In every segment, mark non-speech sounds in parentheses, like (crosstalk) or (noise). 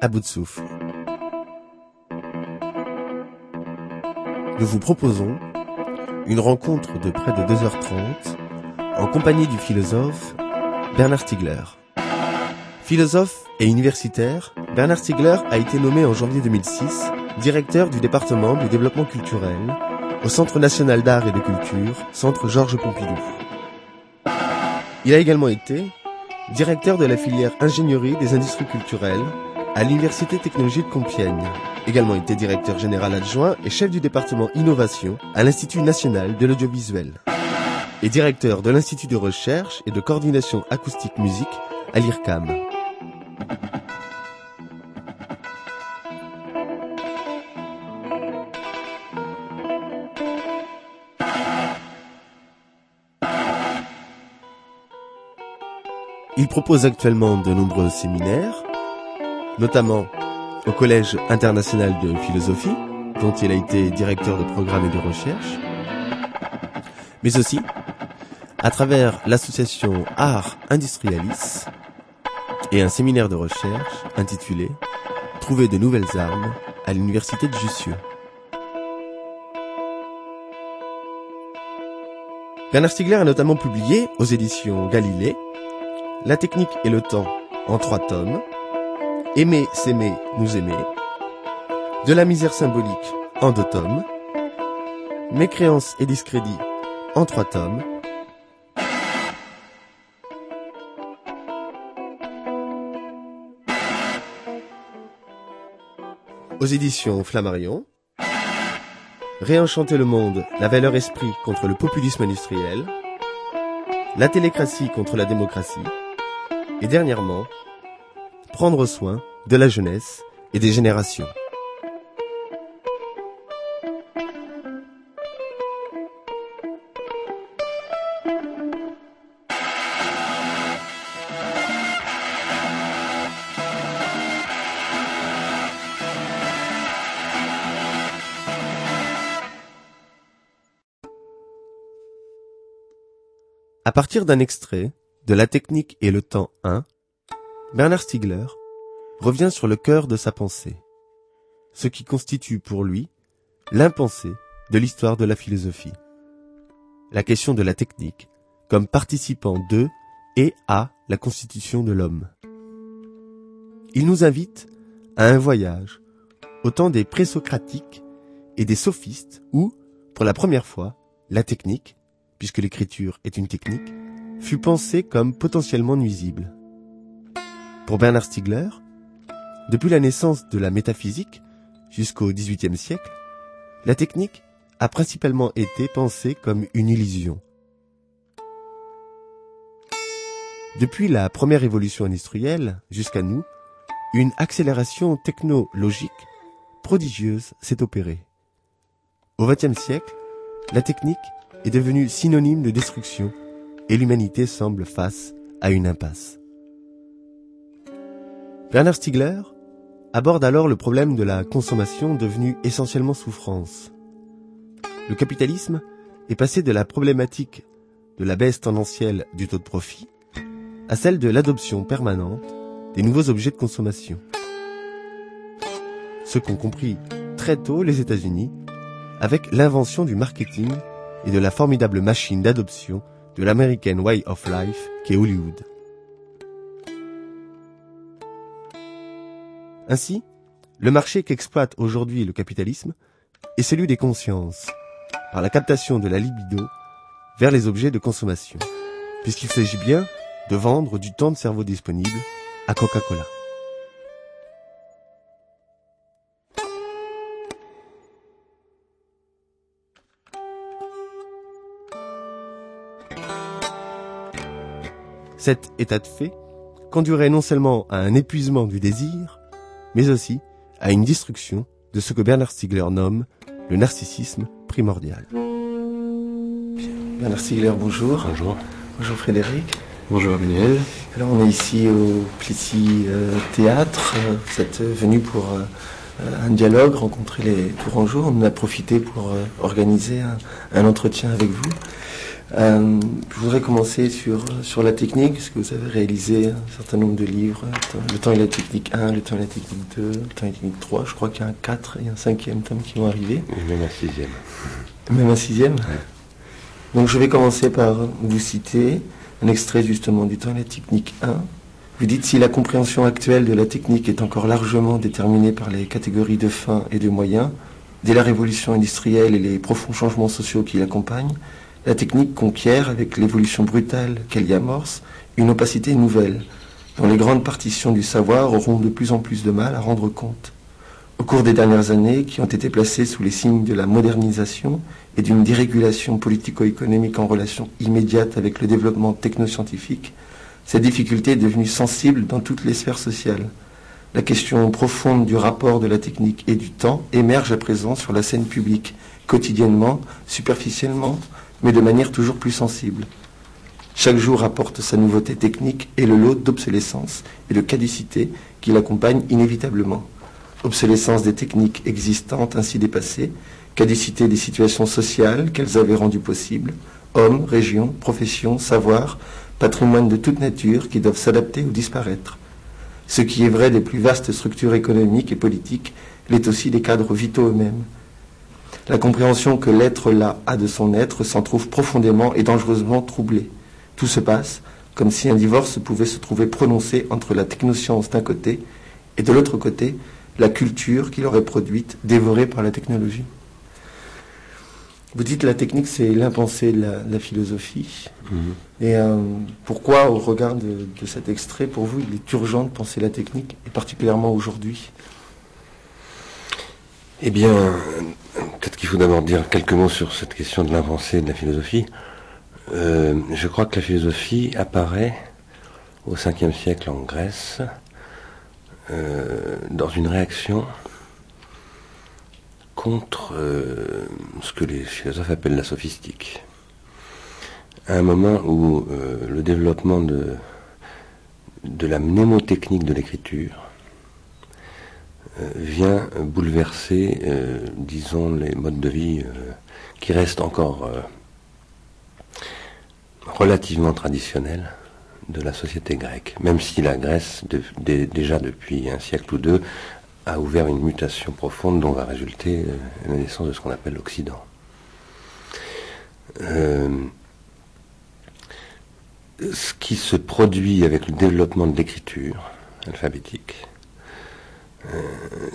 À bout souffle. Nous vous proposons une rencontre de près de 2h30 en compagnie du philosophe Bernard Stiegler. Philosophe et universitaire, Bernard Stiegler a été nommé en janvier 2006 directeur du département du développement culturel au Centre national d'art et de culture, Centre Georges Pompidou. Il a également été directeur de la filière ingénierie des industries culturelles à l'Université technologique de Compiègne. Également été directeur général adjoint et chef du département innovation à l'Institut national de l'audiovisuel. Et directeur de l'Institut de recherche et de coordination acoustique musique à l'IRCAM. Il propose actuellement de nombreux séminaires, notamment au Collège international de philosophie, dont il a été directeur de programme et de recherche, mais aussi à travers l'association Art Industrialis et un séminaire de recherche intitulé Trouver de nouvelles armes à l'université de Jussieu. Bernard Stiegler a notamment publié aux éditions Galilée La technique et le temps en trois tomes, Aimer, s'aimer, nous aimer, De la misère symbolique en deux tomes, Mécréance et discrédit en trois tomes, aux éditions Flammarion, Réenchanter le monde, la valeur esprit contre le populisme industriel, la télécratie contre la démocratie, et dernièrement, prendre soin de la jeunesse et des générations. À partir d'un extrait de La technique et le temps 1, Bernard Stiegler revient sur le cœur de sa pensée, ce qui constitue pour lui l'impensé de l'histoire de la philosophie. La question de la technique comme participant de et à la constitution de l'homme. Il nous invite à un voyage au temps des présocratiques et des sophistes où, pour la première fois, la technique, puisque l'écriture est une technique, fut pensée comme potentiellement nuisible. Pour Bernard Stiegler, depuis la naissance de la métaphysique jusqu'au XVIIIe siècle, la technique a principalement été pensée comme une illusion. Depuis la première évolution industrielle jusqu'à nous, une accélération technologique prodigieuse s'est opérée. Au XXe siècle, la technique est devenue synonyme de destruction et l'humanité semble face à une impasse. Bernard Stiegler aborde alors le problème de la consommation devenue essentiellement souffrance. Le capitalisme est passé de la problématique de la baisse tendancielle du taux de profit à celle de l'adoption permanente des nouveaux objets de consommation. Ce qu'ont compris très tôt les États-Unis avec l'invention du marketing et de la formidable machine d'adoption de l'American Way of Life qu'est Hollywood. Ainsi, le marché qu'exploite aujourd'hui le capitalisme est celui des consciences, par la captation de la libido vers les objets de consommation, puisqu'il s'agit bien de vendre du temps de cerveau disponible à Coca-Cola. Cet état de fait conduirait non seulement à un épuisement du désir, mais aussi à une destruction de ce que Bernard Stiegler nomme le narcissisme primordial. Bernard Stiegler, bonjour. Bonjour. Bonjour Frédéric. Bonjour Emmanuel. Alors on est ici au Plessis euh, Théâtre. Euh, Vous êtes venu pour euh, un dialogue, rencontrer les Tourangeaux. On en a profité pour organiser un, un entretien avec vous. Euh, je voudrais commencer sur, sur la technique, parce que vous avez réalisé un certain nombre de livres. Le temps et la technique 1, le temps et la technique 2, le temps et la technique 3. Je crois qu'il y a un 4 et un 5e tome qui vont arriver. Et même un 6e. Même un 6e Donc je vais commencer par vous citer un extrait justement du temps et la technique 1. Vous dites si la compréhension actuelle de la technique est encore largement déterminée par les catégories de fins et de moyens, dès la révolution industrielle et les profonds changements sociaux qui l'accompagnent, la technique conquiert, avec l'évolution brutale qu'elle y amorce, une opacité nouvelle, dont les grandes partitions du savoir auront de plus en plus de mal à rendre compte. Au cours des dernières années, qui ont été placées sous les signes de la modernisation et d'une dérégulation politico-économique en relation immédiate avec le développement technoscientifique, cette difficulté est devenue sensible dans toutes les sphères sociales. La question profonde du rapport de la technique et du temps émerge à présent sur la scène publique, quotidiennement, superficiellement, mais de manière toujours plus sensible. Chaque jour apporte sa nouveauté technique et le lot d'obsolescence et de caducité qui l'accompagne inévitablement. Obsolescence des techniques existantes ainsi dépassées, caducité des situations sociales qu'elles avaient rendues possibles, hommes, régions, professions, savoirs, patrimoine de toute nature qui doivent s'adapter ou disparaître. Ce qui est vrai des plus vastes structures économiques et politiques l'est aussi des cadres vitaux eux-mêmes. La compréhension que l'être là a de son être s'en trouve profondément et dangereusement troublée. Tout se passe comme si un divorce pouvait se trouver prononcé entre la technoscience d'un côté et de l'autre côté la culture qui l'aurait produite, dévorée par la technologie. Vous dites la technique, c'est l'impensé de la, philosophie. Mhm. Et euh, pourquoi, au regard de, de, cet extrait, pour vous, il est urgent de penser la technique, et particulièrement aujourd'hui? Eh bien, Peut-être qu'il faut d'abord dire quelques mots sur cette question de l'avancée de la philosophie. Euh, je crois que la philosophie apparaît au 5e siècle en Grèce euh, dans une réaction contre euh, ce que les philosophes appellent la sophistique. À un moment où le développement de, la mnémotechnique de l'écriture vient bouleverser, euh, disons, les modes de vie euh, qui restent encore relativement traditionnels de la société grecque, même si la Grèce, déjà depuis un siècle ou deux, a ouvert une mutation profonde dont va résulter la naissance de ce qu'on appelle l'Occident. ce qui se produit avec le développement de l'écriture alphabétique, euh,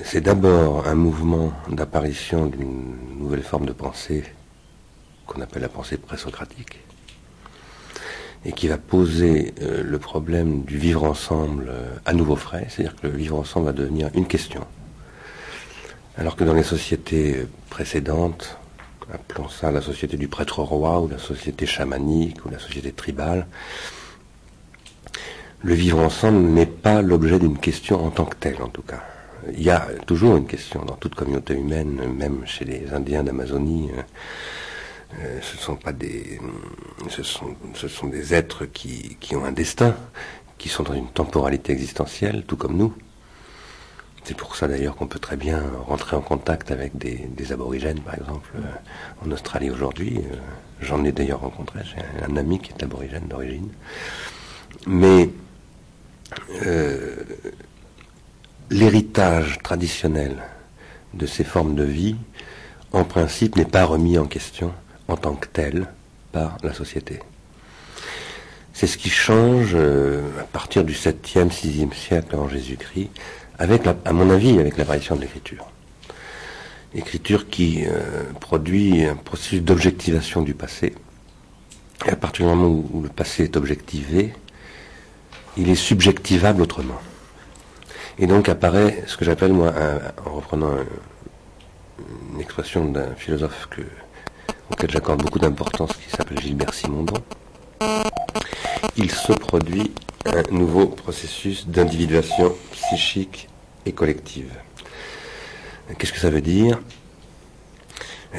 c'est d'abord un mouvement d'apparition d'une nouvelle forme de pensée qu'on appelle la pensée présocratique et qui va poser euh, le problème du vivre ensemble euh, à nouveau frais, c'est-à-dire que le vivre ensemble va devenir une question. Alors que dans les sociétés précédentes, appelons ça la société du prêtre roi ou la société chamanique ou la société tribale, le vivre ensemble n'est pas l'objet d'une question en tant que telle en tout cas il y a toujours une question dans toute communauté humaine, même chez les Indiens d'Amazonie. Euh, euh, ce sont pas des, ce sont, ce sont des êtres qui, qui ont un destin, qui sont dans une temporalité existentielle, tout comme nous. C'est pour ça d'ailleurs qu'on peut très bien rentrer en contact avec des, des aborigènes, par exemple, euh, en Australie aujourd'hui. J'en ai d'ailleurs rencontré, j'ai un, ami qui est aborigène d'origine. Mais euh, l'héritage traditionnel de ces formes de vie, en principe, n'est pas remis en question en tant que tel par la société. C'est ce qui change euh, à partir du 7e, 6e siècle en Jésus-Christ, avec, à mon avis, avec l'apparition de l'écriture. L'écriture qui euh, produit un processus d'objectivation du passé. Et à partir du moment où le passé est objectivé, il est subjectivable autrement. Et donc apparaît ce que j'appelle, moi, en reprenant une expression d'un philosophe que, auquel j'accorde beaucoup d'importance, qui s'appelle Gilbert Simondon, il se produit un nouveau processus d'individuation psychique et collective. Qu'est-ce que ça veut dire?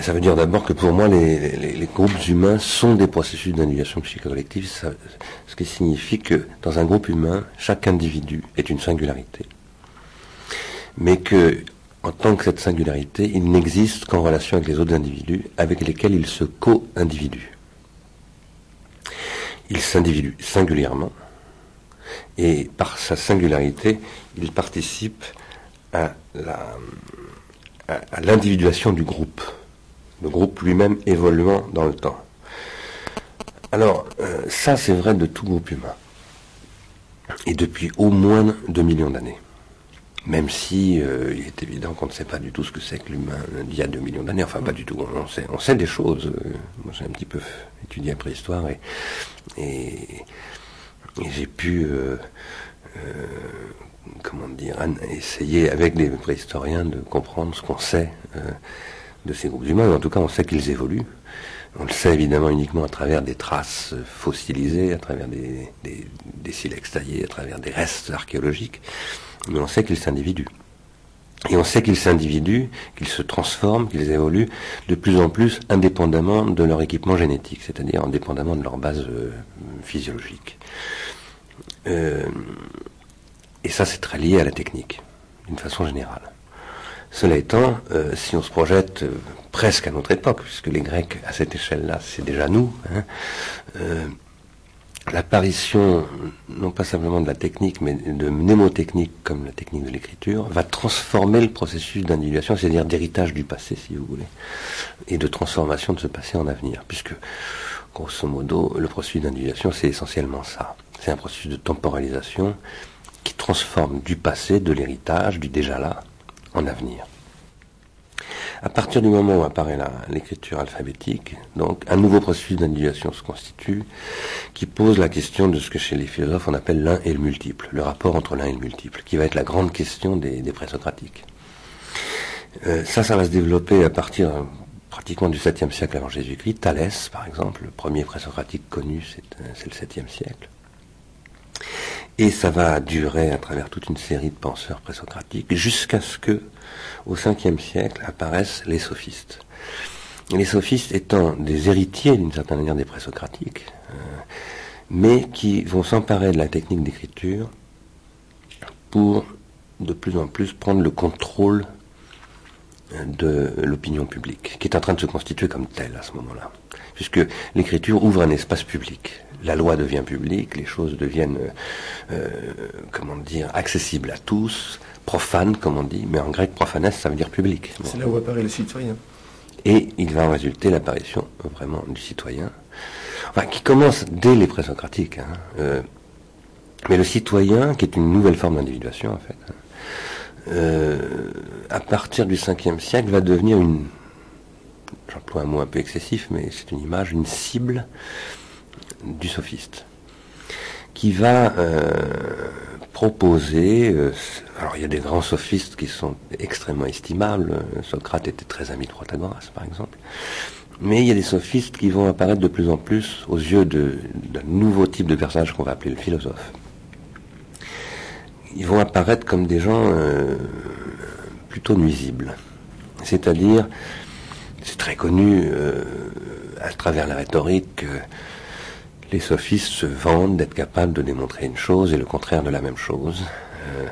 Ça veut dire d'abord que pour moi, les, groupes humains sont des processus d'individuation psychique et collective, ce qui signifie que dans un groupe humain, chaque individu est une singularité mais que, en tant que cette singularité, il n'existe qu'en relation avec les autres individus avec lesquels il se co-individue. il s'individue singulièrement, et par sa singularité, il participe à l'individuation du groupe, le groupe lui-même évoluant dans le temps. Alors, euh, ça c'est vrai de tout groupe humain, et depuis au moins 2 millions d'années. Même si euh, il est évident qu'on ne sait pas du tout ce que c'est que l'humain d'il y a 2 millions d'années, enfin pas du tout, on sait, on sait des choses. Euh, moi j'ai un petit peu étudié la préhistoire et, et, j'ai pu comment dire, essayer avec des préhistoriens de comprendre ce qu'on sait euh, de ces groupes humains. En tout cas, on sait qu'ils évoluent. On le sait évidemment uniquement à travers des traces fossilisées, à travers des, silex taillés, à travers des restes archéologiques. Mais on sait qu'ils s'individuent. Et on sait qu'ils s'individuent, qu'ils se transforment, qu'ils évoluent de plus en plus indépendamment de leur équipement génétique, c'est-à-dire indépendamment de leur base euh, physiologique. Euh, et ça, c'est très lié à la technique, d'une façon générale. Cela étant, euh, si on se projette presque à notre époque, puisque les Grecs, à cette échelle-là, c'est déjà nous, hein, l'apparition, non pas simplement de la technique, mais de mnémotechnique comme la technique de l'écriture, va transformer le processus d'individuation, c'est-à-dire d'héritage du passé, si vous voulez, et de transformation de ce passé en avenir, puisque, grosso modo, le processus d'individuation, c'est essentiellement ça. C'est un processus de temporalisation qui transforme du passé, de l'héritage, du déjà là, en avenir. À partir du moment où apparaît l'écriture alphabétique, donc un nouveau processus d'individuation se constitue qui pose la question de ce que chez les philosophes on appelle l'un et le multiple, le rapport entre l'un et le multiple, qui va être la grande question des, présocratiques. Euh, ça, ça va se développer à partir pratiquement du 7e siècle avant Jésus-Christ. Thalès, par exemple, le premier présocratique connu, c'est le 7e siècle. Et ça va durer à travers toute une série de penseurs présocratiques jusqu'à ce que, au 5e siècle, apparaissent les sophistes. les sophistes étant des héritiers d'une certaine manière des présocratiques, euh, mais qui vont s'emparer de la technique d'écriture pour de plus en plus prendre le contrôle euh, de l'opinion publique, qui est en train de se constituer comme telle à ce moment-là, puisque l'écriture ouvre un espace public la loi devient publique, les choses deviennent, euh, comment dire, accessibles à tous, profanes, comme on dit, mais en grec, profanes, ça veut dire public. C'est là où apparaît le citoyen. Et il va en résulter l'apparition vraiment du citoyen, enfin, qui commence dès les présocratiques. Hein, euh, mais le citoyen, qui est une nouvelle forme d'individuation, en fait, hein, à partir du 5e siècle, va devenir une, j'emploie un mot un peu excessif, mais c'est une image, une cible du sophiste, qui va euh, proposer, euh, alors il y a des grands sophistes qui sont extrêmement estimables, Socrate était très ami de Protagoras par exemple, mais il y a des sophistes qui vont apparaître de plus en plus aux yeux d'un nouveau type de personnage qu'on va appeler le philosophe. Ils vont apparaître comme des gens euh, plutôt nuisibles. C'est-à-dire, c'est très connu à travers la rhétorique, les sophistes se vendent d'être capables de démontrer une chose et le contraire de la même chose, euh,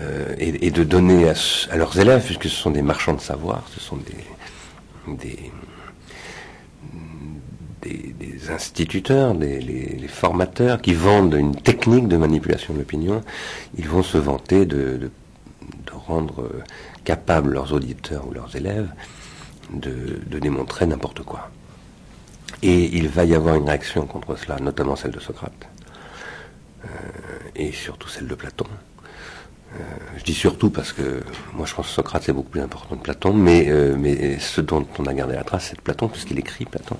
euh, et, de donner à, leurs élèves, puisque ce sont des marchands de savoir, ce sont des, des, instituteurs, des formateurs qui vendent une technique de manipulation de l'opinion, ils vont se vanter de, rendre capables leurs auditeurs ou leurs élèves de démontrer n'importe quoi. Et il va y avoir une réaction contre cela, notamment celle de Socrate, euh, et surtout celle de Platon. Euh, je dis surtout parce que moi je pense que Socrate c'est beaucoup plus important que Platon, mais, euh, mais ce dont on a gardé la trace c'est de Platon, puisqu'il écrit Platon.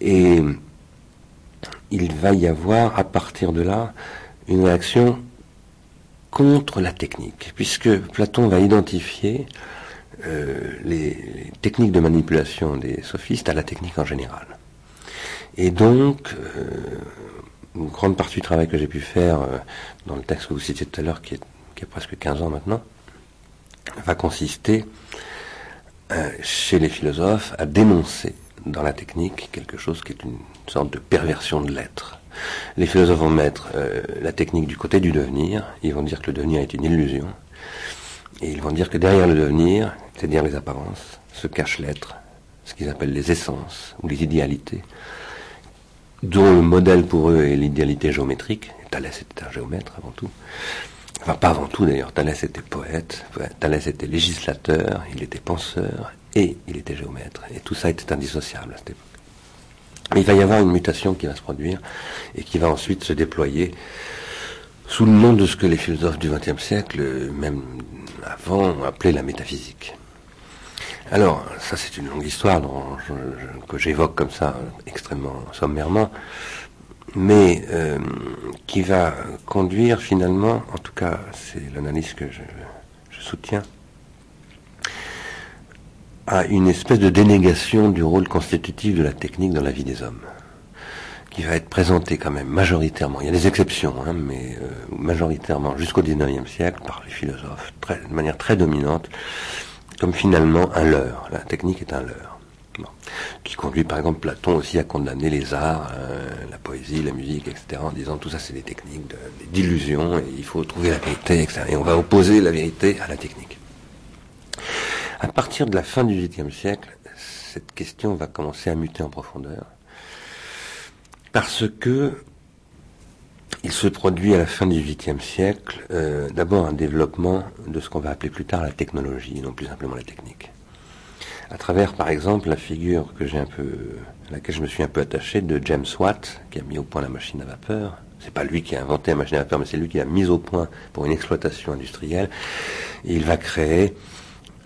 Et il va y avoir à partir de là une réaction contre la technique, puisque Platon va identifier euh, les, techniques de manipulation des sophistes à la technique en général. Et donc, euh, une grande partie du travail que j'ai pu faire euh, dans le texte que vous citiez tout à l'heure, qui est, qui est presque 15 ans maintenant, va consister chez les philosophes à dénoncer dans la technique quelque chose qui est une sorte de perversion de l'être. Les philosophes vont mettre la technique du côté du devenir, ils vont dire que le devenir est une illusion, et ils vont dire que derrière le devenir, c'est-à-dire les apparences, se cache l'être, ce qu'ils appellent les essences ou les idéalités, dont le modèle pour eux est l'idéalité géométrique. Thalès était un géomètre avant tout. Enfin, pas avant tout d'ailleurs. Thalès était poète, Thalès était législateur, il était penseur et il était géomètre. Et tout ça était indissociable à cette époque. Mais il va y avoir une mutation qui va se produire et qui va ensuite se déployer sous le nom de ce que les philosophes du XXe siècle, même avant, appelaient la métaphysique. Alors, ça c'est une longue histoire que j'évoque comme ça extrêmement sommairement, mais euh, qui va conduire finalement, en tout cas c'est l'analyse que je, soutiens, à une espèce de dénégation du rôle constitutif de la technique dans la vie des hommes, qui va être présentée quand même majoritairement, il y a des exceptions, hein, mais euh, majoritairement jusqu'au XIXe siècle par les philosophes, de manière très dominante, comme finalement un leurre. La technique est un leurre. Qui conduit par exemple Platon aussi à condamner les arts, euh, la poésie, la musique, etc., en disant tout ça c'est des techniques d'illusion et il faut trouver la vérité, etc. Et on va opposer la vérité à la technique. À partir de la fin du XVIIIe siècle, cette question va commencer à muter en profondeur parce que il se produit à la fin du XVIIIe siècle euh, d'abord un développement de ce qu'on va appeler plus tard la technologie, non plus simplement la technique. À travers, par exemple, la figure que j'ai un peu, à laquelle je me suis un peu attaché de James Watt, qui a mis au point la machine à vapeur. C'est pas lui qui a inventé la machine à vapeur, mais c'est lui qui l'a mise au point pour une exploitation industrielle. Il va créer,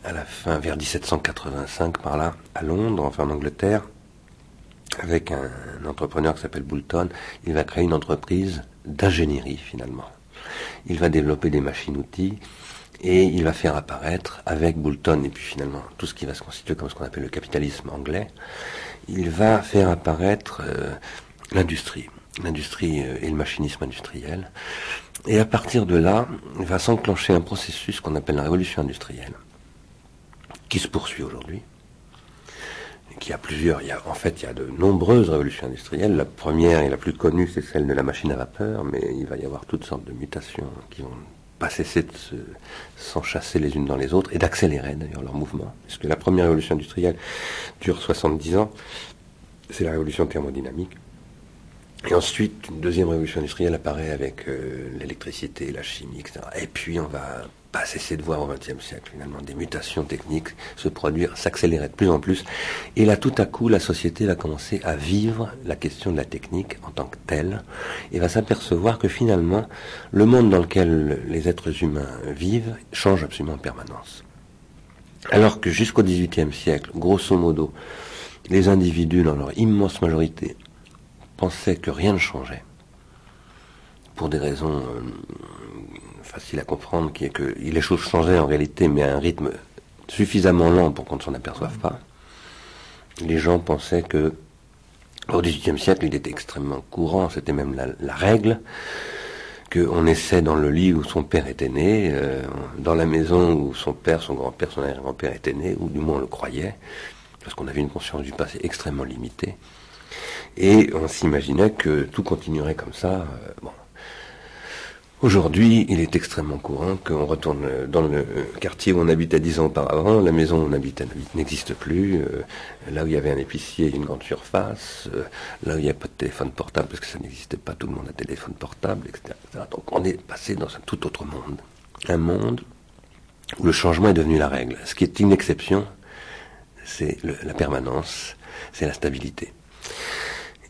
à la fin, vers 1785 par là, à Londres, enfin en Angleterre, avec un entrepreneur qui s'appelle Boulton, il va créer une entreprise d'ingénierie finalement. Il va développer des machines-outils et il va faire apparaître avec Boulton et puis finalement tout ce qui va se constituer comme ce qu'on appelle le capitalisme anglais, il va faire apparaître euh, l'industrie, l'industrie euh, et le machinisme industriel. Et à partir de là, il va s'enclencher un processus qu'on appelle la révolution industrielle, qui se poursuit aujourd'hui qui a plusieurs. Il y a, en fait, il y a de nombreuses révolutions industrielles. La première et la plus connue, c'est celle de la machine à vapeur, mais il va y avoir toutes sortes de mutations qui vont pas cesser de s'enchasser les unes dans les autres et d'accélérer d'ailleurs leur mouvement. Parce que la première révolution industrielle dure 70 ans, c'est la révolution thermodynamique. Et ensuite, une deuxième révolution industrielle apparaît avec euh, l'électricité, la chimie, etc. Et puis, on va pas cesser de voir au XXe siècle, finalement, des mutations techniques se produire, s'accélérer de plus en plus. Et là, tout à coup, la société va commencer à vivre la question de la technique en tant que telle, et va s'apercevoir que finalement, le monde dans lequel les êtres humains vivent change absolument en permanence. Alors que jusqu'au XVIIIe siècle, grosso modo, les individus, dans leur immense majorité, pensaient que rien ne changeait, pour des raisons euh, facile à comprendre, qui est que les choses changeaient en réalité, mais à un rythme suffisamment lent pour qu'on ne s'en aperçoive pas. Les gens pensaient que au XVIIIe siècle, il était extrêmement courant, c'était même la, règle, qu'on essaie dans le lit où son père était né, euh, dans la maison où son père, son grand-père, son arrière-grand-père était né, ou du moins on le croyait, parce qu'on avait une conscience du passé extrêmement limitée. Et on s'imaginait que tout continuerait comme ça. Euh, bon, Aujourd'hui, il est extrêmement courant qu'on retourne dans le quartier où on habitait dix ans auparavant, la maison où on habitait n'existe plus, euh, là où il y avait un épicier une grande surface, euh, là où il n'y a pas de téléphone portable parce que ça n'existait pas, tout le monde a téléphone portable, etc., Donc on est passé dans un tout autre monde. Un monde où le changement est devenu la règle. Ce qui est une exception, c'est la permanence, c'est la stabilité.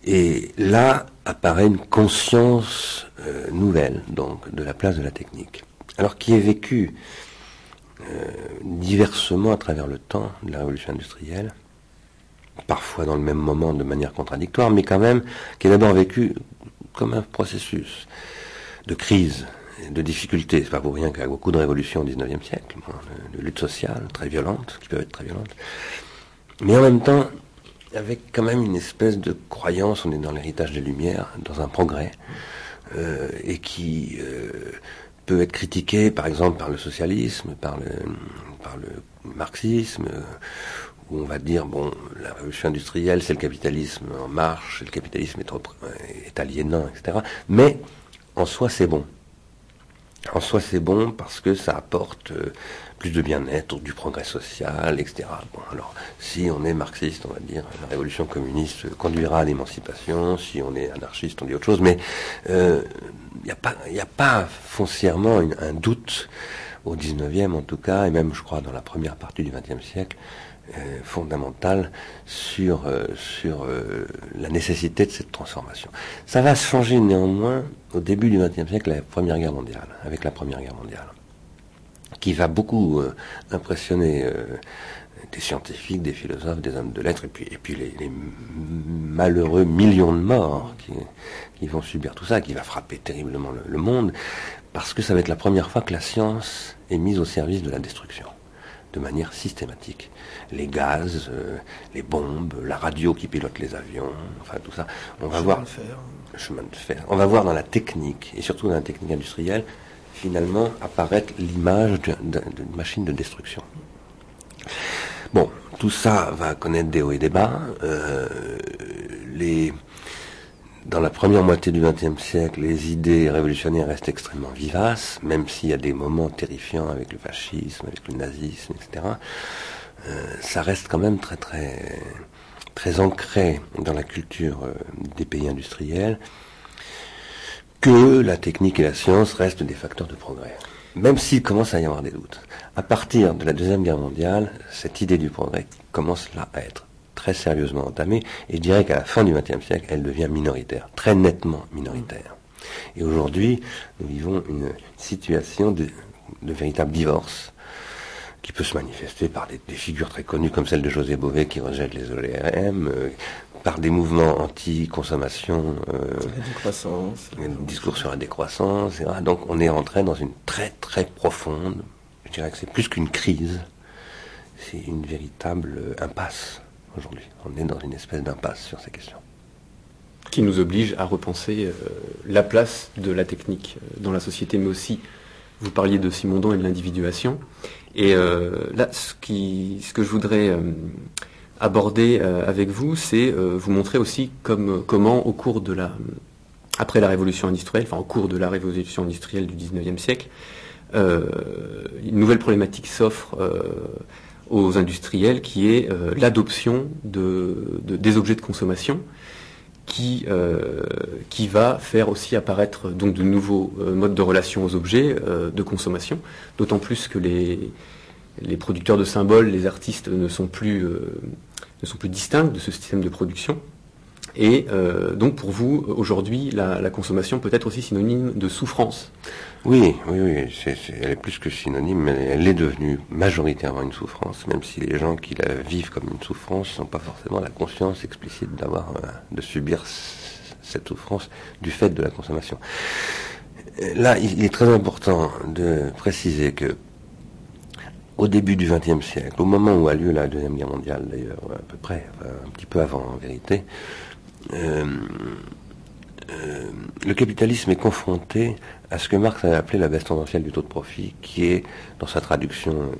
Et là apparaît une conscience euh, nouvelle, donc, de la place de la technique. Alors qui est vécue euh, diversement à travers le temps de la révolution industrielle, parfois dans le même moment de manière contradictoire, mais quand même qui est d'abord vécu comme un processus de crise, de difficulté. C'est pas pour rien qu'il y a beaucoup de révolutions au XIXe siècle, de luttes sociales très violentes, qui peuvent être très violentes. Mais en même temps, avec quand même une espèce de croyance, on est dans l'héritage des Lumières, dans un progrès, euh, et qui euh, peut être critiqué par exemple par le socialisme, par le, par le marxisme, où on va dire, bon, la révolution industrielle, c'est le capitalisme en marche, le capitalisme est, est aliénant, etc. Mais en soi, c'est bon. En soi, c'est bon parce que ça apporte euh, plus de bien-être, du progrès social, etc. Bon, alors, si on est marxiste, on va dire, la révolution communiste conduira à l'émancipation. Si on est anarchiste, on dit autre chose. Mais il euh, n'y a, pas, foncièrement un doute au 19e en tout cas, et même je crois dans la première partie du 20e siècle, fondamentale sur, euh, sur euh, la nécessité de cette transformation. Ça va changer néanmoins au début du XXe siècle, la Première Guerre mondiale, avec la Première Guerre mondiale, qui va beaucoup impressionner des scientifiques, des philosophes, des hommes de lettres, et puis, et puis les, malheureux millions de morts qui, qui, vont subir tout ça, qui va frapper terriblement le monde, parce que ça va être la première fois que la science est mise au service de la destruction de manière systématique. Les gaz, euh, les bombes, la radio qui pilote les avions, enfin tout ça. On va voir. Le chemin de fer. On va voir dans la technique, et surtout dans la technique industrielle, finalement apparaître l'image d'une machine de destruction. Bon, tout ça va connaître des hauts et des bas. Euh, les dans la première moitié du XXe siècle, les idées révolutionnaires restent extrêmement vivaces, même s'il y a des moments terrifiants avec le fascisme, avec le nazisme, etc. Euh, ça reste quand même très très très ancré dans la culture euh, des pays industriels que la technique et la science restent des facteurs de progrès. Même s'il commence à y avoir des doutes. À partir de la Deuxième Guerre mondiale, cette idée du progrès commence là à être très sérieusement entamée, et je dirais qu'à la fin du XXe siècle, elle devient minoritaire, très nettement minoritaire. Et aujourd'hui, nous vivons une situation de, véritable divorce qui peut se manifester par des, figures très connues comme celle de José Bové qui rejette les OLRM, euh, par des mouvements anti-consommation, euh, discours sur la décroissance, etc. Donc on est entré dans une très très profonde, je dirais que c'est plus qu'une crise, c'est une véritable impasse aujourd'hui. On est dans une espèce d'impasse sur ces questions. Qui nous oblige à repenser euh, la place de la technique euh, dans la société, mais aussi, vous parliez de Simondon et de l'individuation. Et euh, là, ce, que je voudrais aborder avec vous, c'est vous montrer aussi comme, comment, au cours de la, après la révolution industrielle, enfin au cours de la révolution industrielle du 19e siècle, une nouvelle problématique s'offre aux industriels, qui est euh, l'adoption de, des objets de consommation, qui, euh, qui va faire aussi apparaître de nouveaux euh, modes de relation aux objets de consommation, d'autant plus que les, producteurs de symboles, les artistes ne sont plus distincts de ce système de production. Et donc pour vous, aujourd'hui, la, consommation peut être aussi synonyme de souffrance. Oui, oui, oui, elle est plus que synonyme, mais elle est devenue majoritairement une souffrance, même si les gens qui la vivent comme une souffrance n'ont pas forcément la conscience explicite d'avoir, euh, de subir cette souffrance du fait de la consommation. Là, il est très important de préciser que au début du XXe siècle, au moment où a lieu la Deuxième Guerre mondiale d'ailleurs, à peu près, un petit peu avant en vérité, euh, euh, le capitalisme est confronté à ce que Marx a appelé la baisse tendancielle du taux de profit, qui est, dans sa traduction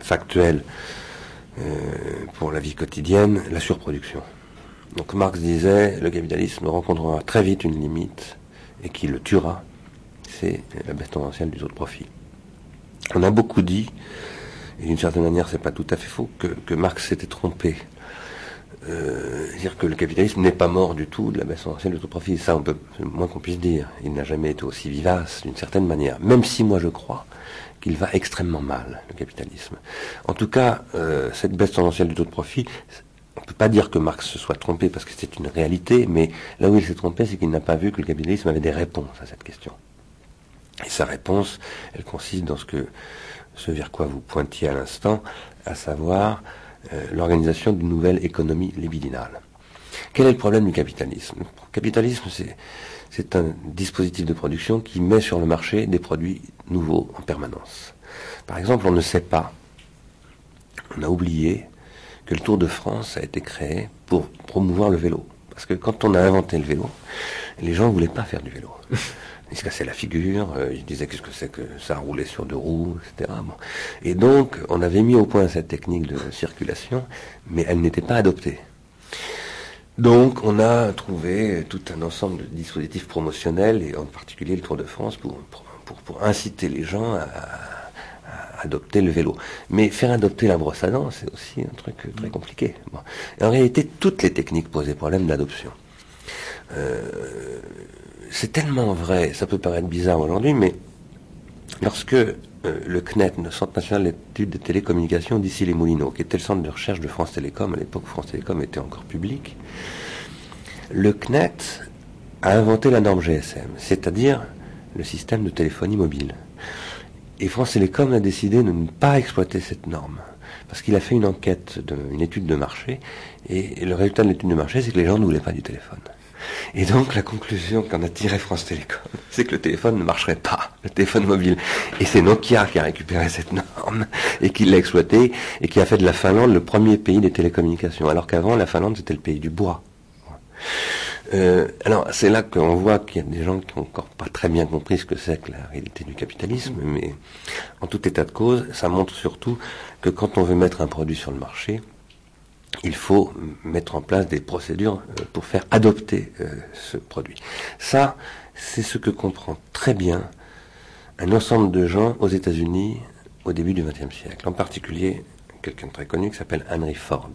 factuelle euh, pour la vie quotidienne, la surproduction. Donc Marx disait, le capitalisme rencontrera très vite une limite et qui le tuera, c'est la baisse tendancielle du taux de profit. On a beaucoup dit, et d'une certaine manière c'est pas tout à fait faux, que Marx s'était trompé euh, dire que le capitalisme n'est pas mort du tout de la baisse tendancielle de tout profit. Ça, on peut, moins qu'on puisse dire. Il n'a jamais été aussi vivace, d'une certaine manière. Même si moi je crois qu'il va extrêmement mal, le capitalisme. En tout cas, euh, cette baisse tendancielle du taux de profit, on ne peut pas dire que Marx se soit trompé parce que c'est une réalité, mais là où il s'est trompé, c'est qu'il n'a pas vu que le capitalisme avait des réponses à cette question. Et sa réponse, elle consiste dans ce que, ce vers quoi vous pointiez à l'instant, à savoir euh, l'organisation d'une nouvelle économie libidinale. Quel est le problème du capitalisme? Le capitalisme, c'est un dispositif de production qui met sur le marché des produits nouveaux en permanence. Par exemple, on ne sait pas, on a oublié que le Tour de France a été créé pour promouvoir le vélo. Parce que quand on a inventé le vélo, les gens ne voulaient pas faire du vélo. Il se cassait la figure, euh, il disait qu'est-ce que c'est que ça roulait sur deux roues, etc. Et donc, on avait mis au point cette technique de circulation, mais elle n'était pas adoptée. Donc, on a trouvé tout un ensemble de dispositifs promotionnels, et en particulier le Tour de France, pour, pour, inciter les gens à, adopter le vélo. Mais faire adopter la brosse à dents, c'est aussi un truc très compliqué. en réalité, toutes les techniques posent des problèmes d'adoption. Euh, c'est tellement vrai, ça peut paraître bizarre aujourd'hui, mais lorsque euh, le CNET, le Centre national d'études des télécommunications d'ici les Moulineaux, qui était le centre de recherche de France Télécom, à l'époque France Télécom était encore public, le CNET a inventé la norme GSM, c'est-à-dire le système de téléphonie mobile. Et France Télécom a décidé de ne pas exploiter cette norme. Parce qu'il a fait une enquête, une étude de marché, et le résultat de l'étude de marché, c'est que les gens ne voulaient pas du téléphone. Et donc la conclusion qu'en a tiré France Télécom, (laughs) c'est que le téléphone ne marcherait pas, le téléphone mobile. Et c'est Nokia qui a récupéré cette norme et qui l'a exploité et qui a fait de la Finlande le premier pays des télécommunications, alors qu'avant la Finlande c'était le pays du bois. Euh, alors c'est là qu'on voit qu'il y a des gens qui n'ont encore pas très bien compris ce que c'est que la réalité du capitalisme, mais en tout état de cause, ça montre surtout que quand on veut mettre un produit sur le marché, il faut mettre en place des procédures euh, pour faire adopter euh, ce produit. Ça, c'est ce que comprend très bien un ensemble de gens aux États-Unis au début du XXe siècle, en particulier quelqu'un de très connu qui s'appelle Henry Ford,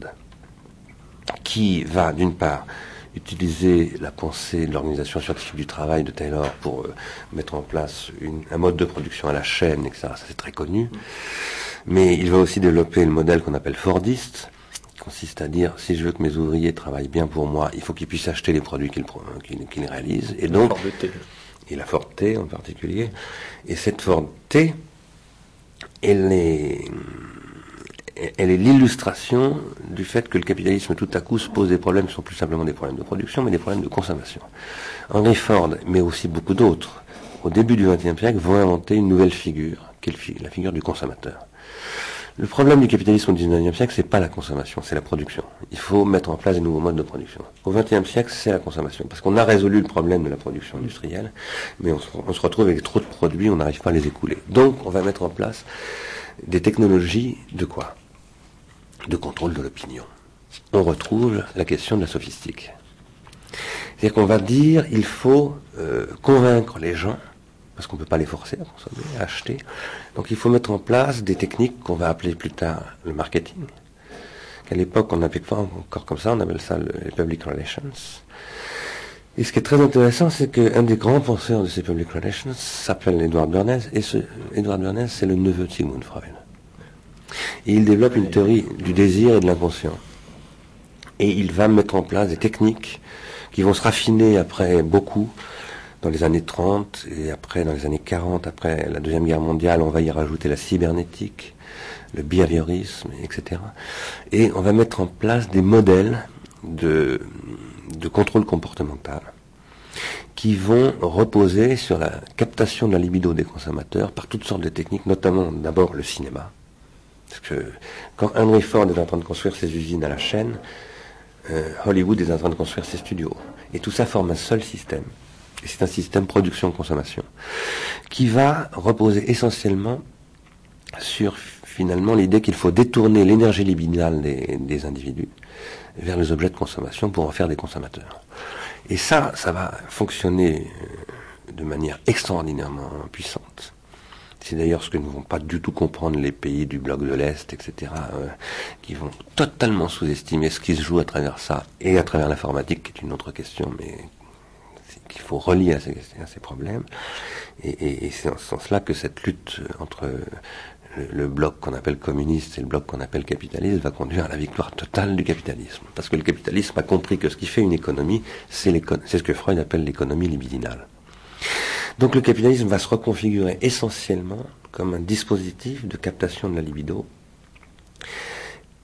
qui va d'une part utiliser la pensée de l'organisation scientifique du travail de Taylor pour euh, mettre en place un mode de production à la chaîne, etc. Ça c'est très connu. Mais il va aussi développer le modèle qu'on appelle Fordiste, consiste à dire si je veux que mes ouvriers travaillent bien pour moi, il faut qu'ils puissent acheter les produits qu'ils réalisent. Et donc, et la T en particulier. Et cette T, elle est, elle est l'illustration du fait que le capitalisme tout à coup se pose des problèmes qui sont plus simplement des problèmes de production, mais des problèmes de consommation. Henry Ford, mais aussi beaucoup d'autres, au début du XXe siècle, vont inventer une nouvelle figure, qui est la figure du consommateur. Le problème du capitalisme au XIXe siècle, c'est pas la consommation, c'est la production. Il faut mettre en place des nouveaux modes de production. Au XXe siècle, c'est la consommation, parce qu'on a résolu le problème de la production industrielle, mais on se, retrouve avec trop de produits, on n'arrive pas à les écouler. Donc, on va mettre en place des technologies de quoi? De contrôle de l'opinion. On retrouve la question de la sophistique. C'est-à-dire qu'on va dire, il faut euh, convaincre les gens parce qu'on ne peut pas les forcer à consommer, à acheter. Donc il faut mettre en place des techniques qu'on va appeler plus tard le marketing, qu'à l'époque on n'appelait pas encore comme ça, on appelle ça les public relations. Et ce qui est très intéressant, c'est qu'un des grands penseurs de ces public relations s'appelle Edward Bernays, et ce Edward Bernays, c'est le neveu de Sigmund Freud. Et il développe une théorie du désir et de l'inconscient. Et il va mettre en place des techniques qui vont se raffiner après beaucoup, dans les années 30 et après dans les années 40, après la Deuxième Guerre mondiale, on va y rajouter la cybernétique, le behaviorisme, etc. Et on va mettre en place des modèles de, contrôle comportemental qui vont reposer sur la captation de la libido des consommateurs par toutes sortes de techniques, notamment d'abord le cinéma. Parce que quand Henry Ford est en train de construire ses usines à la chaîne, euh, Hollywood est en train de construire ses studios. Et tout ça forme un seul système c'est un système production-consommation, qui va reposer essentiellement sur finalement l'idée qu'il faut détourner l'énergie libidinale des, individus vers les objets de consommation pour en faire des consommateurs. Et ça, ça va fonctionner euh, de manière extraordinairement puissante. C'est d'ailleurs ce que ne vont pas du tout comprendre les pays du bloc de l'Est, etc., euh, qui vont totalement sous-estimer ce qui se joue à travers ça et à travers l'informatique, qui est une autre question, mais qu'il faut relier à ces, problèmes. Et, c'est en ce sens-là que cette lutte entre le, bloc qu'on appelle communiste et le bloc qu'on appelle capitaliste va conduire à la victoire totale du capitalisme. Parce que le capitalisme a compris que ce qui fait une économie, c'est ce que Freud appelle l'économie libidinale. Donc le capitalisme va se reconfigurer essentiellement comme un dispositif de captation de la libido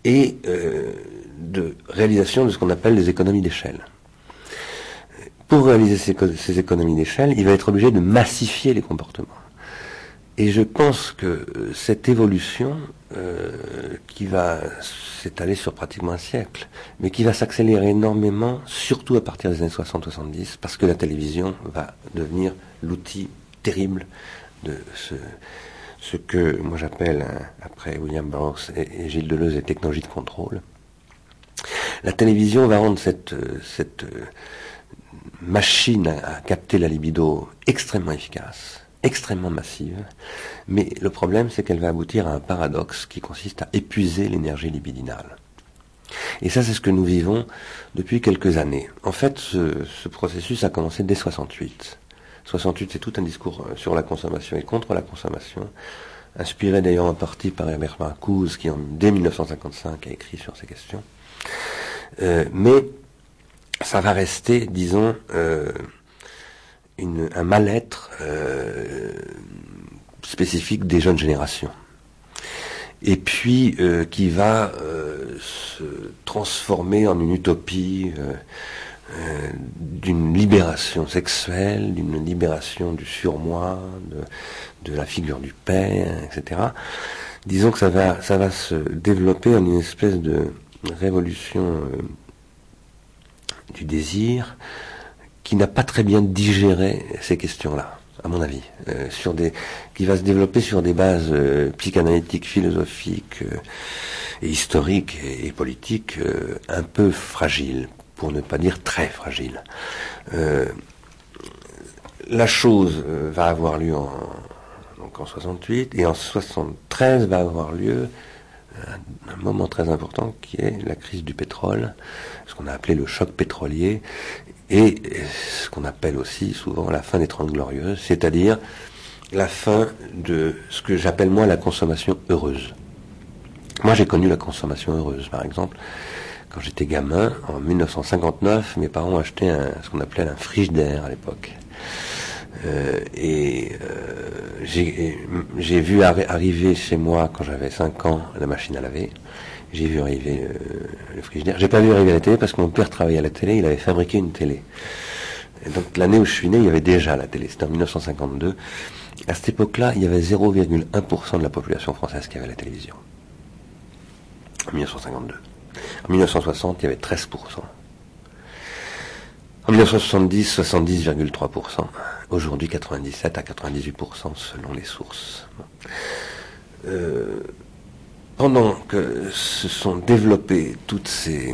et euh, de réalisation de ce qu'on appelle les économies d'échelle pour réaliser ces, économies d'échelle, il va être obligé de massifier les comportements. Et je pense que euh, cette évolution, euh, qui va s'étaler sur pratiquement un siècle, mais qui va s'accélérer énormément, surtout à partir des années 60-70, parce que la télévision va devenir l'outil terrible de ce, ce que moi j'appelle, hein, après William Burroughs et, Gilles Deleuze, les technologies de contrôle. La télévision va rendre cette, euh, cette machine à, capter la libido extrêmement efficace. extrêmement massive, mais le problème c'est qu'elle va aboutir à un paradoxe qui consiste à épuiser l'énergie libidinale. Et ça c'est ce que nous vivons depuis quelques années. En fait, ce, processus a commencé dès 68. 68 c'est tout un discours euh, sur la consommation et contre la consommation, inspiré d'ailleurs en partie par Herbert Marcuse qui en, dès 1955 a écrit sur ces questions. Euh, mais ça va rester, disons, euh, un mal-être euh, spécifique des jeunes générations. Et puis euh, qui va se transformer en une utopie d'une libération sexuelle, d'une libération du surmoi, de, de, la figure du père, etc. Disons que ça va, ça va se développer en une espèce de révolution du désir qui n'a pas très bien digéré ces questions-là, à mon avis, euh, sur des, qui va se développer sur des bases euh, psychanalytiques, philosophiques euh, et historiques et, politiques un peu fragiles, pour ne pas dire très fragiles. la chose va avoir lieu en, donc en 68 et en 73 va avoir lieu un, moment très important qui est la crise du pétrole, ce qu'on a appelé le choc pétrolier, et ce qu'on appelle aussi souvent la fin des Trente Glorieuses, c'est-à-dire la fin de ce que j'appelle moi la consommation heureuse. Moi j'ai connu la consommation heureuse, par exemple. Quand j'étais gamin, en 1959, mes parents ont acheté ce qu'on appelait un frigidaire à l'époque. Euh, et euh, j'ai vu arriver chez moi, quand j'avais 5 ans, la machine à laver. J'ai vu arriver euh, le frigidaire. J'ai pas vu arriver la télé parce que mon père travaillait à la télé, il avait fabriqué une télé. Donc l'année où je suis né, il y avait déjà la télé, c'était en 1952. À cette époque-là, il y avait 0,1% de la population française qui avait la télévision. En 1952. En 1960, il y avait 13%. En 1970, 70,3%. Aujourd'hui, 97 à 98% selon les sources. Euh, pendant que se sont développés euh,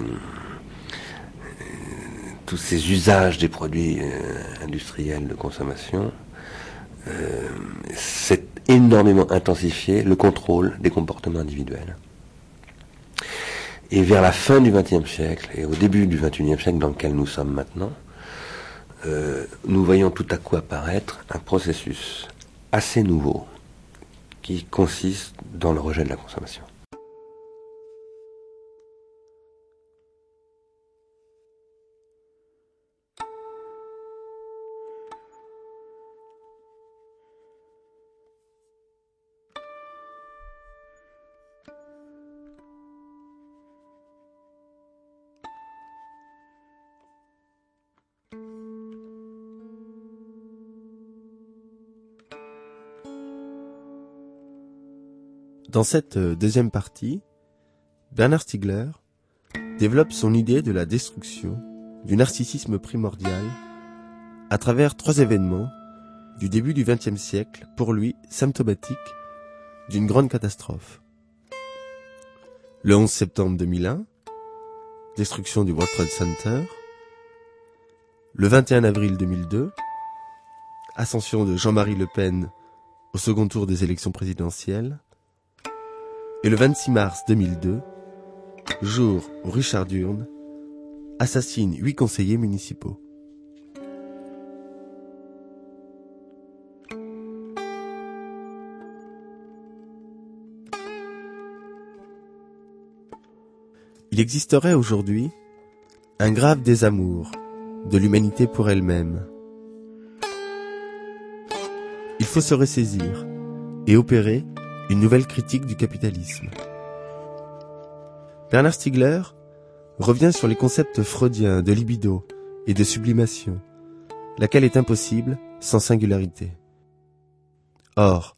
tous ces usages des produits euh, industriels de consommation, s'est énormément intensifié le contrôle des comportements individuels. Et vers la fin du XXe siècle et au début du XXIe siècle dans lequel nous sommes maintenant, euh, nous voyons tout à coup apparaître un processus assez nouveau qui consiste dans le rejet de la consommation. Dans cette euh, deuxième partie, Bernard Stiegler développe son idée de la destruction du narcissisme primordial à travers trois événements du début du XXe siècle, pour lui symptomatiques d'une grande catastrophe. Le 11 septembre 2001, destruction du World Trade Center. Le 21 avril 2002, ascension de Jean-Marie Le Pen au second tour des élections présidentielles. Et le 26 mars 2002, jour où Richard Durne assassine huit conseillers municipaux. Il existerait aujourd'hui un grave désamour de l'humanité pour elle-même. Il faut se ressaisir et opérer une nouvelle critique du capitalisme. Bernard Stiegler revient sur les concepts freudiens de libido et de sublimation, laquelle est impossible sans singularité. Or,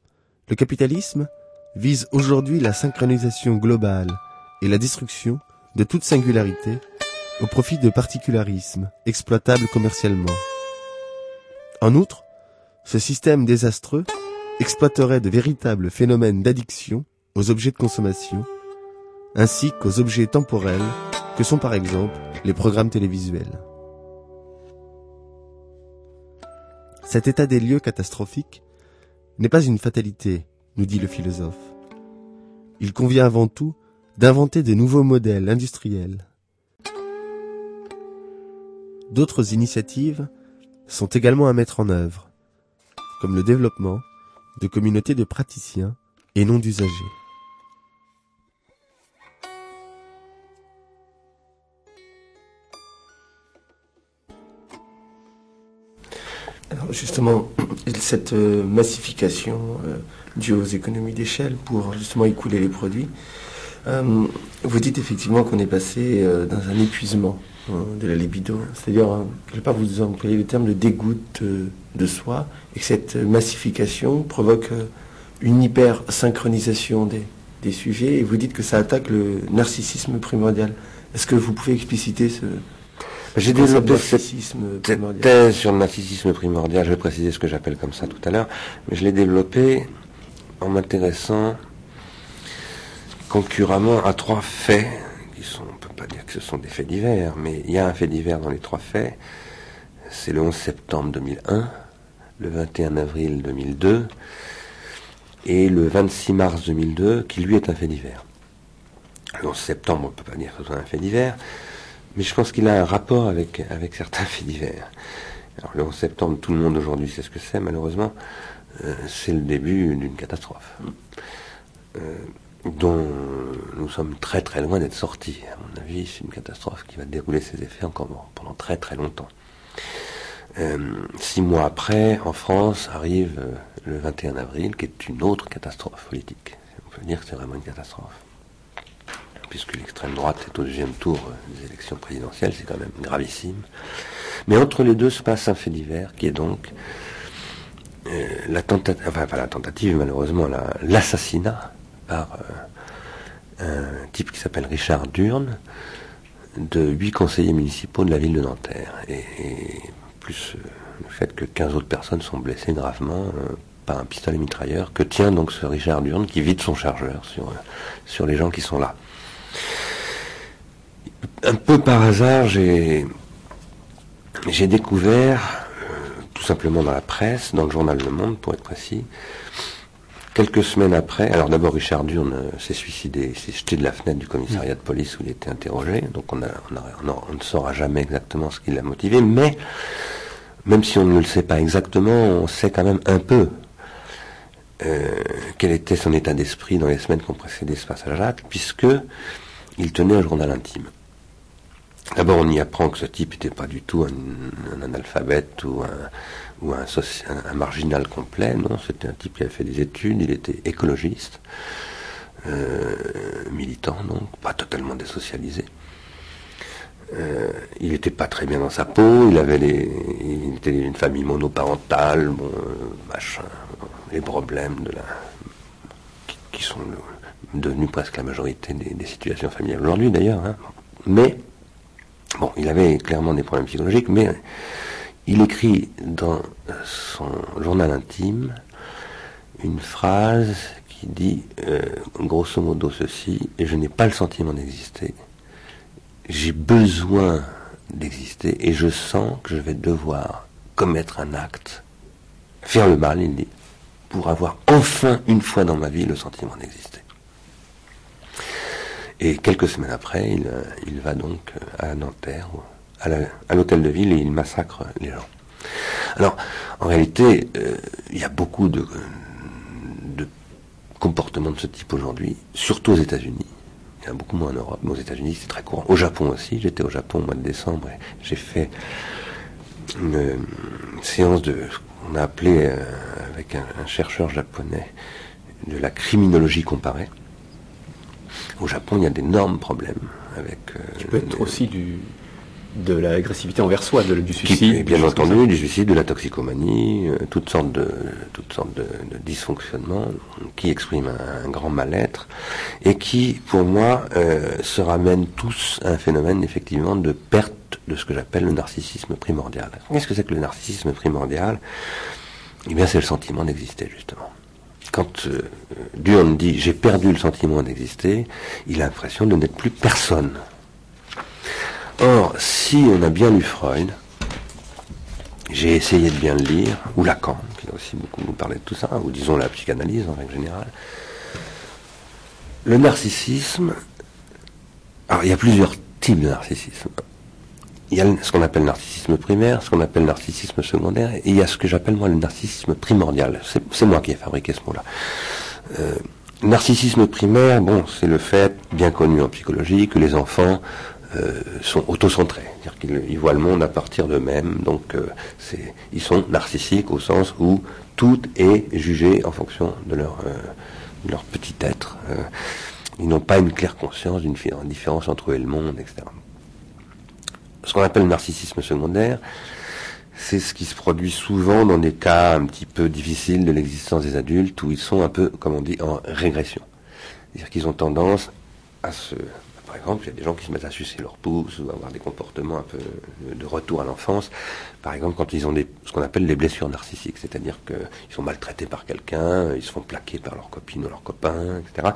le capitalisme vise aujourd'hui la synchronisation globale et la destruction de toute singularité au profit de particularismes exploitables commercialement. En outre, ce système désastreux exploiterait de véritables phénomènes d'addiction aux objets de consommation, ainsi qu'aux objets temporels que sont par exemple les programmes télévisuels. Cet état des lieux catastrophique n'est pas une fatalité, nous dit le philosophe. Il convient avant tout d'inventer de nouveaux modèles industriels. D'autres initiatives sont également à mettre en œuvre, comme le développement de communautés de praticiens et non d'usagers. Alors justement, cette euh, massification euh, due aux économies d'échelle pour justement écouler les produits, euh, vous dites effectivement qu'on est passé dans un épuisement de la libido, c'est-à-dire, je ne vais pas vous employer le terme de dégoût de soi, et que cette massification provoque une hyper synchronisation des, des sujets, et vous dites que ça attaque le narcissisme primordial. Est-ce que vous pouvez expliciter ce, j'ai développé cette, thèse sur le narcissisme primordial, je vais préciser ce que j'appelle comme ça tout à l'heure, mais je l'ai développé en m'intéressant concurremment à trois faits, qui sont, dire que ce sont des faits divers, mais il y a un fait divers dans les trois faits, c'est le 11 septembre 2001, le 21 avril 2002 et le 26 mars 2002, qui lui est un fait divers. Le 11 septembre, on ne peut pas dire que ce soit un fait divers, mais je pense qu'il a un rapport avec, avec certains (laughs) faits divers. Alors le 11 septembre, tout le monde aujourd'hui sait ce que c'est, malheureusement. Euh, c'est le début d'une catastrophe. Euh, dont nous sommes très très loin d'être sortis. À mon avis, c'est une catastrophe qui va dérouler ses effets encore pendant très très longtemps. Euh, six mois après, en France, arrive le 21 avril, qui est une autre catastrophe politique. On peut dire que c'est vraiment une catastrophe puisque l'extrême droite est au deuxième tour des élections présidentielles, c'est quand même gravissime. Mais entre les deux se passe un fait divers qui est donc euh, la tentative, enfin la tentative malheureusement, l'assassinat par euh, un type qui s'appelle Richard Durne de huit conseillers municipaux de la ville de Nanterre. Et, plus euh, le fait que 15 autres personnes sont blessées gravement par un pistolet mitrailleur que tient donc ce Richard Durne qui vide son chargeur sur, les gens qui sont là. Un peu par hasard, j'ai découvert, euh, tout simplement dans la presse, dans le journal Le Monde pour être précis, quelques semaines après, alors d'abord Richard Durne euh, s'est suicidé, s'est jeté de la fenêtre du commissariat de police où il était interrogé, donc on, ne saura jamais exactement ce qui l'a motivé, mais même si on ne le sait pas exactement, on sait quand même un peu euh, quel était son état d'esprit dans les semaines qui ont précédé ce passage-là, puisque il tenait un journal intime. D'abord, on y apprend que ce type n'était pas du tout un, analphabète ou, un, ou un, marginal complet. Non, c'était un type qui avait fait des études, il était écologiste, euh, militant, donc pas totalement désocialisé. Euh, il n'était pas très bien dans sa peau, il avait des, il était une famille monoparentale, bon, euh, machin, les problèmes de la, qui, sont devenus presque la majorité des, situations familiales aujourd'hui d'ailleurs. Hein. Mais Bon, il avait clairement des problèmes psychologiques, mais il écrit dans son journal intime une phrase qui dit euh, grosso modo ceci, je n'ai pas le sentiment d'exister, j'ai besoin d'exister, et je sens que je vais devoir commettre un acte, faire le mal, il dit, pour avoir enfin une fois dans ma vie le sentiment d'exister. Et quelques semaines après, il, euh, va donc euh, à Nanterre, à l'hôtel de ville, et il massacre les gens. Alors, en réalité, euh, il y a beaucoup de, de comportements de ce type aujourd'hui, surtout aux États-Unis. Il y en a beaucoup moins en Europe, mais aux États-Unis, c'est très courant. Au Japon aussi, j'étais au Japon au mois de décembre et j'ai fait une, séance de, on a appelé avec un chercheur japonais, de la criminologie comparée. Au Japon, il y a d'énormes problèmes avec. Euh, qui peut être aussi du, de l'agressivité envers soi, de, du suicide. bien entendu, du suicide, de la toxicomanie, euh, toutes sortes de toutes sortes de, dysfonctionnements qui expriment un, grand mal-être et qui, pour moi, euh, se ramènent tous à un phénomène effectivement de perte de ce que j'appelle le narcissisme primordial. Qu'est-ce que c'est que le narcissisme primordial? Eh bien, c'est le sentiment d'exister justement quand euh, Durne dit j'ai perdu le sentiment d'exister, il a l'impression de n'être plus personne. Or, si on a bien lu Freud, j'ai essayé de bien le lire, ou Lacan, qui a aussi beaucoup nous parlé de tout ça, ou disons la psychanalyse en règle générale. Le narcissisme, alors il y a plusieurs types de narcissisme. Il y a ce qu'on appelle narcissisme primaire, ce qu'on appelle narcissisme secondaire, et il y a ce que j'appelle moi le narcissisme primordial. C'est moi qui ai fabriqué ce mot-là. Euh, narcissisme primaire, bon, c'est le fait, bien connu en psychologie, que les enfants sont autocentrés, c'est-à-dire qu'ils voient le monde à partir d'eux-mêmes, donc euh, ils sont narcissiques au sens où tout est jugé en fonction de leur, euh, leur petit être. ils n'ont pas une claire conscience d'une différence entre eux et le monde, etc. Ce qu'on appelle le narcissisme secondaire, c'est ce qui se produit souvent dans des cas un petit peu difficiles de l'existence des adultes, où ils sont un peu, comme on dit, en régression. C'est-à-dire qu'ils ont tendance à se exemple, il y a des gens qui se mettent à sucer leur pouce ou à avoir des comportements un peu de retour à l'enfance. Par exemple, quand ils ont ce qu'on appelle des blessures narcissiques, c'est-à-dire qu'ils sont maltraités par quelqu'un, ils se font plaquer par leur copine ou leur copain, etc.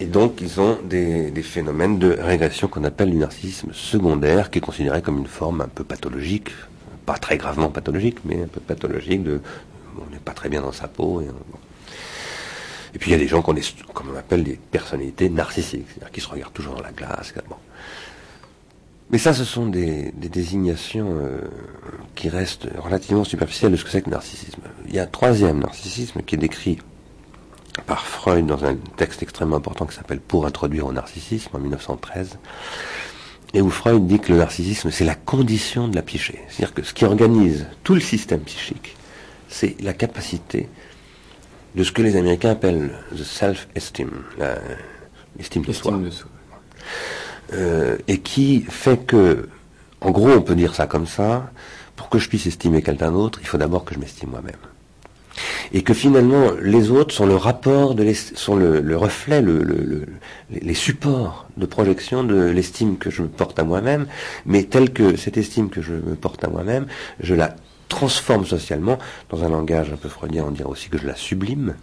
Et donc, ils ont des, phénomènes de régression qu'on appelle du narcissisme secondaire, qui est considéré comme une forme un peu pathologique, pas très gravement pathologique, mais un peu pathologique de, on n'est pas très bien dans sa peau. Et, et puis il y a des gens qu'on appelle des personnalités narcissiques, c'est-à-dire qui se regardent toujours dans la glace. Mais ça, ce sont des, désignations euh, qui restent relativement superficielles de ce que c'est que le narcissisme. Il y a un troisième narcissisme qui est décrit par Freud dans un texte extrêmement important qui s'appelle Pour introduire au narcissisme en 1913, et où Freud dit que le narcissisme, c'est la condition de la psyché. C'est-à-dire que ce qui organise tout le système psychique, c'est la capacité de ce que les Américains appellent the self-esteem, l'estime de soi. Euh, et qui fait que, en gros, on peut dire ça comme ça, pour que je puisse estimer quelqu'un d'autre, il faut d'abord que je m'estime moi-même. Et que finalement, les autres sont le rapport, de sont le, reflet, le, les supports de projection de l'estime que je me porte à moi-même, mais telle que cette estime que je me porte à moi-même, je la transforme socialement, dans un langage un peu freudien, on dirait aussi que je la sublime,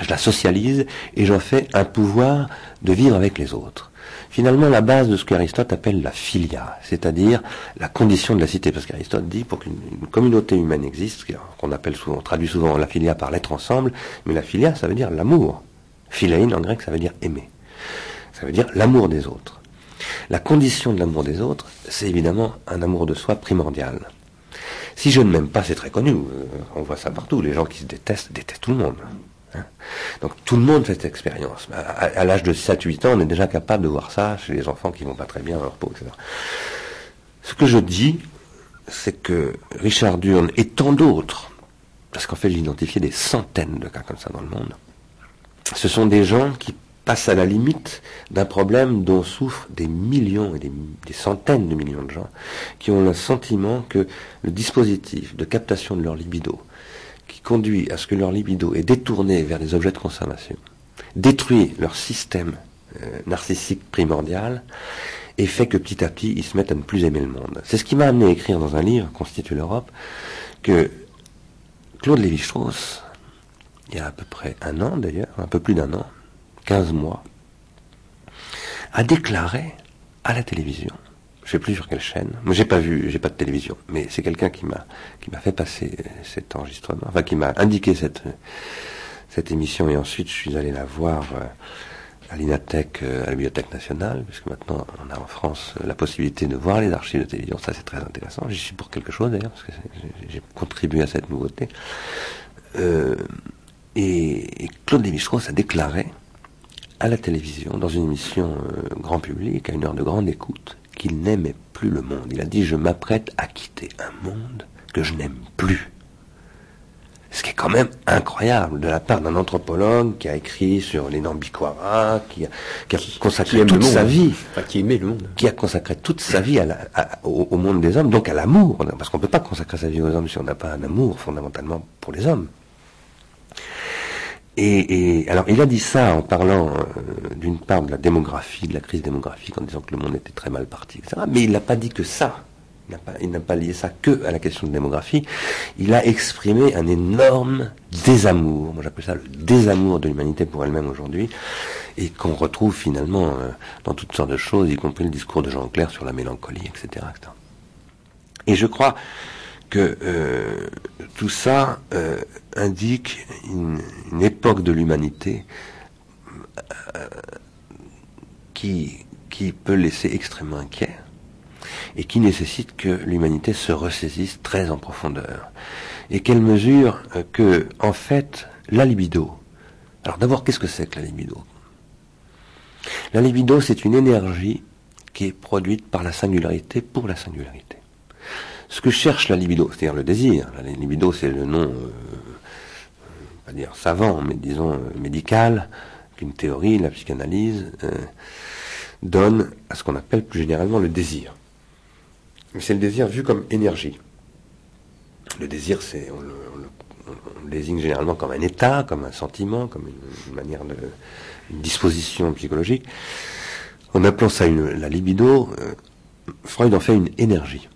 je la socialise et j'en fais un pouvoir de vivre avec les autres. Finalement, la base de ce qu'Aristote appelle la filia, c'est-à-dire la condition de la cité, parce qu'Aristote dit pour qu'une communauté humaine existe, qu'on appelle souvent, traduit souvent la filia par l'être ensemble, mais la filia, ça veut dire l'amour. Philein en grec, ça veut dire aimer. Ça veut dire l'amour des autres. La condition de l'amour des autres, c'est évidemment un amour de soi primordial. Si je ne m'aime pas, c'est très connu. Euh, on voit ça partout. Les gens qui se détestent détestent tout le monde. Hein. Donc tout le monde fait cette expérience. À, l'âge de 7-8 ans, on est déjà capable de voir ça chez les enfants qui vont pas très bien dans leur peau, etc. Ce que je dis, c'est que Richard Durn et tant d'autres, parce qu'en fait j'ai identifié des centaines de cas comme ça dans le monde, ce sont des gens qui passe à la limite d'un problème dont souffrent des millions et des, centaines de millions de gens qui ont le sentiment que le dispositif de captation de leur libido, qui conduit à ce que leur libido est détourné vers des objets de consommation, détruit leur système euh, narcissique primordial et fait que petit à petit ils se mettent à ne plus aimer le monde. C'est ce qui m'a amené à écrire dans un livre, Constitue l'Europe, que Claude Lévi-Strauss, il y a à peu près un an d'ailleurs, un peu plus d'un an, 15 mois, a déclaré à la télévision, je ne sais plus sur quelle chaîne, moi j'ai pas vu, j'ai pas de télévision, mais c'est quelqu'un qui m'a qui m'a fait passer cet enregistrement, enfin qui m'a indiqué cette cette émission. Et ensuite je suis allé la voir euh, à l'Inatech, euh, à la Bibliothèque nationale, puisque maintenant on a en France la possibilité de voir les archives de télévision, ça c'est très intéressant. J'y suis pour quelque chose d'ailleurs, parce que j'ai contribué à cette nouveauté. Euh, et, Claude Lévi-Strauss a déclaré à la télévision, dans une émission euh, grand public, à une heure de grande écoute, qu'il n'aimait plus le monde. Il a dit Je m'apprête à quitter un monde que je n'aime plus. Ce qui est quand même incroyable de la part d'un anthropologue qui a écrit sur les Nambikwara, qui a, qui a consacré toute sa vie, qui aimait le monde, qui a consacré toute sa vie au, monde des hommes, donc à l'amour, parce qu'on ne peut pas consacrer sa vie aux hommes si on n'a pas un amour fondamentalement pour les hommes. Et, alors, il a dit ça en parlant euh, d'une part de la démographie, de la crise démographique, en disant que le monde était très mal parti, etc. Mais il n'a pas dit que ça. Il n'a pas, lié ça que à la question de démographie. Il a exprimé un énorme désamour. Moi, j'appelle ça le désamour de l'humanité pour elle-même aujourd'hui, et qu'on retrouve finalement euh, dans toutes sortes de choses, y compris le discours de Jean Clair sur la mélancolie, etc., etc. Et je crois que euh, tout ça euh, indique une, époque de l'humanité euh, qui, qui peut laisser extrêmement inquiet et qui nécessite que l'humanité se ressaisisse très en profondeur et qu'elle mesure que, en fait, la libido. Alors d'abord, qu'est-ce que c'est que la libido? La libido, c'est une énergie qui est produite par la singularité pour la singularité. Ce que cherche la libido, c'est-à-dire le désir, la libido c'est le nom, euh, pas dire savant, mais disons euh, médical, qu'une théorie, la psychanalyse, euh, donne à ce qu'on appelle plus généralement le désir. Mais c'est le désir vu comme énergie. Le désir, c'est, on le, désigne généralement comme un état, comme un sentiment, comme une, manière de, disposition psychologique. En appelant ça la libido, euh, Freud en fait une énergie.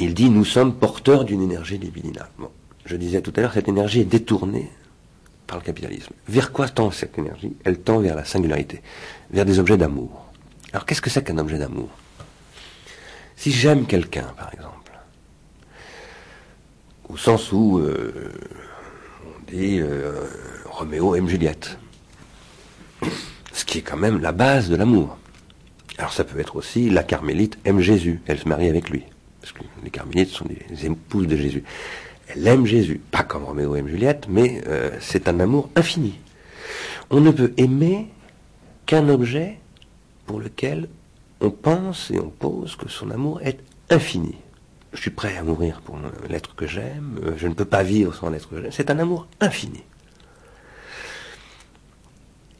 Il dit nous sommes porteurs d'une énergie libidinale. Bon, je disais tout à l'heure, cette énergie est détournée par le capitalisme. Vers quoi tend cette énergie? Elle tend vers la singularité, vers des objets d'amour. Alors qu'est-ce que c'est qu'un objet d'amour? Si j'aime quelqu'un, par exemple, au sens où euh, on dit euh, Roméo aime Juliette, ce qui est quand même la base de l'amour. Alors ça peut être aussi la carmélite aime Jésus, elle se marie avec lui. Parce que les carmélites sont des épouses de Jésus. Elle aime Jésus, pas comme Roméo aime Juliette, mais euh, c'est un amour infini. On ne peut aimer qu'un objet pour lequel on pense et on pose que son amour est infini. Je suis prêt à mourir pour l'être que j'aime, euh, je ne peux pas vivre sans l'être que j'aime. C'est un amour infini.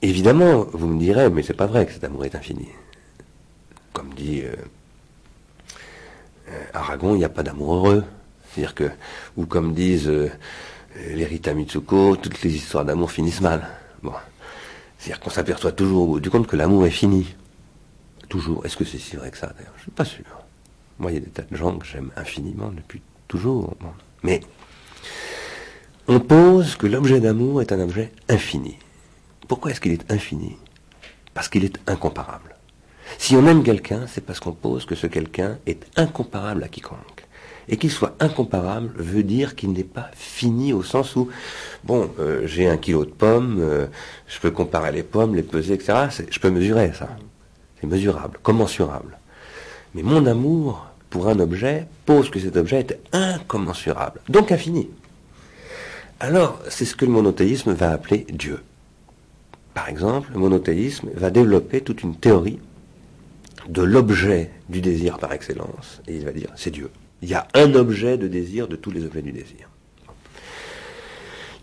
Évidemment, vous me direz, mais c'est pas vrai que cet amour est infini. Comme dit euh, Aragon, il n'y a pas d'amour heureux. C'est-à-dire que, ou comme disent euh, les Rita Mitsuko, toutes les histoires d'amour finissent mal. Bon. C'est-à-dire qu'on s'aperçoit toujours au bout du compte que l'amour est fini. Toujours. Est-ce que c'est si vrai que ça, d'ailleurs? Je suis pas sûr. Moi, il y a des tas de gens que j'aime infiniment depuis toujours. Mais on pose que l'objet d'amour est un objet infini. Pourquoi est-ce qu'il est infini? Parce qu'il est incomparable. Si on aime quelqu'un, c'est parce qu'on pose que ce quelqu'un est incomparable à quiconque. Et qu'il soit incomparable veut dire qu'il n'est pas fini au sens où, bon, euh, j'ai un kilo de pommes, euh, je peux comparer les pommes, les peser, etc. Je peux mesurer ça. C'est mesurable, commensurable. Mais mon amour pour un objet pose que cet objet est incommensurable, donc infini. Alors, c'est ce que le monothéisme va appeler Dieu. Par exemple, le monothéisme va développer toute une théorie de l'objet du désir par excellence, et il va dire c'est Dieu. Il y a un objet de désir de tous les objets du désir.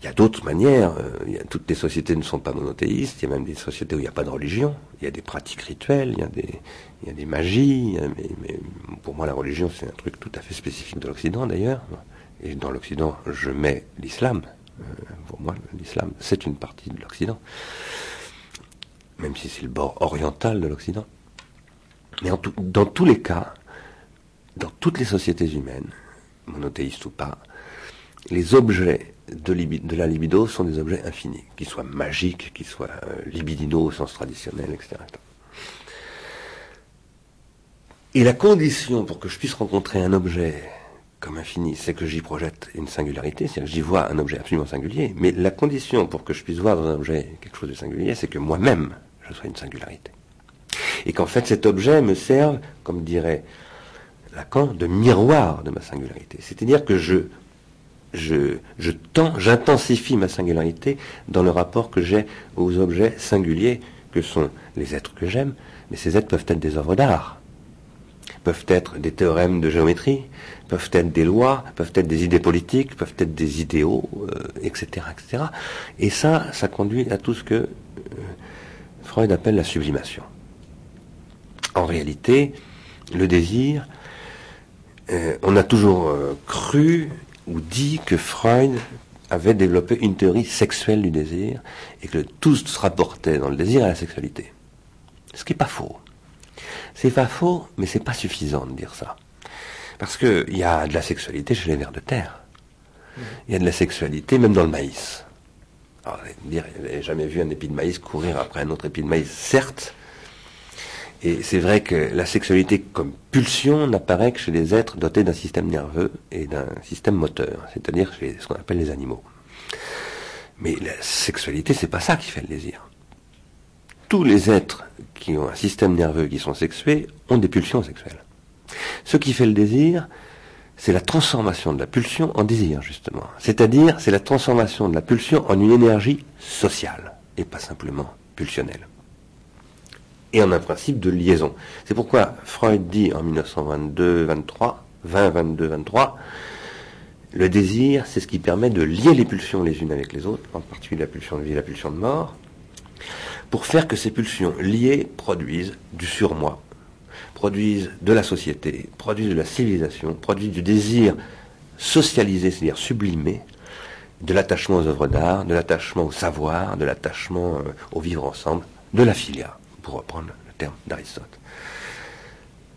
Il y a d'autres manières, euh, toutes les sociétés ne sont pas monothéistes, il y a même des sociétés où il n'y a pas de religion, il y a des pratiques rituelles, il y a des, magies, mais, pour moi la religion c'est un truc tout à fait spécifique de l'Occident d'ailleurs, et dans l'Occident je mets l'islam, euh, pour moi l'islam c'est une partie de l'Occident même si c'est le bord oriental de l'Occident. Mais dans tous les cas, dans toutes les sociétés humaines, monothéistes ou pas, les objets de, la libido sont des objets infinis, qu'ils soient magiques, qu'ils soient euh, au sens traditionnel, etc. Et la condition pour que je puisse rencontrer un objet comme infini, c'est que j'y projette une singularité, c'est-à-dire que j'y vois un objet absolument singulier. Mais la condition pour que je puisse voir dans un objet quelque chose de singulier, c'est que moi-même, soit une singularité. Et qu'en fait cet objet me serve, comme dirait Lacan, de miroir de ma singularité. C'est-à-dire que je, je, j'intensifie ma singularité dans le rapport que j'ai aux objets singuliers que sont les êtres que j'aime, mais ces êtres peuvent être des œuvres d'art, peuvent être des théorèmes de géométrie, peuvent être des lois, peuvent être des idées politiques, peuvent être des idéaux, etc., euh, etc. Et ça, ça conduit à tout ce que euh, Freud appelle la sublimation. En réalité, le désir, euh, on a toujours euh, cru ou dit que Freud avait développé une théorie sexuelle du désir et que tout se rapportait dans le désir à la sexualité. Ce qui n'est pas faux. C'est pas faux, mais c'est pas suffisant de dire ça. Parce qu'il y a de la sexualité chez les vers de terre. Il y a de la sexualité même dans le maïs. Alors, vous dire, il n'avait jamais vu un épi de maïs courir après un autre épi de maïs, certes, Et c'est vrai que la sexualité comme pulsion n'apparaît que chez les êtres dotés d'un système nerveux et d'un système moteur, c'est-à-dire chez ce qu'on appelle les animaux. Mais la sexualité, c'est pas ça qui fait le désir. Tous les êtres qui ont un système nerveux qui sont sexués ont des pulsions sexuelles. Ce qui fait le désir, c'est la transformation de la pulsion en désir, justement. C'est-à-dire, c'est la transformation de la pulsion en une énergie sociale, et pas simplement pulsionnelle. Et en un principe de liaison. C'est pourquoi Freud dit en 1922, 23, 20, 22, 23, le désir, c'est ce qui permet de lier les pulsions les unes avec les autres, en particulier la pulsion de vie et la pulsion de mort, pour faire que ces pulsions liées produisent du surmoi, produisent de la société, produisent de la civilisation, produisent du désir socialisé, c'est-à-dire sublimé, de l'attachement aux œuvres d'art, de l'attachement au savoir, de l'attachement euh, au vivre ensemble, de la filia, pour reprendre le terme d'Aristote.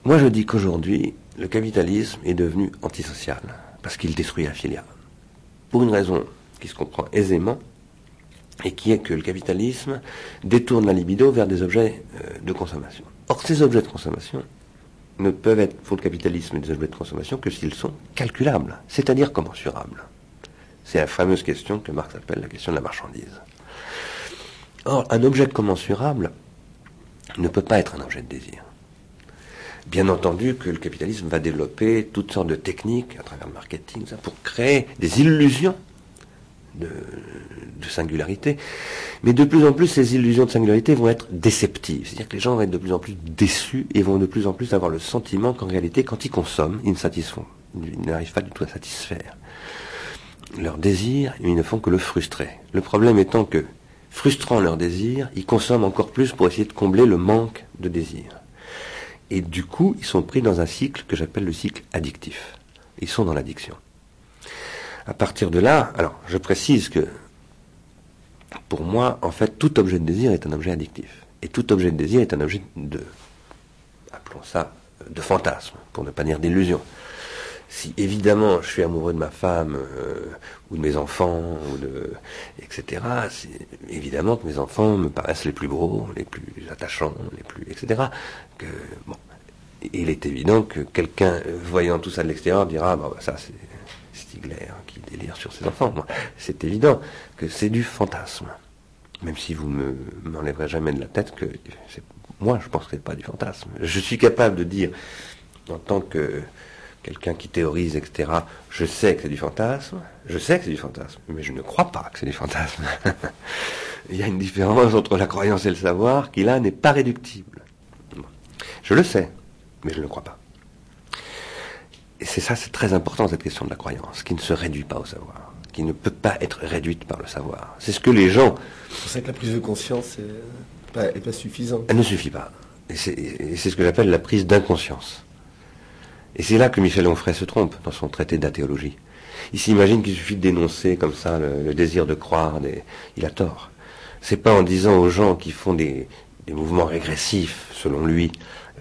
Moi je dis qu'aujourd'hui, le capitalisme est devenu antisocial parce qu'il détruit la filia. Pour une raison qui se comprend aisément, et qui est que le capitalisme détourne la libido vers des objets euh, de consommation. Or, ces objets de consommation ne peuvent être pour le capitalisme des objets de consommation que s'ils sont calculables, c'est-à-dire commensurables. C'est la fameuse question que Marx appelle la question de la marchandise. Or, un objet commensurable ne peut pas être un objet de désir. Bien entendu que le capitalisme va développer toutes sortes de techniques à travers le marketing pour créer des illusions de, singularité. Mais de plus en plus, ces illusions de singularité vont être déceptives. C'est-à-dire que les gens vont être de plus en plus déçus et vont de plus en plus avoir le sentiment qu'en réalité, quand ils consomment, ils ne satisfont, ils n'arrivent pas du tout à satisfaire leur désir, ils ne font que le frustrer. Le problème étant que, frustrant leur désir, ils consomment encore plus pour essayer de combler le manque de désir. Et du coup, ils sont pris dans un cycle que j'appelle le cycle addictif. Ils sont dans l'addiction. À partir de là, alors je précise que pour moi, en fait, tout objet de désir est un objet addictif. Et tout objet de désir est un objet de, appelons ça, de fantasme, pour ne pas dire d'illusion. Si évidemment je suis amoureux de ma femme euh, ou de mes enfants, ou de, etc., évidemment que mes enfants me paraissent les plus beaux, les plus attachants, les plus, etc. Que, il est évident que quelqu'un voyant tout ça de l'extérieur dira, bah, ça c'est Stigler qui délire sur ses enfants. C'est évident que c'est du fantasme. Même si vous ne m'enlèverez jamais de la tête que moi, je ne penserai pas du fantasme. Je suis capable de dire, en tant que quelqu'un qui théorise, etc., je sais que c'est du fantasme, je sais que c'est du fantasme, mais je ne crois pas que c'est du fantasme. (laughs) Il y a une différence entre la croyance et le savoir qui, là, n'est pas réductible. Je le sais, mais je ne le crois pas. Et c'est ça, c'est très important, cette question de la croyance, qui ne se réduit pas au savoir, qui ne peut pas être réduite par le savoir. C'est ce que les gens... C'est pour ça que la prise de conscience n'est pas, pas, suffisante. Elle ne suffit pas. Et c'est ce que j'appelle la prise d'inconscience. Et c'est là que Michel Onfray se trompe dans son traité d'athéologie. Il s'imagine qu'il suffit de dénoncer comme ça le, désir de croire. Il a tort. C'est pas en disant aux gens qui font des, des mouvements régressifs, selon lui,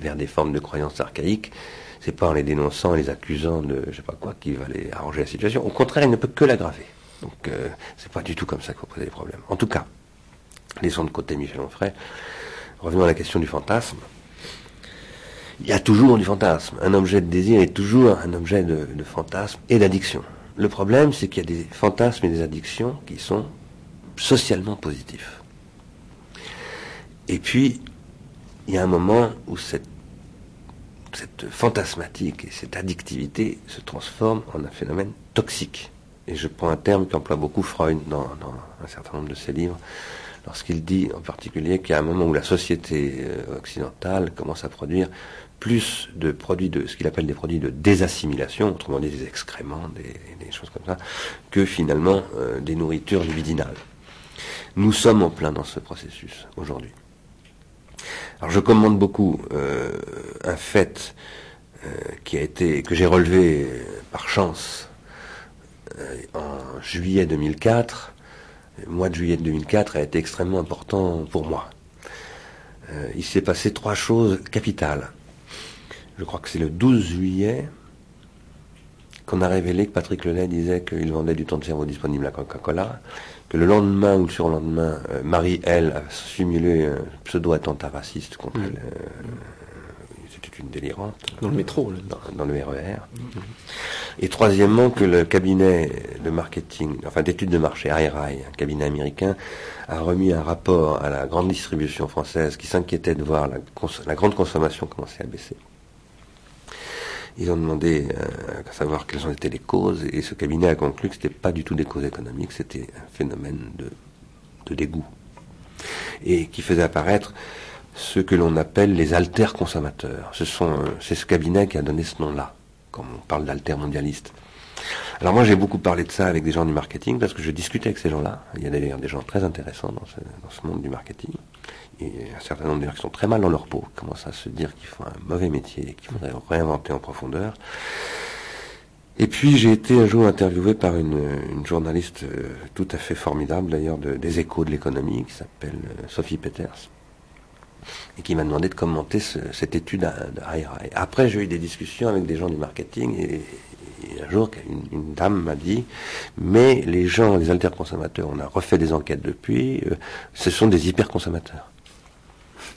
vers des formes de croyances archaïques, c'est pas en les dénonçant, en les accusant de je sais pas quoi, qui va les arranger la situation. Au contraire, il ne peut que l'aggraver. Donc euh, c'est pas du tout comme ça qu'il faut poser les problèmes. En tout cas, laissons de côté Michel Onfray. Revenons à la question du fantasme. Il y a toujours du fantasme. Un objet de désir est toujours un objet de, fantasme et d'addiction. Le problème, c'est qu'il y a des fantasmes et des addictions qui sont socialement positifs. Et puis, il y a un moment où cette cette fantasmatique et cette addictivité se transforme en un phénomène toxique. Et je prends un terme qu'emploie beaucoup Freud dans, un certain nombre de ses livres, lorsqu'il dit en particulier qu'il y a un moment où la société euh, occidentale commence à produire plus de produits de ce qu'il appelle des produits de désassimilation, autrement dit des excréments, des, choses comme ça, que finalement euh, des nourritures libidinales. Nous sommes en plein dans ce processus aujourd'hui. Alors je commande beaucoup euh, un fait euh, qui a été que j'ai relevé par chance en juillet 2004. Le mois de juillet 2004 a été extrêmement important pour moi. il s'est passé trois choses capitales. Je crois que c'est le 12 juillet qu'on a révélé que Patrick Lelay disait qu'il vendait du temps de cerveau disponible à Coca-Cola, que le lendemain ou le surlendemain, euh, Marie, elle, a simulé un pseudo-attentat raciste contre Mm. elle. euh, C'était une délirante. Dans le métro, là. Dans, dans le RER. Et troisièmement, que le cabinet de marketing, enfin d'études de marché, IRI, un cabinet américain, a remis un rapport à la grande distribution française qui s'inquiétait de voir la grande consommation commencer à baisser. Ils ont demandé euh, à savoir quelles ont été les causes, et ce cabinet a conclu que ce n'était pas du tout des causes économiques, c'était un phénomène de, de dégoût. Et qui faisait apparaître ce que l'on appelle les alters consommateurs. Ce euh, c'est ce cabinet qui a donné ce nom-là, quand on parle d'alter mondialiste. Alors moi j'ai beaucoup parlé de ça avec des gens du marketing parce que je discutais avec ces gens-là. Il y a d'ailleurs des gens très intéressants dans ce monde du marketing. Et un certain nombre gens qui sont très mal dans leur peau, commencent à se dire qu'ils font un mauvais métier et qu'il faudrait réinventer en profondeur. Et puis j'ai été un jour interviewé par une, journaliste euh, tout à fait formidable d'ailleurs de- des échos de l'économie qui s'appelle euh, Sophie Peters et qui m'a demandé de commenter ce- cette étude à- de. Après j'ai eu des discussions avec des gens du marketing et, un jour une, dame m'a dit mais les gens, les alterconsommateurs, on a refait des enquêtes depuis, euh, ce sont des hyperconsommateurs.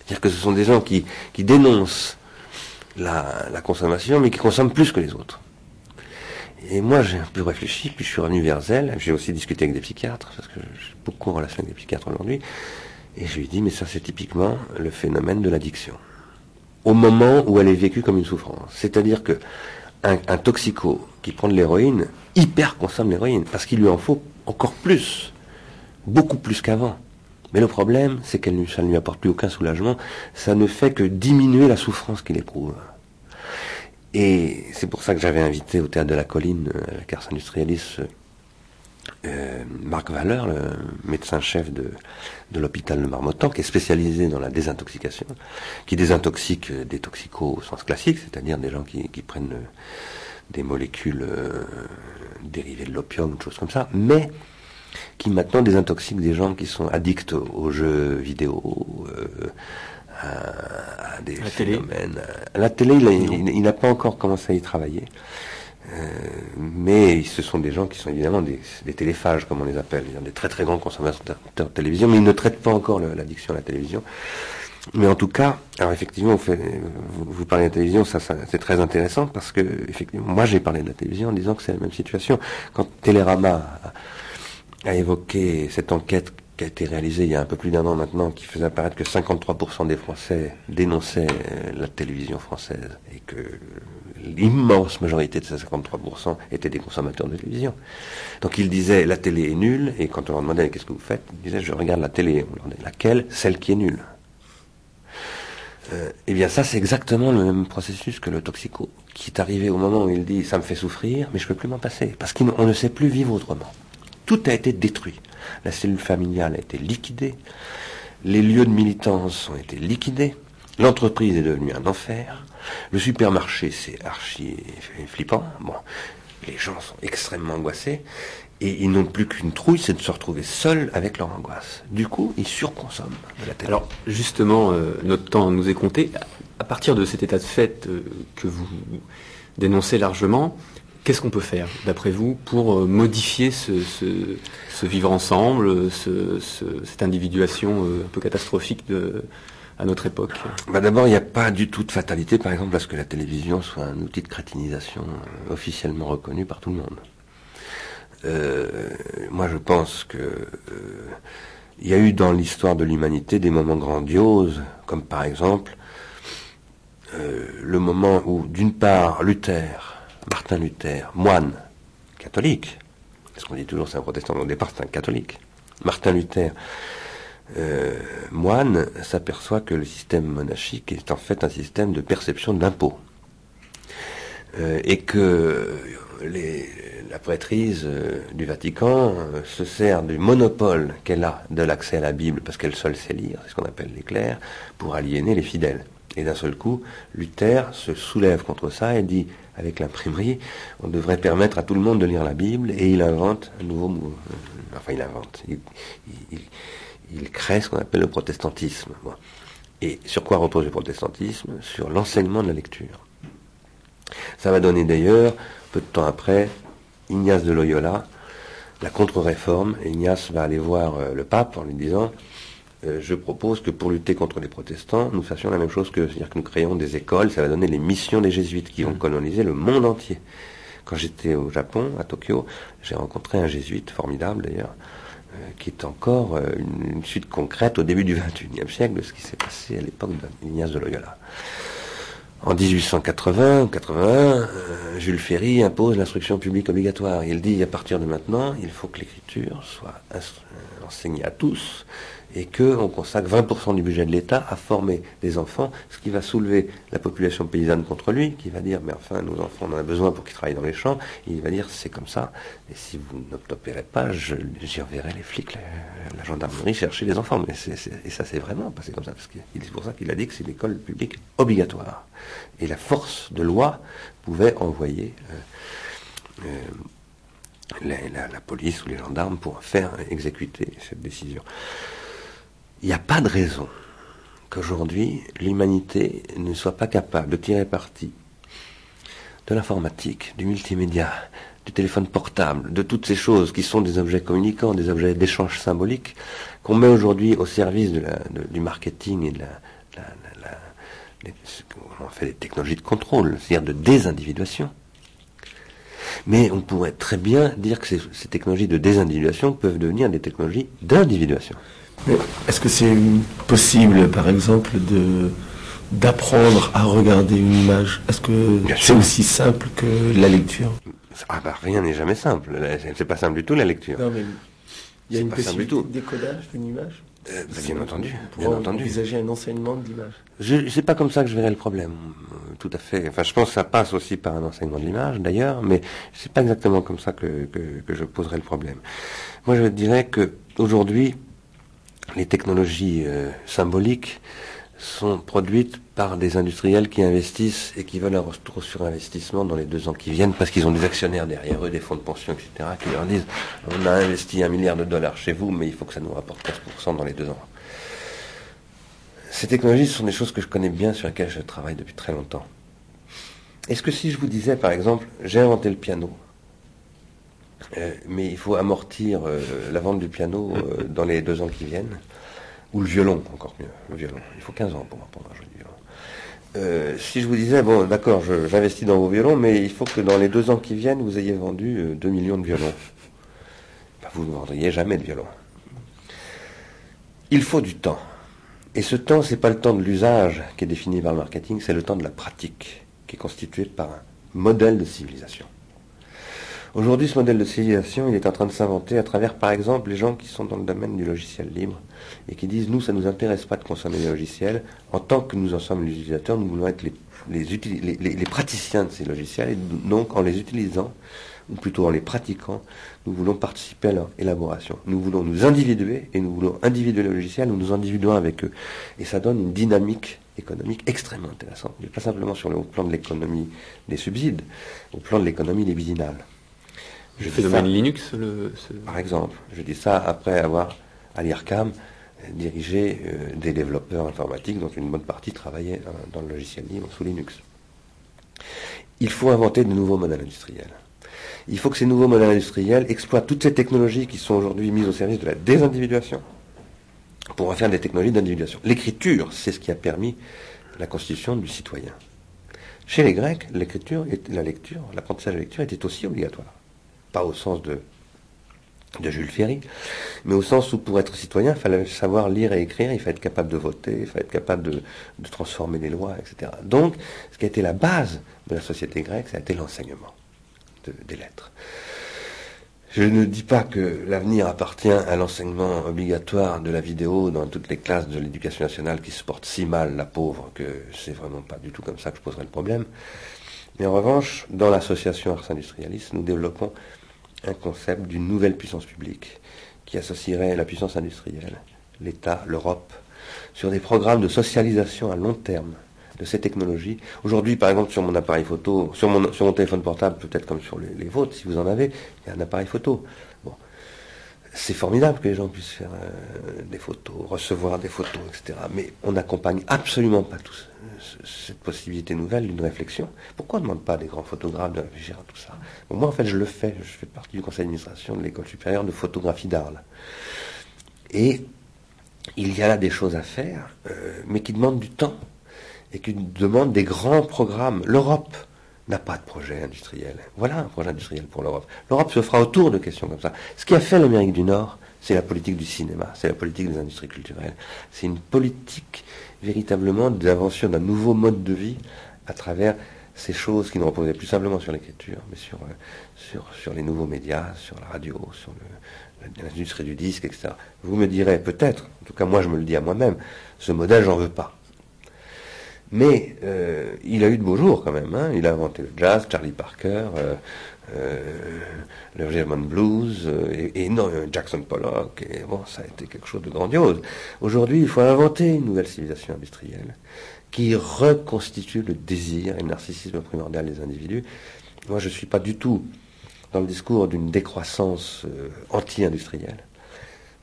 C'est-à-dire que ce sont des gens qui, dénoncent la, consommation mais qui consomment plus que les autres. Et moi, j'ai un peu réfléchi, puis je suis revenu vers elle. J'ai aussi discuté avec des psychiatres, parce que j'ai beaucoup en relation avec des psychiatres aujourd'hui. Et je lui ai dit, mais ça, c'est typiquement le phénomène de l'addiction. Au moment où elle est vécue comme une souffrance. C'est-à-dire que un, un toxico qui prend de l'héroïne, hyper consomme l'héroïne, parce qu'il lui en faut encore plus. Beaucoup plus qu'avant. Mais le problème, c'est qu'elle ne, ça ne lui apporte plus aucun soulagement. Ça ne fait que diminuer la souffrance qu'il éprouve. Et c'est pour ça que j'avais invité au Théâtre de la Colline, euh, avec Ars Industrialis, euh, Marc Valeur, le médecin-chef de, l'hôpital de Marmottan, qui est spécialisé dans la désintoxication, qui désintoxique des toxicos au sens classique, c'est-à-dire des gens qui, prennent euh, des molécules dérivées de l'opium, des choses comme ça, mais qui maintenant désintoxique des gens qui sont addicts aux, jeux vidéo, euh, à, à des La télé. phénomènes. À la télé, il n'a pas encore commencé à y travailler. Euh, mais ce sont des gens qui sont évidemment des, des téléphages, comme on les appelle, des très très grands consommateurs de télévision, mais ils ne traitent pas encore l'addiction à la télévision. Mais en tout cas, alors effectivement, vous, fait- vous, vous parlez de la télévision, ça, ça, c'est très intéressant parce que effectivement, moi j'ai parlé de la télévision en disant que c'est la même situation. Quand Télérama a, a évoqué cette enquête qui a été réalisée il y a un peu plus d'un an maintenant, qui faisait apparaître que 53% des Français dénonçaient euh, la télévision française et que l'immense majorité de ces 53% étaient des consommateurs de télévision. Donc ils disaient la télé est nulle et quand on leur demandait qu'est-ce que vous faites, ils disaient je regarde la télé. On leur disait laquelle? Celle qui est nulle. Euh, eh bien ça c'est exactement le même processus que le toxico, qui est arrivé au moment où il dit ça me fait souffrir, mais je peux plus m'en passer, parce qu'on ne sait plus vivre autrement. Tout a été détruit. La cellule familiale a été liquidée, les lieux de militance ont été liquidés, l'entreprise est devenue un enfer, le supermarché c'est archi flippant, bon, les gens sont extrêmement angoissés, et ils n'ont plus qu'une trouille, c'est de se retrouver seuls avec leur angoisse. Du coup, ils surconsomment de la télé. Alors, justement, euh, notre temps nous est compté. À partir de cet état de fait euh, que vous dénoncez largement, qu'est-ce qu'on peut faire, d'après vous, pour euh, modifier ce, vivre ensemble, ce- ce- cette individuation euh, un peu catastrophique à notre époque? Bah D'abord, il n'y a pas du tout de fatalité, par exemple, à ce que la télévision soit un outil de crétinisation euh, officiellement reconnu par tout le monde. Moi, je pense que il y a eu dans l'histoire de l'humanité des moments grandioses, comme par exemple le moment où, d'une part, Luther, Martin Luther, moine catholique, parce qu'on dit toujours c'est un protestant, au départ c'est un catholique, Martin Luther, euh, moine s'aperçoit que le système monarchique est en fait un système de perception d'impôts. Euh, et que la prêtrise euh, du Vatican euh, se sert du monopole qu'elle a de l'accès à la Bible, parce qu'elle seule sait lire, c'est ce qu'on appelle les clercs, pour aliéner les fidèles. Et d'un seul coup, Luther se soulève contre ça et dit, avec l'imprimerie, on devrait permettre à tout le monde de lire la Bible, et il invente un nouveau mouvement. Enfin, il invente. Il, il- crée ce qu'on appelle le protestantisme. Et sur quoi repose le protestantisme? Sur l'enseignement de la lecture. Ça va donner d'ailleurs, peu de temps après, Ignace de Loyola, la contre-réforme. Ignace va aller voir euh, le pape en lui disant euh, Je propose que pour lutter contre les protestants, nous fassions la même chose que, c'est-à-dire que nous créons des écoles, ça va donner les missions des jésuites qui vont mmh. coloniser le monde entier. Quand j'étais au Japon, à Tokyo, j'ai rencontré un jésuite formidable d'ailleurs, euh, qui est encore une, suite concrète au début du XXIe siècle de ce qui s'est passé à l'époque d'Ignace de Loyola. En 1880 81, euh, Jules Ferry impose l'instruction publique obligatoire. Il dit à partir de maintenant, il faut que l'écriture soit enseignée à tous et qu'on consacre 20% du budget de l'État à former des enfants, ce qui va soulever la population paysanne contre lui, qui va dire, mais enfin, nos enfants, on en a besoin pour qu'ils travaillent dans les champs, et il va dire, c'est comme ça, et si vous n'opérez pas, j'y reverrai les flics, la, gendarmerie chercher les enfants. Mais et ça, c'est vraiment passé comme ça, parce que c'est pour ça qu'il a dit que c'est l'école publique obligatoire. Et la force de loi pouvait envoyer euh, euh, la police ou les gendarmes pour faire exécuter cette décision. Il n'y a pas de raison qu'aujourd'hui l'humanité ne soit pas capable de tirer parti de l'informatique, du multimédia, du téléphone portable, de toutes ces choses qui sont des objets communicants, des objets d'échange symbolique, qu'on met aujourd'hui au service du marketing et de la, on fait des technologies de contrôle, c'est-à-dire de désindividuation. Mais on pourrait très bien dire que ces technologies de désindividuation peuvent devenir des technologies d'individuation. Est-ce que c'est possible, par exemple, de d'apprendre à regarder une image? Est-ce que c'est aussi simple que la lecture? Ah bah rien n'est jamais simple. C'est pas simple du tout la lecture. Non mais il y a une possibilité de décodage d'une image? Euh, bah, bien entendu, bien entendu. envisager un enseignement de l'image. Je sais pas comme ça que je verrais le problème. Euh, tout à fait. Enfin, je pense que ça passe aussi par un enseignement de l'image, d'ailleurs, mais c'est pas exactement comme ça que, que, je poserais le problème. Moi, je dirais que aujourd'hui, les technologies euh, symboliques sont produites par des industriels qui investissent et qui veulent un retour sur investissement dans les deux ans qui viennent parce qu'ils ont des actionnaires derrière eux, des fonds de pension, etc., qui leur disent on a investi un milliard de dollars chez vous, mais il faut que ça nous rapporte 15% dans les deux ans. Ces technologies sont des choses que je connais bien, sur lesquelles je travaille depuis très longtemps. Est-ce que si je vous disais, par exemple, j'ai inventé le piano, euh, mais il faut amortir euh, la vente du piano euh, dans les deux ans qui viennent. Ou le violon, encore mieux. Le violon. Il faut 15 ans pour apprendre à jouer du violon. si je vous disais, bon, d'accord, j'investis dans vos violons, mais il faut que dans les deux ans qui viennent, vous ayez vendu 2 millions de violons. Ben, vous ne vendriez jamais de violon. Il faut du temps. Et ce temps, ce n'est pas le temps de l'usage qui est défini par le marketing, c'est le temps de la pratique, qui est constitué par un modèle de civilisation. Aujourd'hui, ce modèle de civilisation, il est en train de s'inventer à travers, par exemple, les gens qui sont dans le domaine du logiciel libre et qui disent, nous, ça ne nous intéresse pas de consommer les logiciels. En tant que nous en sommes les utilisateurs, nous voulons être les, praticiens de ces logiciels. Et donc, en les utilisant, ou plutôt en les pratiquant, nous voulons participer à leur élaboration. Nous voulons nous individuer et nous voulons individuer le logiciel, nous nous individuons avec eux. Et ça donne une dynamique économique extrêmement intéressante. Pas simplement sur le plan de l'économie des subsides, au plan de l'économie des bisinales. Je phénomène Linux le, Par exemple, je dis ça après avoir, à l'IRCAM, dirigé euh, des développeurs informatiques dont une bonne partie travaillait euh, dans le logiciel libre sous Linux. Il faut inventer de nouveaux modèles industriels. Il faut que ces nouveaux modèles industriels exploitent toutes ces technologies qui sont aujourd'hui mises au service de la désindividuation pour en faire des technologies d'individuation. L'écriture, c'est ce qui a permis la constitution du citoyen. Chez les Grecs, l'écriture, la lecture, l'apprentissage de la lecture était aussi obligatoire pas au sens de, de Jules Ferry, mais au sens où pour être citoyen, il fallait savoir lire et écrire, il fallait être capable de voter, il fallait être capable de, transformer les lois, etc. Donc, ce qui a été la base de la société grecque, ça a été l'enseignement des lettres. Je ne dis pas que l'avenir appartient à l'enseignement obligatoire de la vidéo dans toutes les classes de l'éducation nationale qui se portent si mal, la pauvre, que c'est vraiment pas du tout comme ça que je poserai le problème. Mais en revanche, dans l'association Ars Industrialis, nous développons un concept d'une nouvelle puissance publique qui associerait la puissance industrielle, l'État, l'Europe, sur des programmes de socialisation à long terme de ces technologies. Aujourd'hui, par exemple, sur mon appareil photo, sur mon, téléphone portable, peut-être comme sur les, vôtres, si vous en avez, il y a un appareil photo. C'est formidable que les gens puissent faire euh, des photos, recevoir des photos, etc. Mais on n'accompagne absolument pas tous cette possibilité nouvelle d'une réflexion. Pourquoi on ne demande pas à des grands photographes de réfléchir à tout ça? Moi, en fait, je le fais. Je fais partie du conseil d'administration de l'école supérieure de photographie d'Arles. Et il y a là des choses à faire, euh, mais qui demandent du temps et qui demandent des grands programmes. L'Europe n'a pas de projet industriel. Voilà un projet industriel pour l'Europe. L'Europe se fera autour de questions comme ça. Ce qui a fait l'Amérique du Nord, c'est la politique du cinéma, c'est la politique des industries culturelles. C'est une politique véritablement d'invention d'un nouveau mode de vie à travers ces choses qui ne reposaient plus simplement sur l'écriture, mais sur, euh, sur, sur les nouveaux médias, sur la radio, sur l'industrie du disque, etc. Vous me direz peut-être, en tout cas moi je me le dis à moi-même, ce modèle j'en veux pas. Mais euh, il a eu de beaux jours quand même. Hein. Il a inventé le jazz, Charlie Parker, euh, euh, le German Blues, et, non, Jackson Pollock. Et bon, ça a été quelque chose de grandiose. Aujourd'hui, il faut inventer une nouvelle civilisation industrielle qui reconstitue le désir et le narcissisme primordial des individus. Moi, je ne suis pas du tout dans le discours d'une décroissance anti-industrielle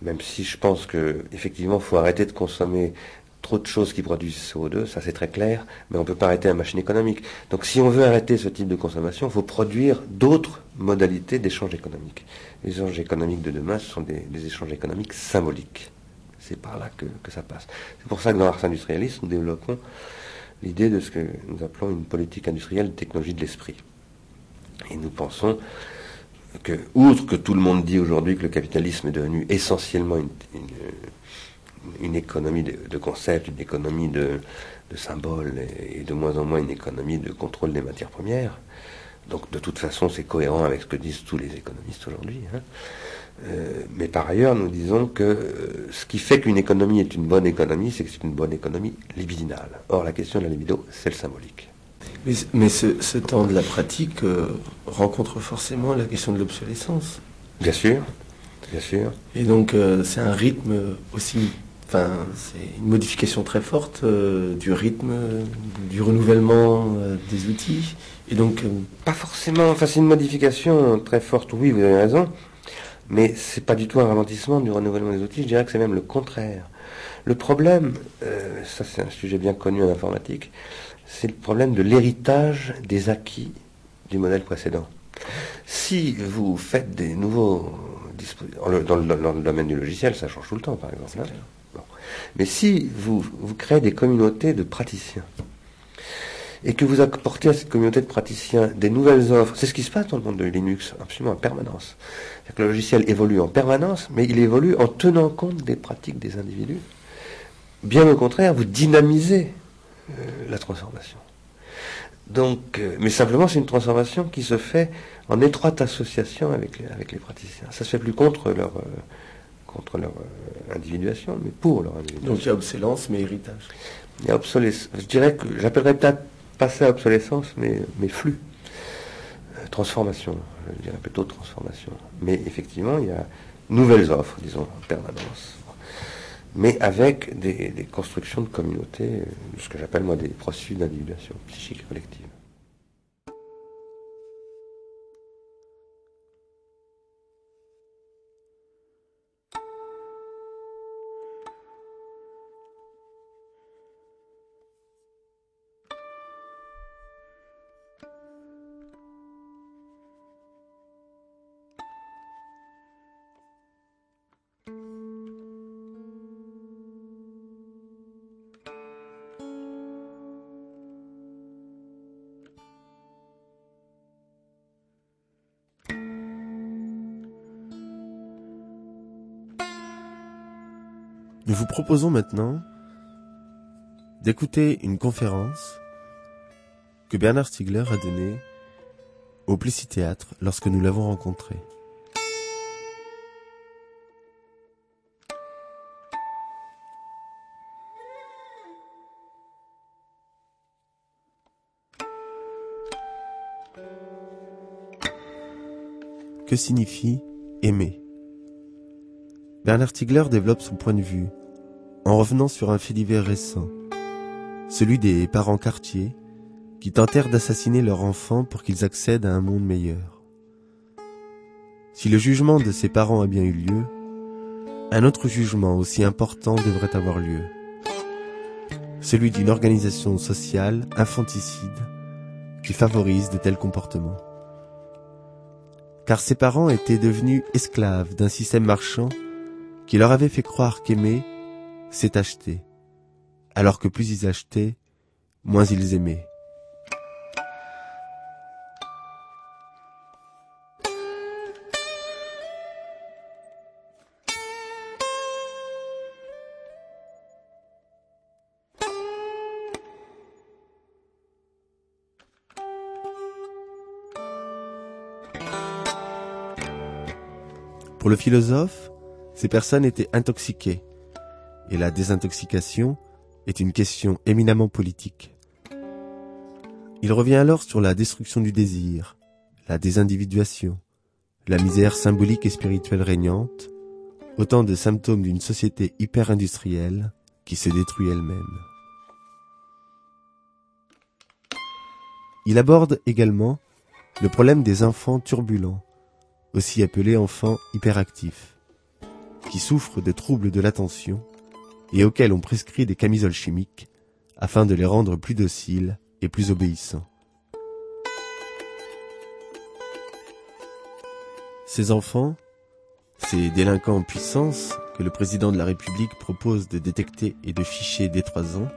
même si je pense que effectivement, il faut arrêter de consommer trop de choses qui produisent CO2, ça c'est très clair, mais on ne peut pas arrêter la machine économique. Donc si on veut arrêter ce type de consommation, il faut produire d'autres modalités d'échange économique. Les échanges économiques de demain, ce sont des, échanges économiques symboliques. C'est par là que, ça passe. C'est pour ça que dans l'art industrialiste, nous développons l'idée de ce que nous appelons une politique industrielle de technologie de l'esprit. Et nous pensons que, outre que tout le monde dit aujourd'hui que le capitalisme est devenu essentiellement une économie de, concepts, une économie de, symboles et, de moins en moins une économie de contrôle des matières premières. Donc de toute façon, c'est cohérent avec ce que disent tous les économistes aujourd'hui. Hein. Euh, mais par ailleurs, nous disons que euh, ce qui fait qu'une économie est une bonne économie, c'est que c'est une bonne économie libidinale. Or, la question de la libido, c'est le symbolique. Mais, ce, temps de la pratique euh, rencontre forcément la question de l'obsolescence. Bien sûr, bien sûr. Et donc, c'est un rythme aussi c'est une modification très forte euh, du rythme, du renouvellement euh, des outils. Et donc, euh, pas forcément. Enfin, c'est une modification très forte. Oui, vous avez raison, mais c'est pas du tout un ralentissement du renouvellement des outils. Je dirais que c'est même le contraire. Le problème, ça c'est un sujet bien connu en informatique, c'est le problème de l'héritage des acquis du modèle précédent. Si vous faites des nouveaux dispositifs, dans, le domaine du logiciel, ça change tout le temps, par exemple. Hein. Mais si vous, créez des communautés de praticiens, et que vous apportez à cette communauté de praticiens des nouvelles offres, c'est ce qui se passe dans le monde de Linux, absolument en permanence. Que le logiciel évolue en permanence, mais il évolue en tenant compte des pratiques des individus. Bien au contraire, vous dynamisez euh, la transformation. Donc, euh, mais simplement, c'est une transformation qui se fait en étroite association avec les, praticiens. Ça se fait plus contre leur, euh, contre leur euh, individuation, mais pour leur individuation. Donc il y a obsolescence, mais héritage. Il y a obsolescence. Je dirais que j'appellerais peut-être pas ça obsolescence, mais, mais flux. Euh, transformation, je dirais plutôt transformation. Mais effectivement, il y a nouvelles offres, disons, en permanence. Mais avec des, des constructions de communautés, euh, ce que j'appelle moi des processus d'individuation psychique collective. Nous vous proposons maintenant d'écouter une conférence que Bernard Stiegler a donnée au Plessis Théâtre lorsque nous l'avons rencontré. Que signifie aimer? Bernard Stiegler développe son point de vue en revenant sur un fait divers récent, celui des parents quartiers qui tentèrent d'assassiner leurs enfants pour qu'ils accèdent à un monde meilleur. Si le jugement de ces parents a bien eu lieu, un autre jugement aussi important devrait avoir lieu. Celui d'une organisation sociale infanticide qui favorise de tels comportements. Car ses parents étaient devenus esclaves d'un système marchand qui leur avait fait croire qu'aimer, c'est acheter, alors que plus ils achetaient, moins ils aimaient. Pour le philosophe, ces personnes étaient intoxiquées, et la désintoxication est une question éminemment politique. Il revient alors sur la destruction du désir, la désindividuation, la misère symbolique et spirituelle régnante, autant de symptômes d'une société hyper-industrielle qui se détruit elle-même. Il aborde également le problème des enfants turbulents, aussi appelés enfants hyperactifs, qui souffrent de troubles de l'attention et auxquels on prescrit des camisoles chimiques afin de les rendre plus dociles et plus obéissants. Ces enfants, ces délinquants en puissance que le président de la République propose de détecter et de ficher dès trois ans,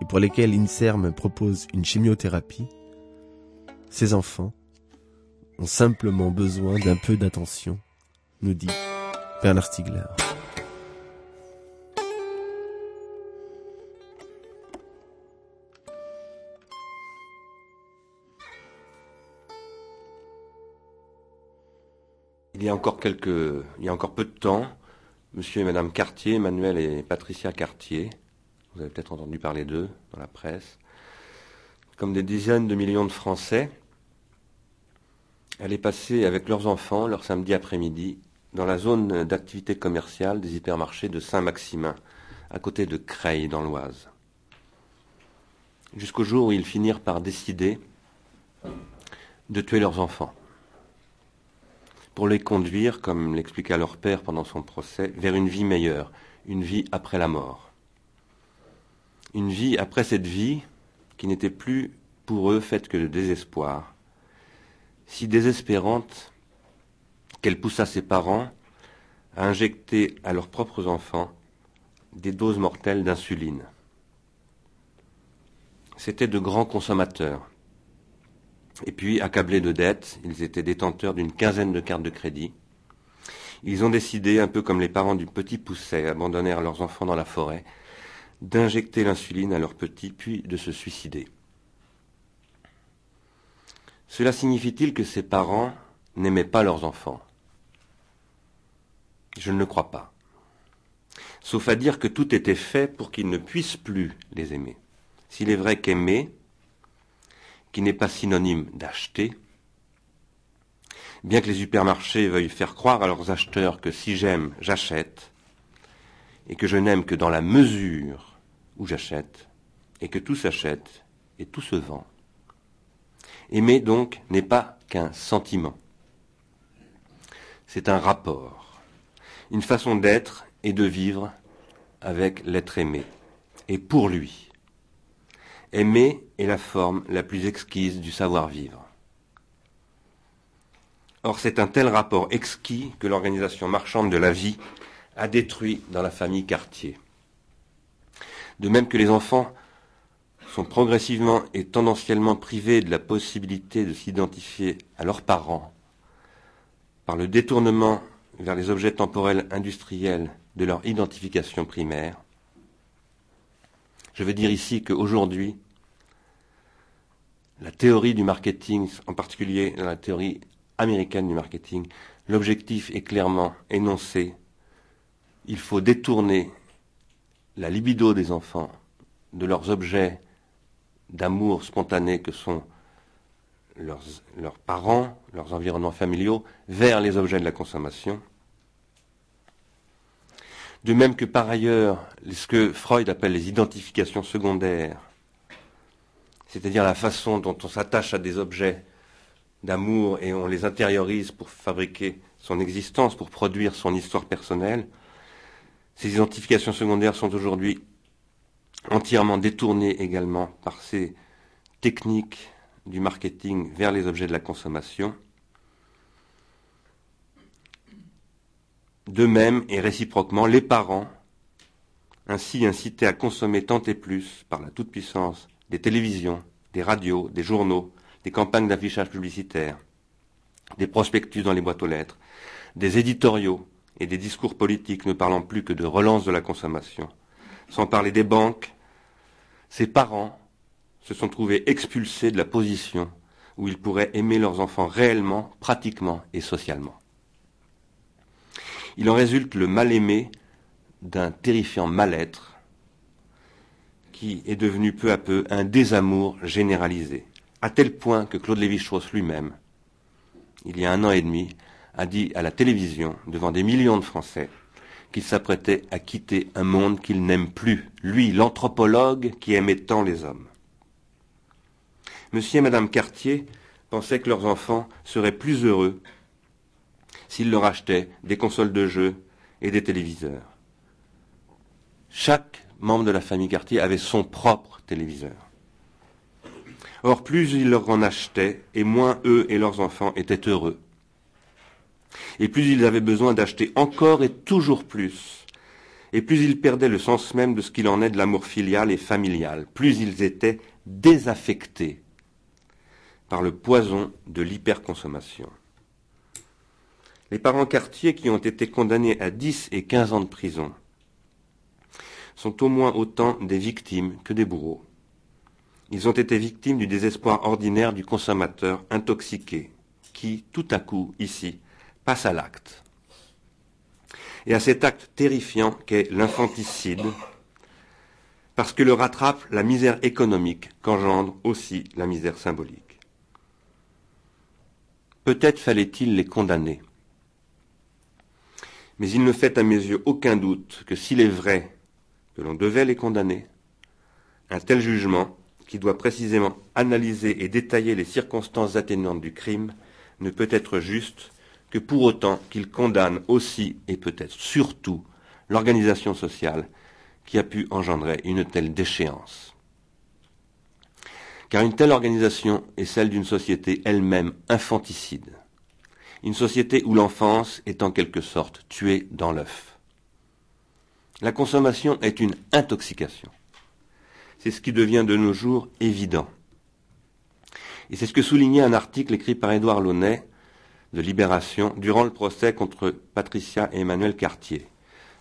et pour lesquels l'INSERM propose une chimiothérapie, ces enfants ont simplement besoin d'un peu d'attention, nous dit Bernard Stiegler. Il y a encore peu de temps, Monsieur et Madame Cartier, Emmanuel et Patricia Cartier, vous avez peut-être entendu parler d'eux dans la presse, comme des dizaines de millions de Français, allaient passer avec leurs enfants leur samedi après-midi dans la zone d'activité commerciale des hypermarchés de Saint-Maximin, à côté de Creil dans l'Oise. Jusqu'au jour où ils finirent par décider de tuer leurs enfants pour les conduire, comme l'expliqua leur père pendant son procès, vers une vie meilleure, une vie après la mort. Une vie après cette vie qui n'était plus pour eux faite que de désespoir, si désespérante qu'elle poussa ses parents à injecter à leurs propres enfants des doses mortelles d'insuline. C'étaient de grands consommateurs, et puis, accablés de dettes, ils étaient détenteurs d'une quinzaine de cartes de crédit. Ils ont décidé, un peu comme les parents du petit Pousset abandonnèrent leurs enfants dans la forêt, d'injecter l'insuline à leurs petits, puis de se suicider. Cela signifie-t-il que ces parents n'aimaient pas leurs enfants? Je ne le crois pas. Sauf à dire que tout était fait pour qu'ils ne puissent plus les aimer. S'il est vrai qu'aimer, qui n'est pas synonyme d'acheter, bien que les supermarchés veuillent faire croire à leurs acheteurs que si j'aime, j'achète, et que je n'aime que dans la mesure où j'achète, et que tout s'achète et tout se vend. Aimer donc n'est pas qu'un sentiment, c'est un rapport, une façon d'être et de vivre avec l'être aimé, et pour lui. Aimer est la forme la plus exquise du savoir-vivre. Or, c'est un tel rapport exquis que l'organisation marchande de la vie a détruit dans la famille Cartier. De même que les enfants sont progressivement et tendanciellement privés de la possibilité de s'identifier à leurs parents par le détournement vers les objets temporels industriels de leur identification primaire, je veux dire ici qu'aujourd'hui, la théorie du marketing, en particulier la théorie américaine du marketing, l'objectif est clairement énoncé. Il faut détourner la libido des enfants de leurs objets d'amour spontané que sont leurs, parents, leurs environnements familiaux, vers les objets de la consommation. De même que par ailleurs, ce que Freud appelle les identifications secondaires, c'est-à-dire la façon dont on s'attache à des objets d'amour et on les intériorise pour fabriquer son existence pour produire son histoire personnelle. Ces identifications secondaires sont aujourd'hui entièrement détournées également par ces techniques du marketing vers les objets de la consommation. De même et réciproquement, les parents, ainsi incités à consommer tant et plus par la toute-puissance des télévisions, des radios, des journaux, des campagnes d'affichage publicitaire, des prospectus dans les boîtes aux lettres, des éditoriaux et des discours politiques ne parlant plus que de relance de la consommation, sans parler des banques, ces parents se sont trouvés expulsés de la position où ils pourraient aimer leurs enfants réellement, pratiquement et socialement. Il en résulte le mal-aimé d'un terrifiant mal-être qui est devenu peu à peu un désamour généralisé, à tel point que Claude Lévi-Strauss lui-même, il y a un an et demi, a dit à la télévision, devant des millions de Français, qu'il s'apprêtait à quitter un monde qu'il n'aime plus, lui, l'anthropologue qui aimait tant les hommes. Monsieur et Madame Cartier pensaient que leurs enfants seraient plus heureux s'ils leur achetaient des consoles de jeux et des téléviseurs. Chaque membre de la famille Cartier avait son propre téléviseur. Or, plus ils leur en achetaient, et moins eux et leurs enfants étaient heureux. Et plus ils avaient besoin d'acheter encore et toujours plus, et plus ils perdaient le sens même de ce qu'il en est de l'amour filial et familial, plus ils étaient désaffectés par le poison de l'hyperconsommation. Les parents quartiers qui ont été condamnés à 10 et 15 ans de prison sont au moins autant des victimes que des bourreaux. Ils ont été victimes du désespoir ordinaire du consommateur intoxiqué, qui, tout à coup, ici, passe à l'acte. Et à cet acte terrifiant qu'est l'infanticide, parce que le rattrape la misère économique qu'engendre aussi la misère symbolique. Peut-être fallait-il les condamner. Mais il ne fait à mes yeux aucun doute que s'il est vrai que l'on devait les condamner, un tel jugement, qui doit précisément analyser et détailler les circonstances atténuantes du crime, ne peut être juste que pour autant qu'il condamne aussi et peut-être surtout l'organisation sociale qui a pu engendrer une telle déchéance. Car une telle organisation est celle d'une société elle-même infanticide, une société où l'enfance est en quelque sorte tuée dans l'œuf. La consommation est une intoxication. C'est ce qui devient de nos jours évident. Et c'est ce que soulignait un article écrit par Édouard Launay de Libération durant le procès contre Patricia et Emmanuel Cartier.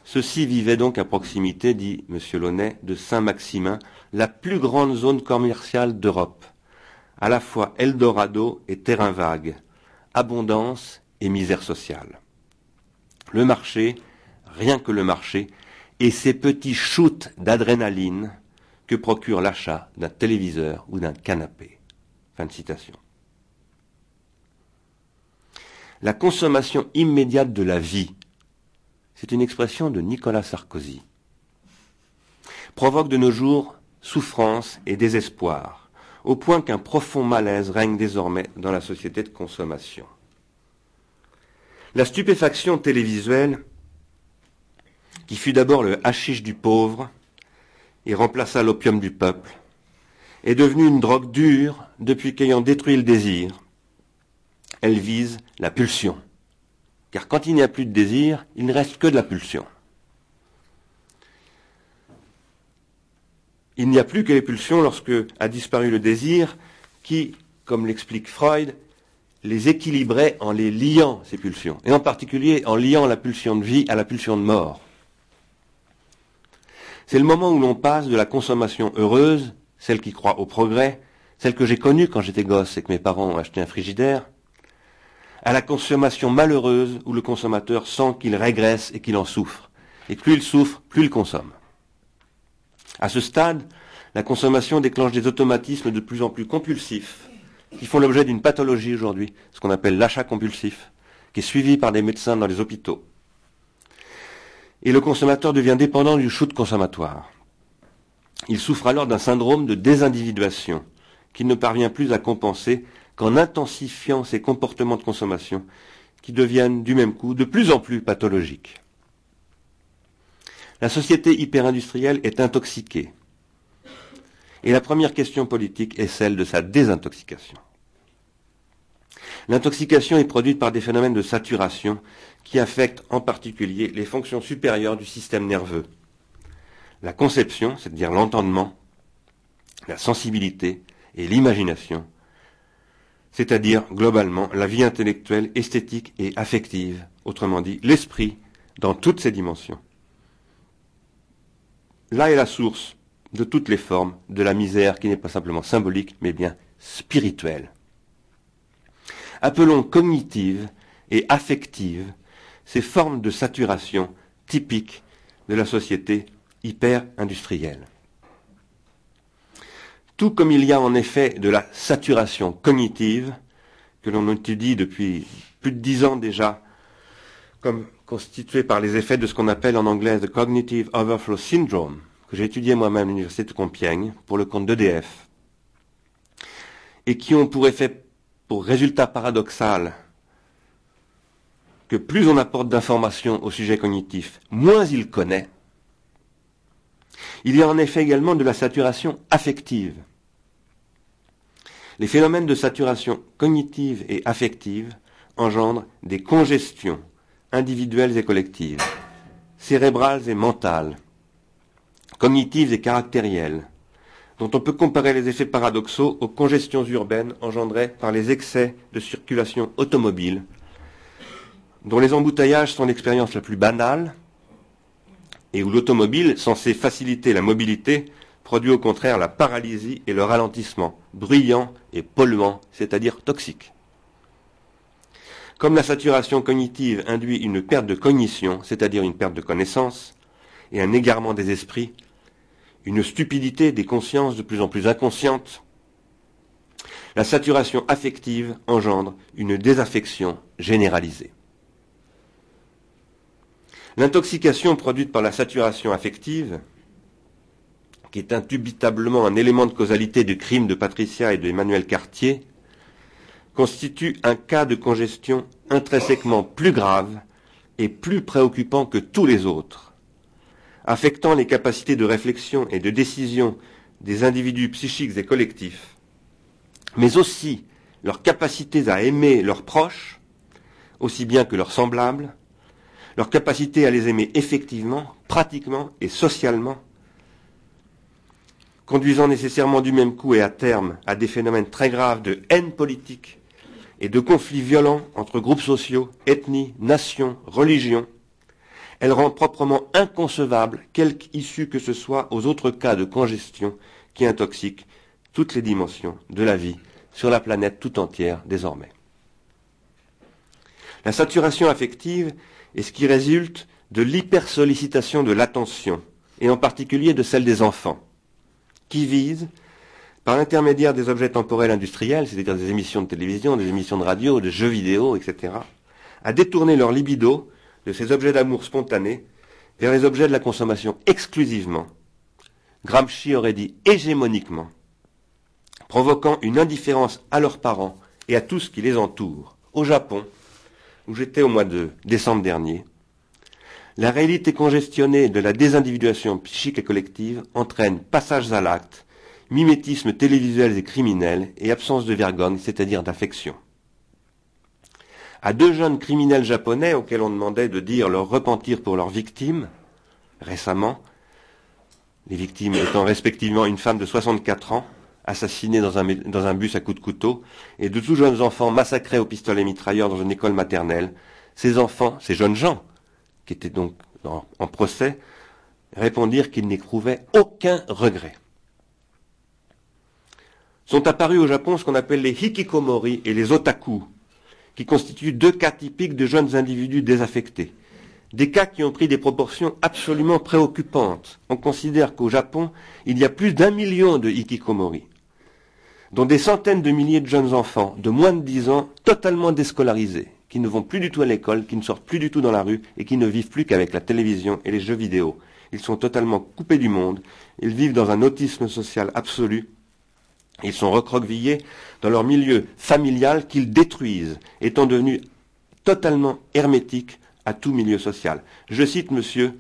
Ceux-ci vivaient donc à proximité, dit M. Launay, de Saint-Maximin, la plus grande zone commerciale d'Europe, à la fois Eldorado et terrain vague, abondance et misère sociale. Le marché, rien que le marché, et ces petits shoots d'adrénaline que procure l'achat d'un téléviseur ou d'un canapé. La consommation immédiate de la vie, c'est une expression de Nicolas Sarkozy, provoque de nos jours souffrance et désespoir, au point qu'un profond malaise règne désormais dans la société de consommation. La stupéfaction télévisuelle qui fut d'abord le hashish du pauvre et remplaça l'opium du peuple, est devenue une drogue dure depuis qu'ayant détruit le désir, elle vise la pulsion. Car quand il n'y a plus de désir, il ne reste que de la pulsion. Il n'y a plus que les pulsions lorsque a disparu le désir qui, comme l'explique Freud, les équilibrait en les liant, ces pulsions, et en particulier en liant la pulsion de vie à la pulsion de mort. C'est le moment où l'on passe de la consommation heureuse, celle qui croit au progrès, celle que j'ai connue quand j'étais gosse et que mes parents ont acheté un frigidaire, à la consommation malheureuse où le consommateur sent qu'il régresse et qu'il en souffre. Et plus il souffre, plus il consomme. À ce stade, la consommation déclenche des automatismes de plus en plus compulsifs, qui font l'objet d'une pathologie aujourd'hui, ce qu'on appelle l'achat compulsif, qui est suivi par des médecins dans les hôpitaux et le consommateur devient dépendant du shoot consommatoire. Il souffre alors d'un syndrome de désindividuation qu'il ne parvient plus à compenser qu'en intensifiant ses comportements de consommation qui deviennent du même coup de plus en plus pathologiques. La société hyper-industrielle est intoxiquée. Et la première question politique est celle de sa désintoxication. L'intoxication est produite par des phénomènes de saturation qui affectent en particulier les fonctions supérieures du système nerveux. La conception, c'est-à-dire l'entendement, la sensibilité et l'imagination, c'est-à-dire globalement la vie intellectuelle, esthétique et affective, autrement dit l'esprit dans toutes ses dimensions. Là est la source de toutes les formes de la misère qui n'est pas simplement symbolique, mais bien spirituelle. Appelons cognitive et affective ces formes de saturation typiques de la société hyper-industrielle. Tout comme il y a en effet de la saturation cognitive, que l'on étudie depuis plus de dix ans déjà, comme constituée par les effets de ce qu'on appelle en anglais the Cognitive Overflow Syndrome, que j'ai étudié moi-même à l'Université de Compiègne pour le compte d'EDF, et qui ont pour effet, pour résultat paradoxal, que plus on apporte d'informations au sujet cognitif, moins il connaît, il y a en effet également de la saturation affective. Les phénomènes de saturation cognitive et affective engendrent des congestions individuelles et collectives, cérébrales et mentales, cognitives et caractérielles, dont on peut comparer les effets paradoxaux aux congestions urbaines engendrées par les excès de circulation automobile, dont les embouteillages sont l'expérience la plus banale, et où l'automobile, censé faciliter la mobilité, produit au contraire la paralysie et le ralentissement, bruyant et polluant, c'est-à-dire toxique. Comme la saturation cognitive induit une perte de cognition, c'est-à-dire une perte de connaissance, et un égarement des esprits, une stupidité des consciences de plus en plus inconscientes, la saturation affective engendre une désaffection généralisée. L'intoxication produite par la saturation affective, qui est indubitablement un élément de causalité du crime de Patricia et de Emmanuel Cartier, constitue un cas de congestion intrinsèquement plus grave et plus préoccupant que tous les autres, affectant les capacités de réflexion et de décision des individus psychiques et collectifs, mais aussi leurs capacités à aimer leurs proches, aussi bien que leurs semblables, leur capacité à les aimer effectivement, pratiquement et socialement, conduisant nécessairement du même coup et à terme à des phénomènes très graves de haine politique et de conflits violents entre groupes sociaux, ethnies, nations, religions, elle rend proprement inconcevable quelque issue que ce soit aux autres cas de congestion qui intoxiquent toutes les dimensions de la vie sur la planète tout entière désormais. La saturation affective et ce qui résulte de l'hypersollicitation de l'attention, et en particulier de celle des enfants, qui visent, par l'intermédiaire des objets temporels industriels, c'est-à-dire des émissions de télévision, des émissions de radio, des jeux vidéo, etc., à détourner leur libido de ces objets d'amour spontanés vers les objets de la consommation exclusivement, Gramsci aurait dit hégémoniquement, provoquant une indifférence à leurs parents et à tout ce qui les entoure. Au Japon, où j'étais au mois de décembre dernier, la réalité congestionnée de la désindividuation psychique et collective entraîne passage à l'acte, mimétisme télévisuel et criminel et absence de vergogne, c'est-à-dire d'affection. À deux jeunes criminels japonais auxquels on demandait de dire leur repentir pour leurs victimes, récemment, les victimes étant respectivement une femme de 64 ans assassinés dans un, bus à coups de couteau, et de tout jeunes enfants massacrés au pistolet mitrailleur dans une école maternelle. Ces enfants, ces jeunes gens, qui étaient donc en procès, répondirent qu'ils n'éprouvaient aucun regret. Sont apparus au Japon ce qu'on appelle les hikikomori et les otaku, qui constituent deux cas typiques de jeunes individus désaffectés. Des cas qui ont pris des proportions absolument préoccupantes. On considère qu'au Japon, il y a plus d'un million de hikikomori dont des centaines de milliers de jeunes enfants de moins de 10 ans totalement déscolarisés, qui ne vont plus du tout à l'école, qui ne sortent plus du tout dans la rue et qui ne vivent plus qu'avec la télévision et les jeux vidéo. Ils sont totalement coupés du monde, ils vivent dans un autisme social absolu, ils sont recroquevillés dans leur milieu familial qu'ils détruisent, étant devenus totalement hermétique à tout milieu social. Je cite monsieur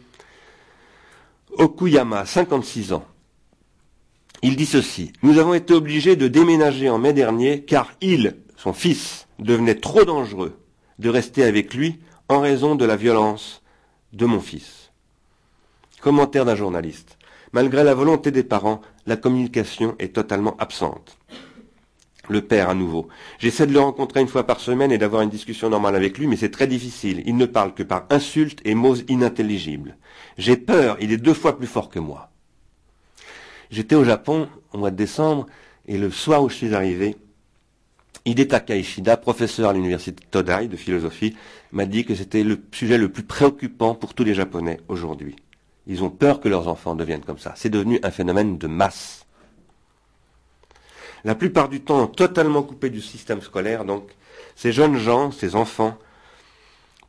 Okuyama, 56 ans. Il dit ceci. Nous avons été obligés de déménager en mai dernier car il, son fils, devenait trop dangereux de rester avec lui en raison de la violence de mon fils. Commentaire d'un journaliste. Malgré la volonté des parents, la communication est totalement absente. Le père, à nouveau. J'essaie de le rencontrer une fois par semaine et d'avoir une discussion normale avec lui, mais c'est très difficile. Il ne parle que par insultes et mots inintelligibles. J'ai peur, il est deux fois plus fort que moi. J'étais au Japon au mois de décembre, et le soir où je suis arrivé, Hidetaka Ishida, professeur à l'université Todai de philosophie, m'a dit que c'était le sujet le plus préoccupant pour tous les Japonais aujourd'hui. Ils ont peur que leurs enfants deviennent comme ça. C'est devenu un phénomène de masse. La plupart du temps totalement coupés du système scolaire, donc ces jeunes gens, ces enfants,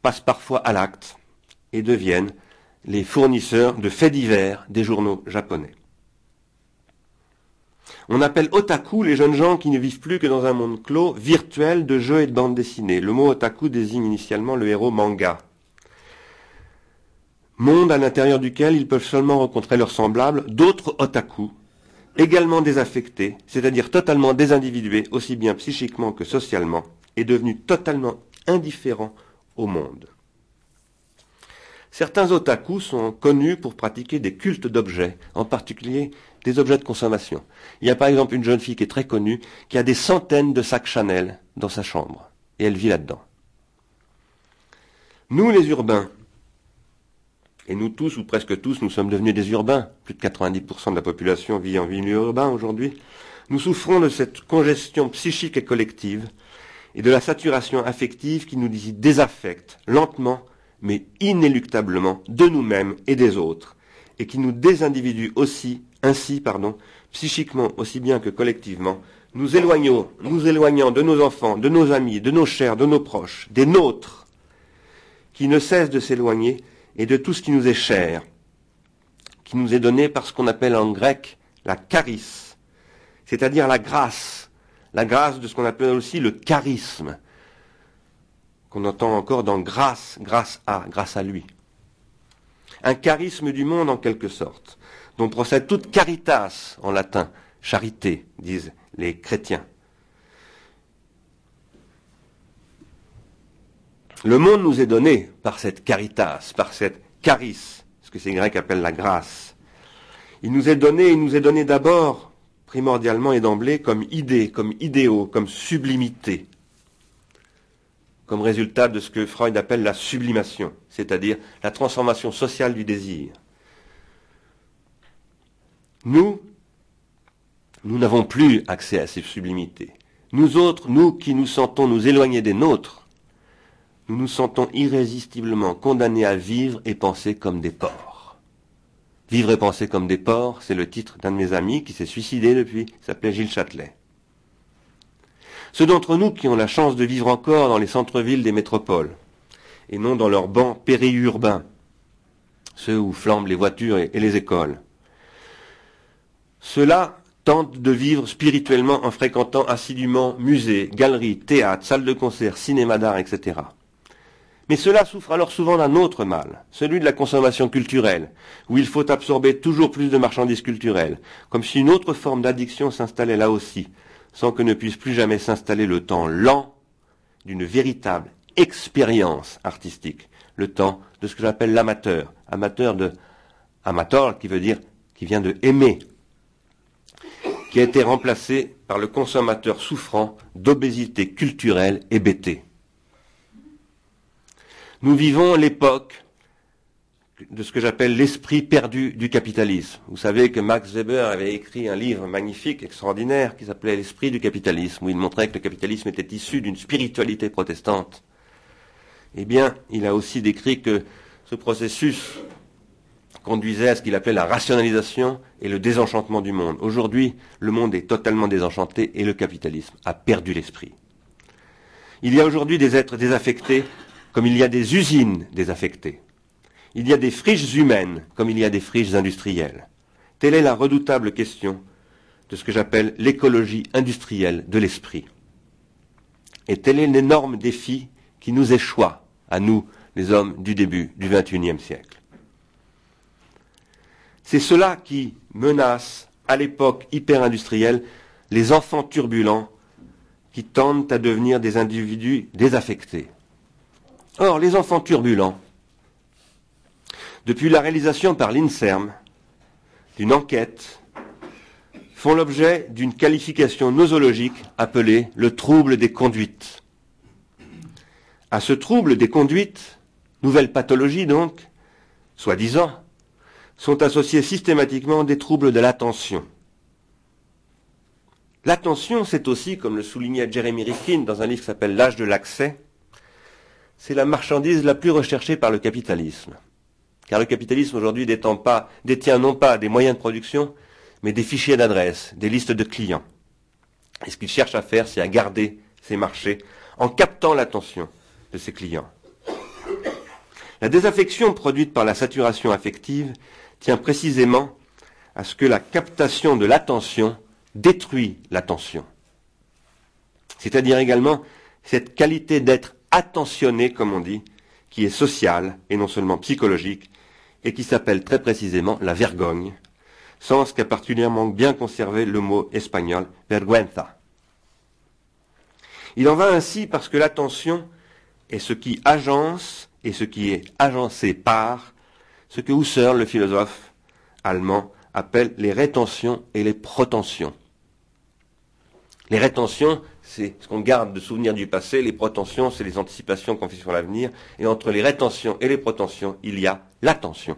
passent parfois à l'acte et deviennent les fournisseurs de faits divers des journaux japonais. On appelle otaku les jeunes gens qui ne vivent plus que dans un monde clos, virtuel de jeux et de bandes dessinées. Le mot otaku désigne initialement le héros manga. Monde à l'intérieur duquel ils peuvent seulement rencontrer leurs semblables, d'autres otaku, également désaffectés, c'est-à-dire totalement désindividués, aussi bien psychiquement que socialement, et devenus totalement indifférents au monde. Certains otaku sont connus pour pratiquer des cultes d'objets, en particulier des objets de consommation. Il y a par exemple une jeune fille qui est très connue, qui a des centaines de sacs Chanel dans sa chambre, et elle vit là-dedans. Nous, les urbains, et nous tous, ou presque tous, nous sommes devenus des urbains, plus de 90% de la population vit en milieu urbain aujourd'hui, nous souffrons de cette congestion psychique et collective, et de la saturation affective qui nous désaffecte lentement mais inéluctablement de nous-mêmes et des autres, et qui nous désindividue aussi, ainsi, pardon, psychiquement aussi bien que collectivement, nous éloignons, nous éloignant de nos enfants, de nos amis, de nos chers, de nos proches, des nôtres, qui ne cessent de s'éloigner, et de tout ce qui nous est cher, qui nous est donné par ce qu'on appelle en grec la charis, c'est-à-dire la grâce, la grâce de ce qu'on appelle aussi le charisme, qu'on entend encore dans grâce, grâce à, grâce à lui. Un charisme du monde en quelque sorte, dont procède toute caritas en latin, charité, disent les chrétiens. Le monde nous est donné par cette caritas, par cette charis, ce que ces Grecs appellent la grâce. Il nous est donné, il nous est donné d'abord, primordialement et d'emblée, comme idée, comme idéaux, comme sublimité comme résultat de ce que Freud appelle la sublimation, c'est-à-dire la transformation sociale du désir. Nous, nous n'avons plus accès à ces sublimités. Nous autres, nous qui nous sentons nous éloigner des nôtres, nous nous sentons irrésistiblement condamnés à vivre et penser comme des porcs. Vivre et penser comme des porcs, c'est le titre d'un de mes amis qui s'est suicidé depuis, s'appelait Gilles Châtelet. Ceux d'entre nous qui ont la chance de vivre encore dans les centres-villes des métropoles, et non dans leurs bancs périurbains, ceux où flambent les voitures et, les écoles. Ceux-là tentent de vivre spirituellement en fréquentant assidûment musées, galeries, théâtres, salles de concert, cinéma d'art, etc. Mais cela souffre alors souvent d'un autre mal, celui de la consommation culturelle, où il faut absorber toujours plus de marchandises culturelles, comme si une autre forme d'addiction s'installait là aussi, sans que ne puisse plus jamais s'installer le temps lent d'une véritable expérience artistique, le temps de ce que j'appelle l'amateur, amateur de amateur qui veut dire qui vient de aimer, qui a été remplacé par le consommateur souffrant d'obésité culturelle et bêtée. Nous vivons l'époque de ce que j'appelle l'esprit perdu du capitalisme. Vous savez que Max Weber avait écrit un livre magnifique, extraordinaire, qui s'appelait L'esprit du capitalisme, où il montrait que le capitalisme était issu d'une spiritualité protestante. Eh bien, il a aussi décrit que ce processus conduisait à ce qu'il appelait la rationalisation et le désenchantement du monde. Aujourd'hui, le monde est totalement désenchanté et le capitalisme a perdu l'esprit. Il y a aujourd'hui des êtres désaffectés comme il y a des usines désaffectées. Il y a des friches humaines comme il y a des friches industrielles. Telle est la redoutable question de ce que j'appelle l'écologie industrielle de l'esprit. Et tel est l'énorme défi qui nous échoit, à nous, les hommes du début du XXIe siècle. C'est cela qui menace, à l'époque hyper-industrielle, les enfants turbulents qui tendent à devenir des individus désaffectés. Or, les enfants turbulents, depuis la réalisation par l'INSERM d'une enquête, font l'objet d'une qualification nosologique appelée le trouble des conduites. À ce trouble des conduites, nouvelle pathologie donc, soi-disant, sont associés systématiquement des troubles de l'attention. L'attention, c'est aussi, comme le soulignait Jeremy Rifkin dans un livre qui s'appelle L'âge de l'accès, c'est la marchandise la plus recherchée par le capitalisme. Car le capitalisme aujourd'hui détient non pas des moyens de production, mais des fichiers d'adresse, des listes de clients. Et ce qu'il cherche à faire, c'est à garder ses marchés en captant l'attention de ses clients. La désaffection produite par la saturation affective tient précisément à ce que la captation de l'attention détruit l'attention. C'est-à-dire également cette qualité d'être attentionné, comme on dit, qui est sociale et non seulement psychologique, et qui s'appelle très précisément la vergogne, sens qu'a particulièrement bien conservé le mot espagnol vergüenza. Il en va ainsi parce que l'attention est ce qui agence et ce qui est agencé par ce que Husserl, le philosophe allemand, appelle les rétentions et les protensions. Les rétentions, c'est ce qu'on garde de souvenirs du passé, les protensions, c'est les anticipations qu'on fait sur l'avenir, et entre les rétentions et les protensions, il y a l'attention.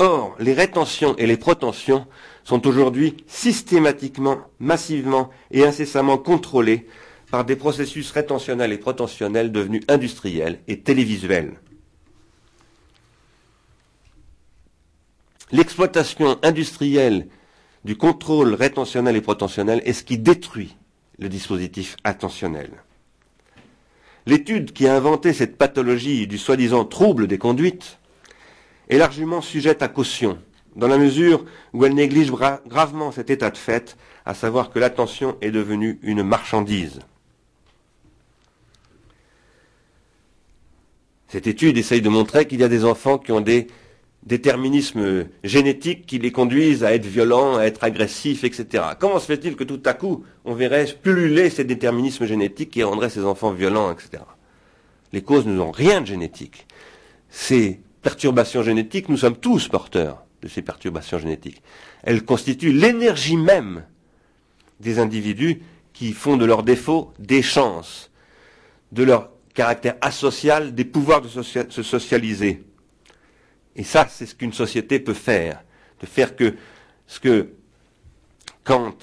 Or, les rétentions et les protensions sont aujourd'hui systématiquement, massivement et incessamment contrôlées par des processus rétentionnels et protentionnels devenus industriels et télévisuels. L'exploitation industrielle du contrôle rétentionnel et protentionnel est ce qui détruit le dispositif attentionnel. L'étude qui a inventé cette pathologie du soi-disant trouble des conduites est largement sujette à caution, dans la mesure où elle néglige gravement cet état de fait, à savoir que l'attention est devenue une marchandise. Cette étude essaye de montrer qu'il y a des enfants qui ont des déterminismes génétiques qui les conduisent à être violents, à être agressifs, etc. Comment se fait-il que tout à coup, on verrait pulluler ces déterminismes génétiques qui rendraient ces enfants violents, etc. Les causes n'ont rien de génétique. Ces perturbations génétiques, nous sommes tous porteurs de ces perturbations génétiques. Elles constituent l'énergie même des individus qui font de leurs défauts des chances, de leur caractère asocial, des pouvoirs de se socialiser. Et ça, c'est ce qu'une société peut faire, de faire que ce que Kant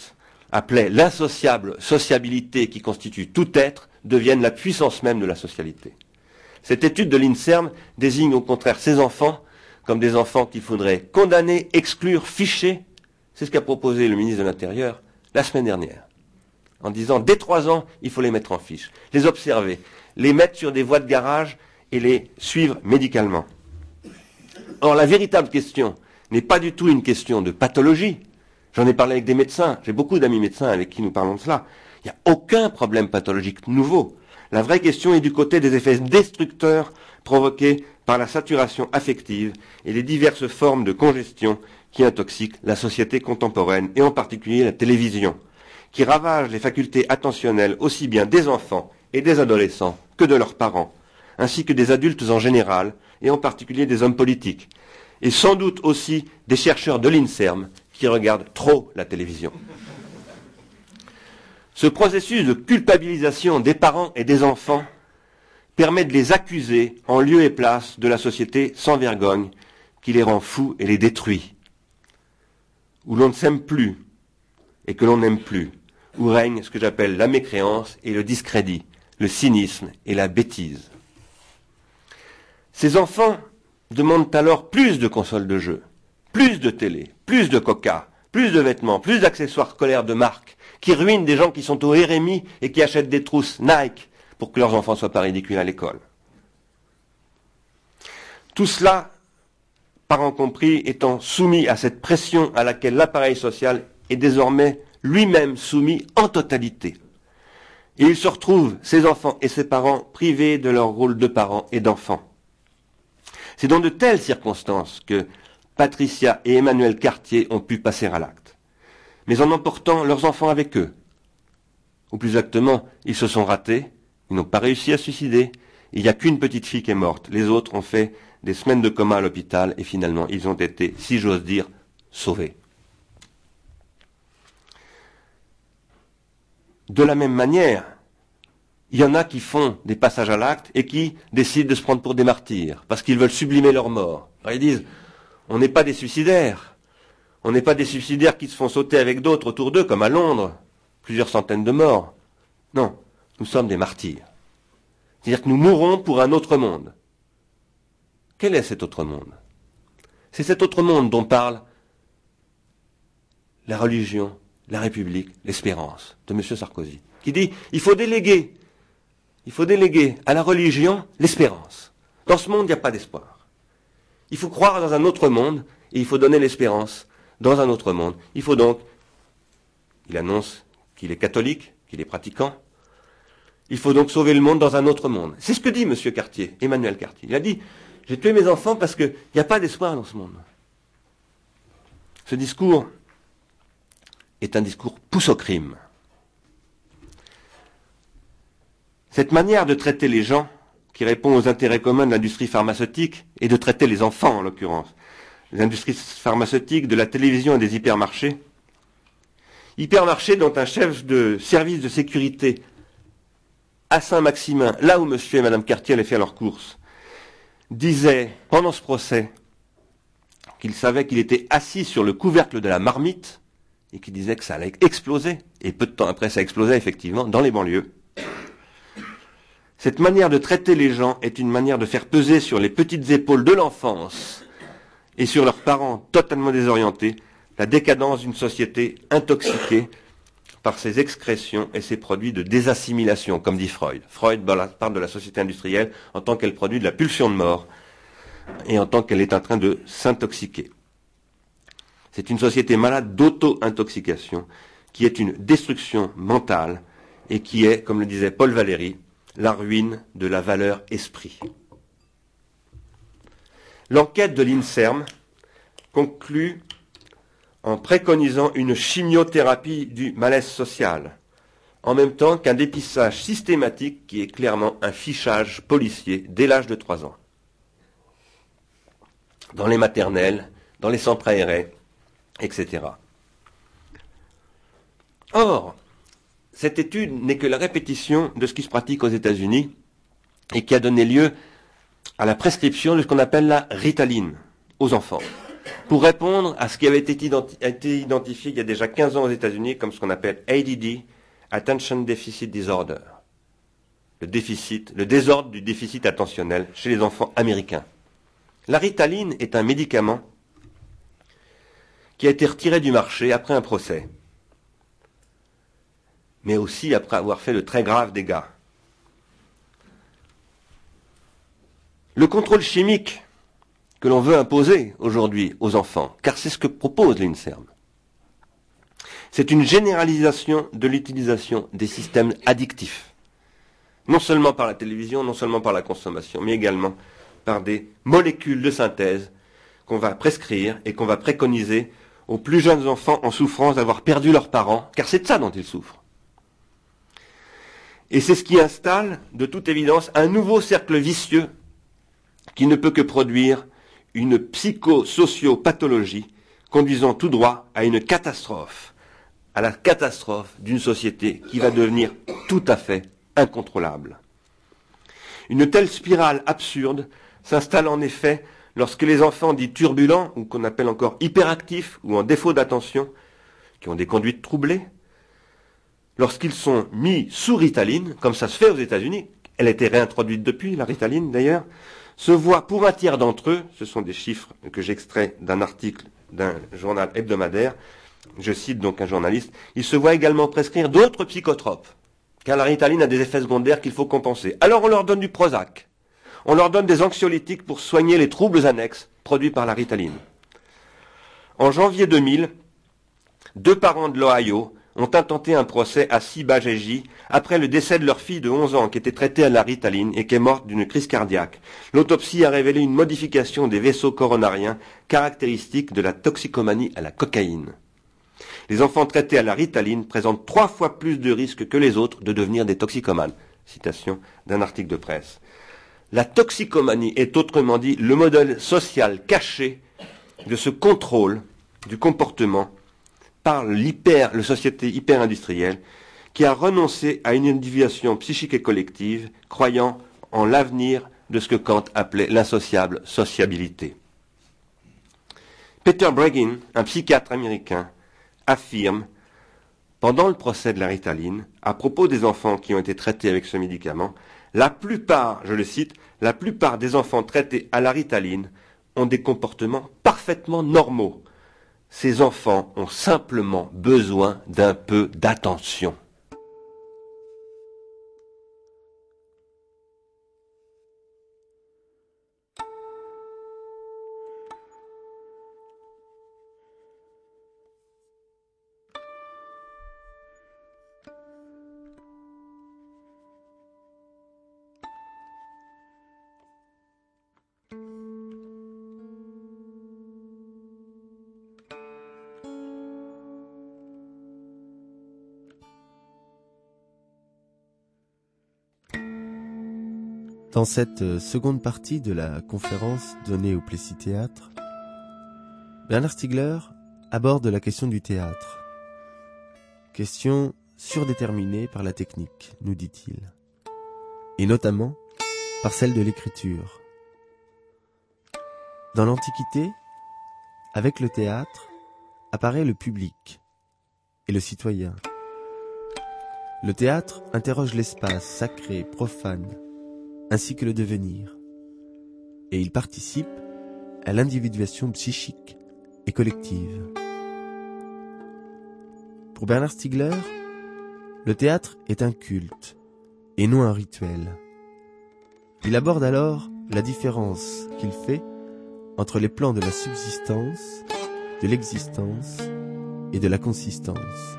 appelait l'insociable sociabilité qui constitue tout être devienne la puissance même de la socialité. Cette étude de l'INSERM désigne au contraire ces enfants comme des enfants qu'il faudrait condamner, exclure, ficher. C'est ce qu'a proposé le ministre de l'Intérieur la semaine dernière. En disant, dès trois ans, il faut les mettre en fiche, les observer, les mettre sur des voies de garage et les suivre médicalement. Or, la véritable question n'est pas du tout une question de pathologie. J'en ai parlé avec des médecins, j'ai beaucoup d'amis médecins avec qui nous parlons de cela. Il n'y a aucun problème pathologique nouveau. La vraie question est du côté des effets destructeurs provoqués par la saturation affective et les diverses formes de congestion qui intoxiquent la société contemporaine et en particulier la télévision, qui ravagent les facultés attentionnelles aussi bien des enfants et des adolescents que de leurs parents, ainsi que des adultes en général et en particulier des hommes politiques, et sans doute aussi des chercheurs de l'INSERM qui regardent trop la télévision. Ce processus de culpabilisation des parents et des enfants permet de les accuser en lieu et place de la société sans vergogne qui les rend fous et les détruit, où l'on ne s'aime plus et que l'on n'aime plus, où règne ce que j'appelle la mécréance et le discrédit, le cynisme et la bêtise. Ces enfants demandent alors plus de consoles de jeux, plus de télé, plus de coca, plus de vêtements, plus d'accessoires scolaires de marque, qui ruinent des gens qui sont au RMI et qui achètent des trousses Nike pour que leurs enfants soient pas ridicules à l'école. Tout cela, parents compris, étant soumis à cette pression à laquelle l'appareil social est désormais lui-même soumis en totalité. Et ils se retrouvent, ces enfants et ces parents, privés de leur rôle de parents et d'enfants. C'est dans de telles circonstances que Patricia et Emmanuel Cartier ont pu passer à l'acte. Mais en emportant leurs enfants avec eux. Ou plus exactement, ils se sont ratés, ils n'ont pas réussi à suicider, il n'y a qu'une petite fille qui est morte. Les autres ont fait des semaines de coma à l'hôpital et finalement ils ont été, si j'ose dire, sauvés. De la même manière, il y en a qui font des passages à l'acte et qui décident de se prendre pour des martyrs, parce qu'ils veulent sublimer leur mort. Ils disent, on n'est pas des suicidaires. On n'est pas des suicidaires qui se font sauter avec d'autres autour d'eux, comme à Londres, plusieurs centaines de morts. Non, nous sommes des martyrs. C'est-à-dire que nous mourrons pour un autre monde. Quel est cet autre monde? C'est cet autre monde dont parle la religion, la République, l'espérance de M. Sarkozy, qui dit il faut déléguer, il faut déléguer à la religion l'espérance. Dans ce monde, il n'y a pas d'espoir. Il faut croire dans un autre monde et il faut donner l'espérance dans un autre monde. Il faut donc, il annonce qu'il est catholique, qu'il est pratiquant, il faut donc sauver le monde dans un autre monde. C'est ce que dit M. Cartier, Emmanuel Cartier. Il a dit, j'ai tué mes enfants parce qu'il n'y a pas d'espoir dans ce monde. Ce discours est un discours pousse au crime. Cette manière de traiter les gens, qui répond aux intérêts communs de l'industrie pharmaceutique, et de traiter les enfants en l'occurrence, les industries pharmaceutiques, de la télévision et des hypermarchés, hypermarchés dont un chef de service de sécurité à Saint-Maximin, là où monsieur et madame Cartier allaient faire leurs courses, disait pendant ce procès qu'il savait qu'il était assis sur le couvercle de la marmite et qu'il disait que ça allait exploser. Et peu de temps après, ça explosait effectivement dans les banlieues. Cette manière de traiter les gens est une manière de faire peser sur les petites épaules de l'enfance et sur leurs parents totalement désorientés la décadence d'une société intoxiquée par ses excrétions et ses produits de désassimilation, comme dit Freud. Freud parle de la société industrielle en tant qu'elle produit de la pulsion de mort et en tant qu'elle est en train de s'intoxiquer. C'est une société malade d'auto-intoxication qui est une destruction mentale et qui est, comme le disait Paul Valéry, la ruine de la valeur esprit. L'enquête de l'INSERM conclut en préconisant une chimiothérapie du malaise social, en même temps qu'un dépistage systématique qui est clairement un fichage policier dès l'âge de 3 ans. Dans les maternelles, dans les centres aérés, etc. Or, cette étude n'est que la répétition de ce qui se pratique aux États-Unis et qui a donné lieu à la prescription de ce qu'on appelle la ritaline aux enfants pour répondre à ce qui avait été, identifié il y a déjà 15 ans aux États-Unis comme ce qu'on appelle ADD, Attention Deficit Disorder. Le déficit, le désordre du déficit attentionnel chez les enfants américains. La ritaline est un médicament qui a été retiré du marché après un procès, mais aussi après avoir fait de très graves dégâts. Le contrôle chimique que l'on veut imposer aujourd'hui aux enfants, car c'est ce que propose l'INSERM. C'est une généralisation de l'utilisation des systèmes addictifs, non seulement par la télévision, non seulement par la consommation, mais également par des molécules de synthèse qu'on va prescrire et qu'on va préconiser aux plus jeunes enfants en souffrance d'avoir perdu leurs parents, car c'est de ça dont ils souffrent. Et c'est ce qui installe, de toute évidence, un nouveau cercle vicieux qui ne peut que produire une psychosociopathologie conduisant tout droit à une catastrophe, à la catastrophe d'une société qui va devenir tout à fait incontrôlable. Une telle spirale absurde s'installe en effet lorsque les enfants dits turbulents, ou qu'on appelle encore hyperactifs, ou en défaut d'attention, qui ont des conduites troublées, lorsqu'ils sont mis sous ritaline, comme ça se fait aux États-Unis, elle a été réintroduite depuis, la ritaline d'ailleurs, se voient pour un tiers d'entre eux, ce sont des chiffres que j'extrais d'un article d'un journal hebdomadaire, je cite donc un journaliste, ils se voient également prescrire d'autres psychotropes, car la ritaline a des effets secondaires qu'il faut compenser. Alors on leur donne du Prozac, on leur donne des anxiolytiques pour soigner les troubles annexes produits par la ritaline. En janvier 2000, deux parents de l'Ohio ont intenté un procès à Sibajeji après le décès de leur fille de 11 ans qui était traitée à la ritaline et qui est morte d'une crise cardiaque. L'autopsie a révélé une modification des vaisseaux coronariens caractéristique de la toxicomanie à la cocaïne. Les enfants traités à la ritaline présentent trois fois plus de risques que les autres de devenir des toxicomanes. Citation d'un article de presse. La toxicomanie est autrement dit le modèle social caché de ce contrôle du comportement par l'hyper, la société hyper-industrielle qui a renoncé à une individuation psychique et collective, croyant en l'avenir de ce que Kant appelait l'insociable sociabilité. Peter Breggin, un psychiatre américain, affirme, pendant le procès de la ritaline, à propos des enfants qui ont été traités avec ce médicament, la plupart, je le cite, la plupart des enfants traités à la ritaline ont des comportements parfaitement normaux. Ces enfants ont simplement besoin d'un peu d'attention. Dans cette euh, seconde partie de la conférence donnée au Plessis Théâtre, Bernard Stiegler aborde la question du théâtre. Question surdéterminée par la technique, nous dit-il, et notamment par celle de l'écriture. Dans l'Antiquité, avec le théâtre, apparaît le public et le citoyen. Le théâtre interroge l'espace sacré, profane, ainsi que le devenir, et il participe à l'individuation psychique et collective. Pour Bernard Stiegler, le théâtre est un culte et non un rituel. Il aborde alors la différence qu'il fait entre les plans de la subsistance, de l'existence et de la consistance.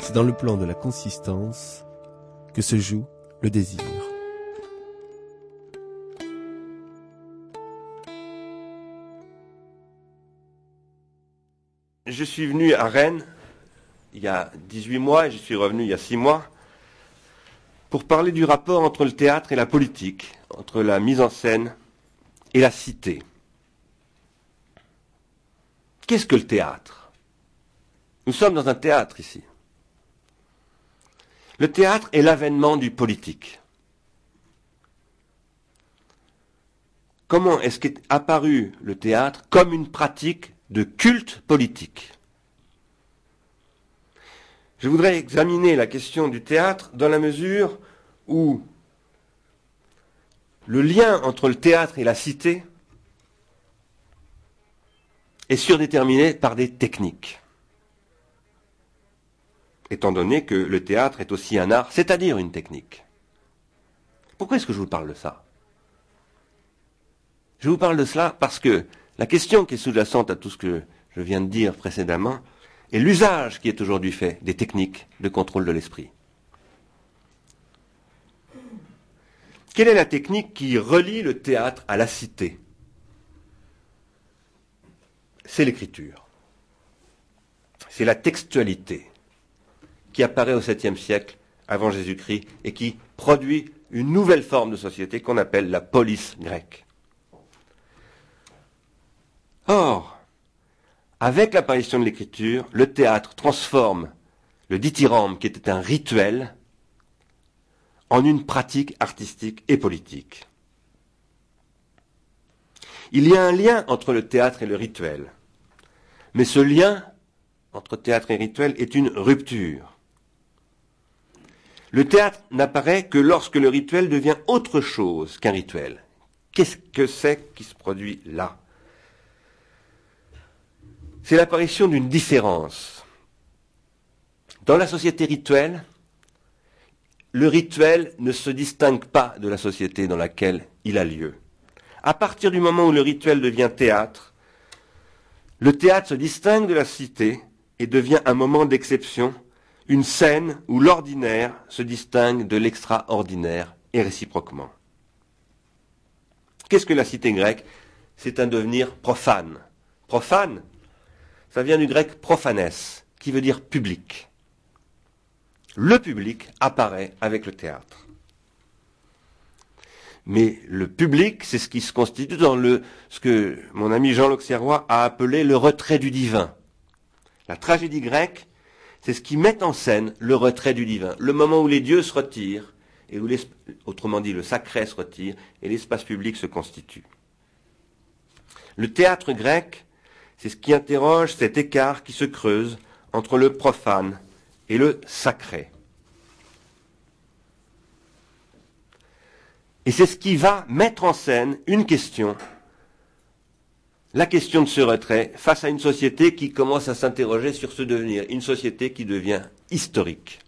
C'est dans le plan de la consistance que se joue le désir. Je suis venu à Rennes il y a 18 mois et je suis revenu il y a 6 mois pour parler du rapport entre le théâtre et la politique, entre la mise en scène et la cité. Qu'est-ce que le théâtre? Nous sommes dans un théâtre ici. Le théâtre est l'avènement du politique. Comment est-ce qu'est apparu le théâtre comme une pratique de culte politique. Je voudrais examiner la question du théâtre dans la mesure où le lien entre le théâtre et la cité est surdéterminé par des techniques. Étant donné que le théâtre est aussi un art, c'est-à-dire une technique. Pourquoi est-ce que je vous parle de ça? Je vous parle de cela parce que la question qui est sous-jacente à tout ce que je viens de dire précédemment est l'usage qui est aujourd'hui fait des techniques de contrôle de l'esprit. Quelle est la technique qui relie le théâtre à la cité? C'est l'écriture. C'est la textualité qui apparaît au 7e siècle avant Jésus-Christ et qui produit une nouvelle forme de société qu'on appelle la police grecque. Or, avec l'apparition de l'écriture, le théâtre transforme le dithyrambe, qui était un rituel, en une pratique artistique et politique. Il y a un lien entre le théâtre et le rituel. Mais ce lien entre théâtre et rituel est une rupture. Le théâtre n'apparaît que lorsque le rituel devient autre chose qu'un rituel. Qu'est-ce que c'est qui se produit là? C'est l'apparition d'une différence. Dans la société rituelle, le rituel ne se distingue pas de la société dans laquelle il a lieu. À partir du moment où le rituel devient théâtre, le théâtre se distingue de la cité et devient un moment d'exception, une scène où l'ordinaire se distingue de l'extraordinaire et réciproquement. Qu'est-ce que la cité grecque? C'est un devenir profane. Profane, ça vient du grec profanes, qui veut dire public. Le public apparaît avec le théâtre. Mais le public, c'est ce qui se constitue dans le, ce que mon ami Jean L'Auxerrois a appelé le retrait du divin. La tragédie grecque, c'est ce qui met en scène le retrait du divin, le moment où les dieux se retirent, et où, autrement dit, le sacré se retire, et l'espace public se constitue. Le théâtre grec, c'est ce qui interroge cet écart qui se creuse entre le profane et le sacré. Et c'est ce qui va mettre en scène une question, la question de ce retrait face à une société qui commence à s'interroger sur ce devenir, une société qui devient historique.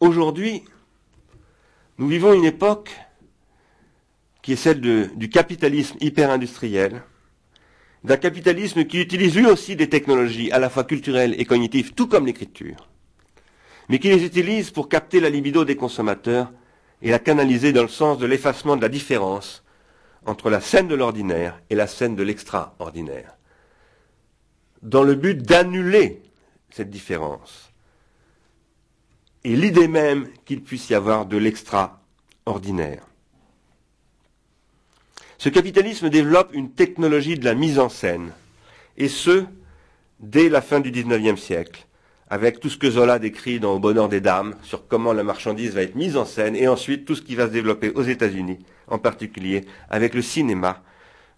Aujourd'hui, nous vivons une époque qui est celle du capitalisme hyper-industriel, d'un capitalisme qui utilise lui aussi des technologies à la fois culturelles et cognitives, tout comme l'écriture, mais qui les utilise pour capter la libido des consommateurs et la canaliser dans le sens de l'effacement de la différence entre la scène de l'ordinaire et la scène de l'extraordinaire, dans le but d'annuler cette différence et l'idée même qu'il puisse y avoir de l'extraordinaire. Ce capitalisme développe une technologie de la mise en scène, et ce, dès la fin du XIXe siècle, avec tout ce que Zola décrit dans Au bonheur des dames, sur comment la marchandise va être mise en scène, et ensuite tout ce qui va se développer aux États-Unis, en particulier avec le cinéma,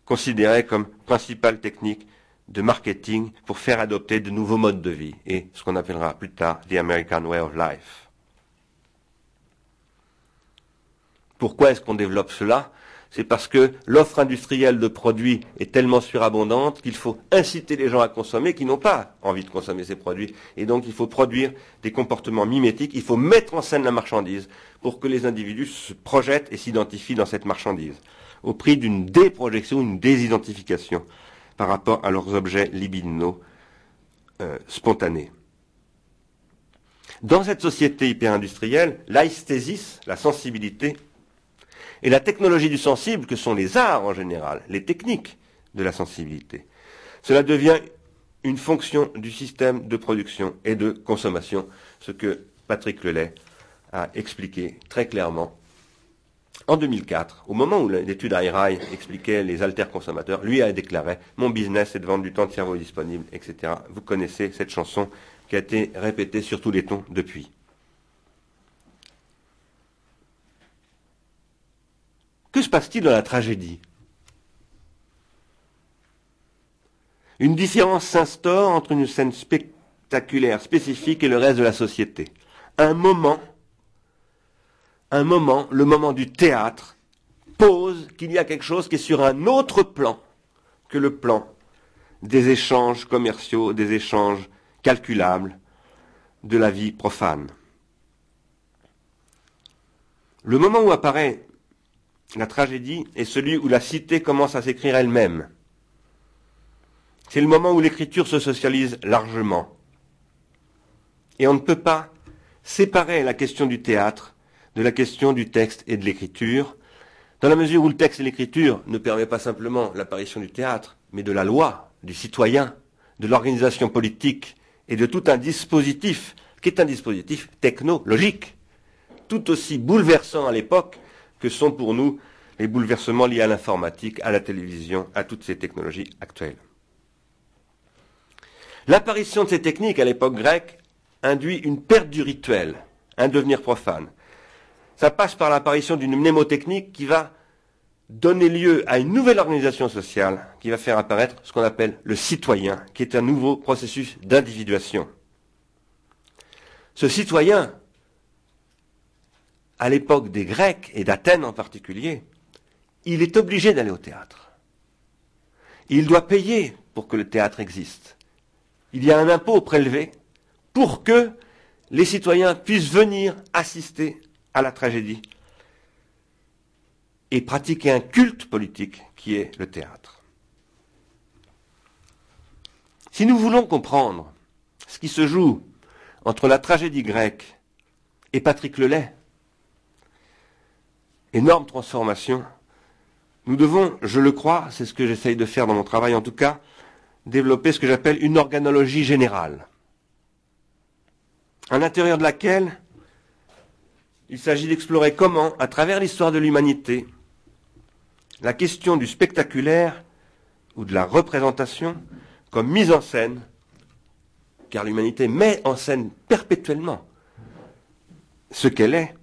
considéré comme principale technique de marketing pour faire adopter de nouveaux modes de vie, et ce qu'on appellera plus tard The American Way of Life. Pourquoi est-ce qu'on développe cela? C'est parce que l'offre industrielle de produits est tellement surabondante qu'il faut inciter les gens à consommer qui n'ont pas envie de consommer ces produits. Et donc il faut produire des comportements mimétiques, il faut mettre en scène la marchandise pour que les individus se projettent et s'identifient dans cette marchandise, au prix d'une déprojection, une désidentification par rapport à leurs objets libidinaux euh, spontanés. Dans cette société hyper-industrielle, l'aesthésis, la sensibilité, et la technologie du sensible, que sont les arts en général, les techniques de la sensibilité. Cela devient une fonction du système de production et de consommation, ce que Patrick Lelay a expliqué très clairement en 2004, au moment où l'étude IRI expliquait les alters consommateurs, lui a déclaré Mon business est de vendre du temps de cerveau disponible, etc. Vous connaissez cette chanson qui a été répétée sur tous les tons depuis. Que se passe-t-il dans la tragédie? Une différence s'instaure entre une scène spectaculaire, spécifique et le reste de la société. Un moment, un moment, le moment du théâtre, pose qu'il y a quelque chose qui est sur un autre plan que le plan des échanges commerciaux, des échanges calculables de la vie profane. Le moment où apparaît la tragédie est celui où la cité commence à s'écrire elle-même. C'est le moment où l'écriture se socialise largement. Et on ne peut pas séparer la question du théâtre de la question du texte et de l'écriture, dans la mesure où le texte et l'écriture ne permettent pas simplement l'apparition du théâtre, mais de la loi, du citoyen, de l'organisation politique et de tout un dispositif qui est un dispositif technologique, tout aussi bouleversant à l'époque que sont pour nous les bouleversements liés à l'informatique, à la télévision, à toutes ces technologies actuelles. L'apparition de ces techniques à l'époque grecque induit une perte du rituel, un devenir profane. Ça passe par l'apparition d'une mnémotechnique qui va donner lieu à une nouvelle organisation sociale qui va faire apparaître ce qu'on appelle le citoyen, qui est un nouveau processus d'individuation. Ce citoyen, à l'époque des Grecs et d'Athènes en particulier, il est obligé d'aller au théâtre. Il doit payer pour que le théâtre existe. Il y a un impôt prélevé pour que les citoyens puissent venir assister à la tragédie et pratiquer un culte politique qui est le théâtre. Si nous voulons comprendre ce qui se joue entre la tragédie grecque et Patrick Lelay, énorme transformation, nous devons, je le crois, c'est ce que j'essaye de faire dans mon travail en tout cas, développer ce que j'appelle une organologie générale, à l'intérieur de laquelle il s'agit d'explorer comment, à travers l'histoire de l'humanité, la question du spectaculaire ou de la représentation comme mise en scène, car l'humanité met en scène perpétuellement ce qu'elle est,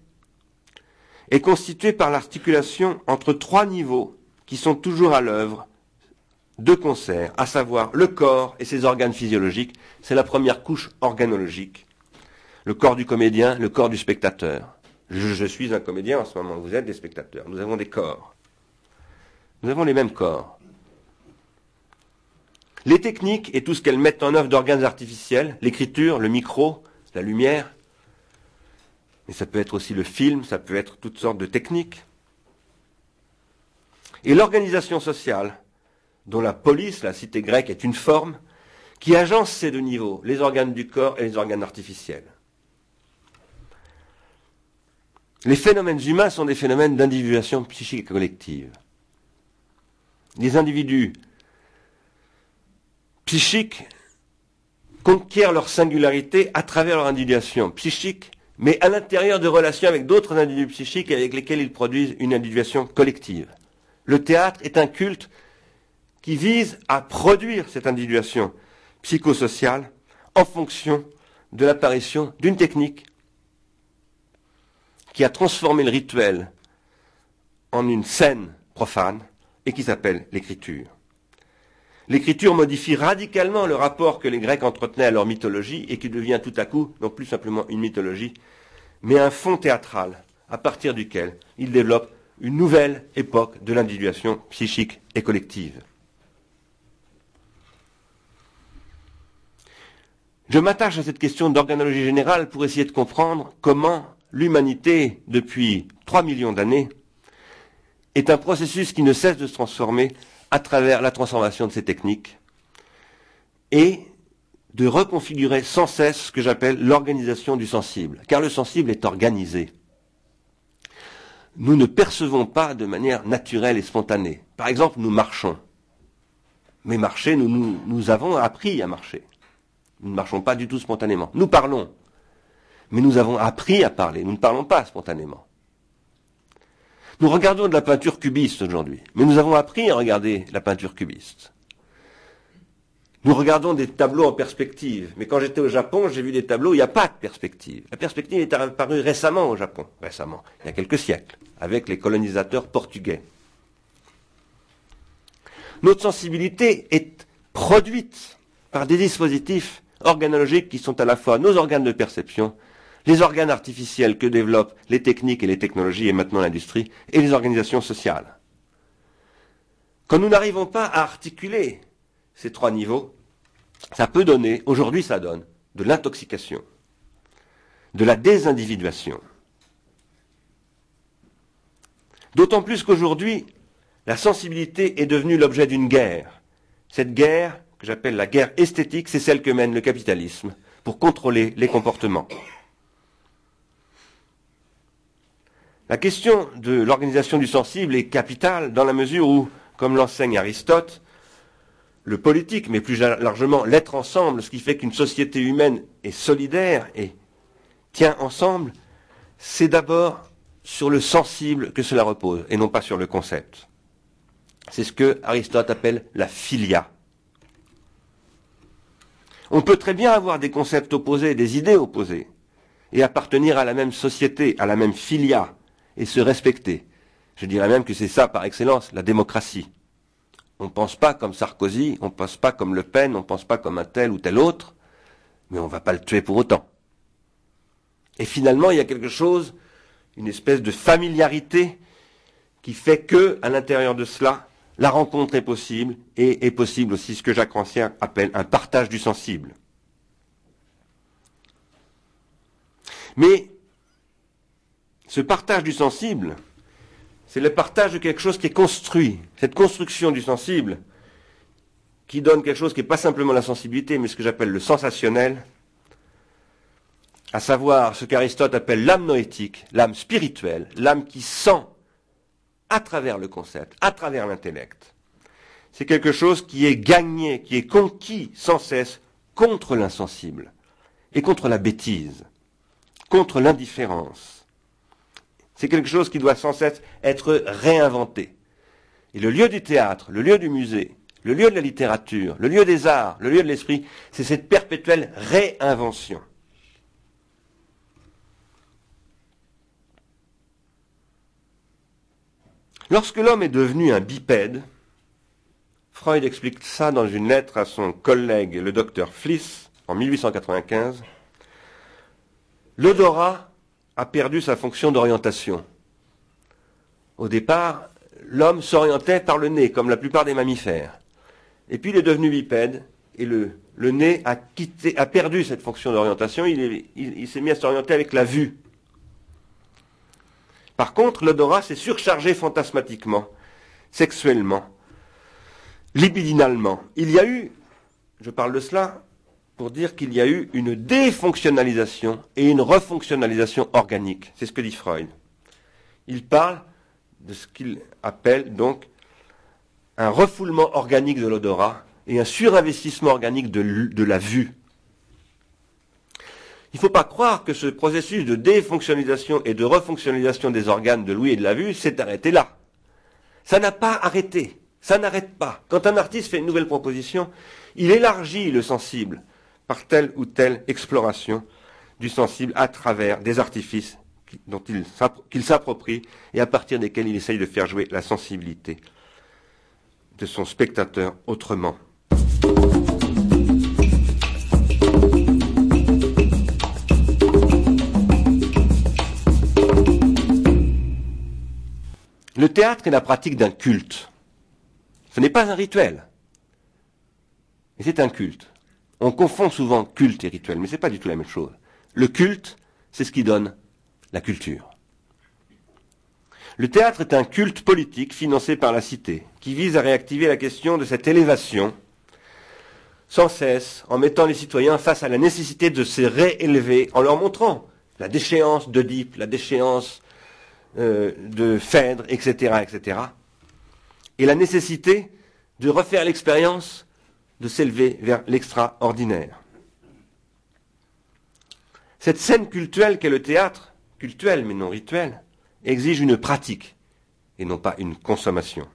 est constituée par l'articulation entre trois niveaux qui sont toujours à l'œuvre de concert, à savoir le corps et ses organes physiologiques. C'est la première couche organologique. Le corps du comédien, le corps du spectateur. Je, je, suis un comédien en ce moment, vous êtes des spectateurs. Nous avons des corps. Nous avons les mêmes corps. Les techniques et tout ce qu'elles mettent en œuvre d'organes artificiels, l'écriture, le micro, la lumière, mais ça peut être aussi le film, ça peut être toutes sortes de techniques. Et l'organisation sociale, dont la police, la cité grecque, est une forme, qui agence ces deux niveaux, les organes du corps et les organes artificiels. Les phénomènes humains sont des phénomènes d'individuation psychique collective. Les individus psychiques conquièrent leur singularité à travers leur individuation psychique, mais à l'intérieur de relations avec d'autres individus psychiques avec lesquels ils produisent une individuation collective. Le théâtre est un culte qui vise à produire cette individuation psychosociale en fonction de l'apparition d'une technique qui a transformé le rituel en une scène profane et qui s'appelle l'écriture. L'écriture modifie radicalement le rapport que les Grecs entretenaient à leur mythologie et qui devient tout à coup non plus simplement une mythologie, mais un fond théâtral à partir duquel ils développent une nouvelle époque de l'individuation psychique et collective. Je m'attache à cette question d'organologie générale pour essayer de comprendre comment l'humanité, depuis trois millions d'années, est un processus qui ne cesse de se transformer à travers la transformation de ces techniques et de reconfigurer sans cesse ce que j'appelle l'organisation du sensible, car le sensible est organisé. Nous ne percevons pas de manière naturelle et spontanée. Par exemple, nous marchons. Mais marcher, nous, avons appris à marcher. Nous ne marchons pas du tout spontanément. Nous parlons. Mais nous avons appris à parler. Nous ne parlons pas spontanément. Nous regardons de la peinture cubiste aujourd'hui, mais nous avons appris à regarder la peinture cubiste. Nous regardons des tableaux en perspective, mais quand j'étais au Japon, j'ai vu des tableaux où il n'y a pas de perspective. La perspective est apparue récemment au Japon, récemment, il y a quelques siècles, avec les colonisateurs portugais. Notre sensibilité est produite par des dispositifs organologiques qui sont à la fois nos organes de perception les organes artificiels que développent les techniques et les technologies et maintenant l'industrie, et les organisations sociales. Quand nous n'arrivons pas à articuler ces trois niveaux, ça peut donner, aujourd'hui ça donne, de l'intoxication, de la désindividuation. D'autant plus qu'aujourd'hui, la sensibilité est devenue l'objet d'une guerre. Cette guerre, que j'appelle la guerre esthétique, c'est celle que mène le capitalisme pour contrôler les comportements. La question de l'organisation du sensible est capitale dans la mesure où, comme l'enseigne Aristote, le politique, mais plus largement l'être ensemble, ce qui fait qu'une société humaine est solidaire et tient ensemble, c'est d'abord sur le sensible que cela repose, et non pas sur le concept. C'est ce que Aristote appelle la filia. On peut très bien avoir des concepts opposés, des idées opposées, et appartenir à la même société, à la même filia, et se respecter. Je dirais même que c'est ça par excellence, la démocratie. On ne pense pas comme Sarkozy, on ne pense pas comme Le Pen, on ne pense pas comme un tel ou tel autre, mais on ne va pas le tuer pour autant. Et finalement, il y a quelque chose, une espèce de familiarité qui fait que, à l'intérieur de cela, la rencontre est possible et est possible aussi ce que Jacques Rancière appelle un partage du sensible. Mais ce partage du sensible, C'est le partage de quelque chose qui est construit. Cette construction du sensible, qui donne quelque chose qui n'est pas simplement la sensibilité, mais ce que j'appelle le sensationnel, à savoir ce qu'Aristote appelle l'âme noétique, l'âme spirituelle, l'âme qui sent à travers le concept, à travers l'intellect. C'est quelque chose qui est gagné, qui est conquis sans cesse contre l'insensible et contre la bêtise, contre l'indifférence. C'est quelque chose qui doit sans cesse être réinventé. Et le lieu du théâtre, le lieu du musée, le lieu de la littérature, le lieu des arts, le lieu de l'esprit, c'est cette perpétuelle réinvention. Lorsque l'homme est devenu un bipède, Freud explique ça dans une lettre à son collègue, le docteur Fliss, en 1895, l'odorat a perdu sa fonction d'orientation. Au départ, l'homme s'orientait par le nez, comme la plupart des mammifères. Et puis il est devenu bipède, et le, nez a, perdu cette fonction d'orientation, il s'est mis à s'orienter avec la vue. Par contre, l'odorat s'est surchargé fantasmatiquement, sexuellement, libidinalement. Il y a eu, je parle de cela pour dire qu'il y a eu une défonctionnalisation et une refonctionnalisation organique. C'est ce que dit Freud. Il parle de ce qu'il appelle donc un refoulement organique de l'odorat et un surinvestissement organique de, de la vue. Il ne faut pas croire que ce processus de défonctionnalisation et de refonctionnalisation des organes de l'ouïe et de la vue s'est arrêté là. Ça n'a pas arrêté. Ça n'arrête pas. Quand un artiste fait une nouvelle proposition, il élargit le sensible par telle ou telle exploration du sensible à travers des artifices qu'il s'approprie et à partir desquels il essaye de faire jouer la sensibilité de son spectateur autrement. Le théâtre est la pratique d'un culte. Ce n'est pas un rituel. Mais c'est un culte. On confond souvent culte et rituel, mais ce n'est pas du tout la même chose. Le culte, c'est ce qui donne la culture. Le théâtre est un culte politique financé par la cité, qui vise à réactiver la question de cette élévation, sans cesse, en mettant les citoyens face à la nécessité de se réélever, en leur montrant la déchéance d'Oedipe, la déchéance euh, de Phèdre, etc., etc. Et la nécessité de refaire l'expérience de s'élever vers l'extraordinaire. Cette scène cultuelle qu'est le théâtre, cultuel mais non rituel, exige une pratique et non pas une consommation.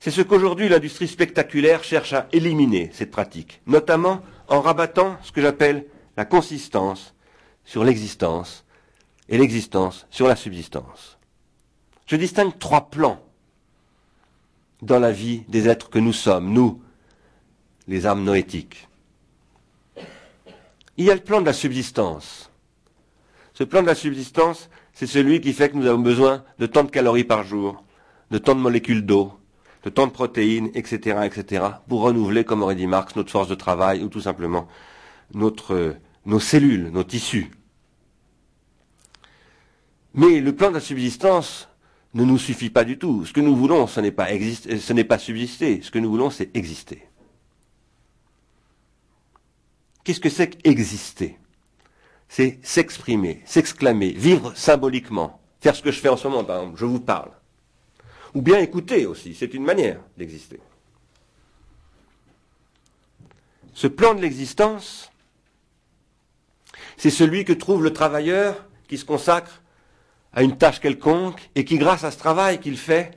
C'est ce qu'aujourd'hui l'industrie spectaculaire cherche à éliminer, cette pratique, notamment en rabattant ce que j'appelle la consistance sur l'existence et l'existence sur la subsistance. Je distingue trois plans dans la vie des êtres que nous sommes, nous, les âmes noétiques. Il y a le plan de la subsistance. Ce plan de la subsistance, c'est celui qui fait que nous avons besoin de tant de calories par jour, de tant de molécules d'eau, de tant de protéines, etc., etc., pour renouveler, comme aurait dit Marx, notre force de travail ou tout simplement nos cellules, nos tissus. Mais le plan de la subsistance ne nous suffit pas du tout. Ce que nous voulons, ce n'est pas, ce n'est pas subsister. Ce que nous voulons, c'est exister. Qu'est-ce que c'est qu'exister? C'est s'exprimer, s'exclamer, vivre symboliquement, faire ce que je fais en ce moment, par exemple, je vous parle. Ou bien écouter aussi, c'est une manière d'exister. Ce plan de l'existence, c'est celui que trouve le travailleur qui se consacre à une tâche quelconque et qui, grâce à ce travail qu'il fait,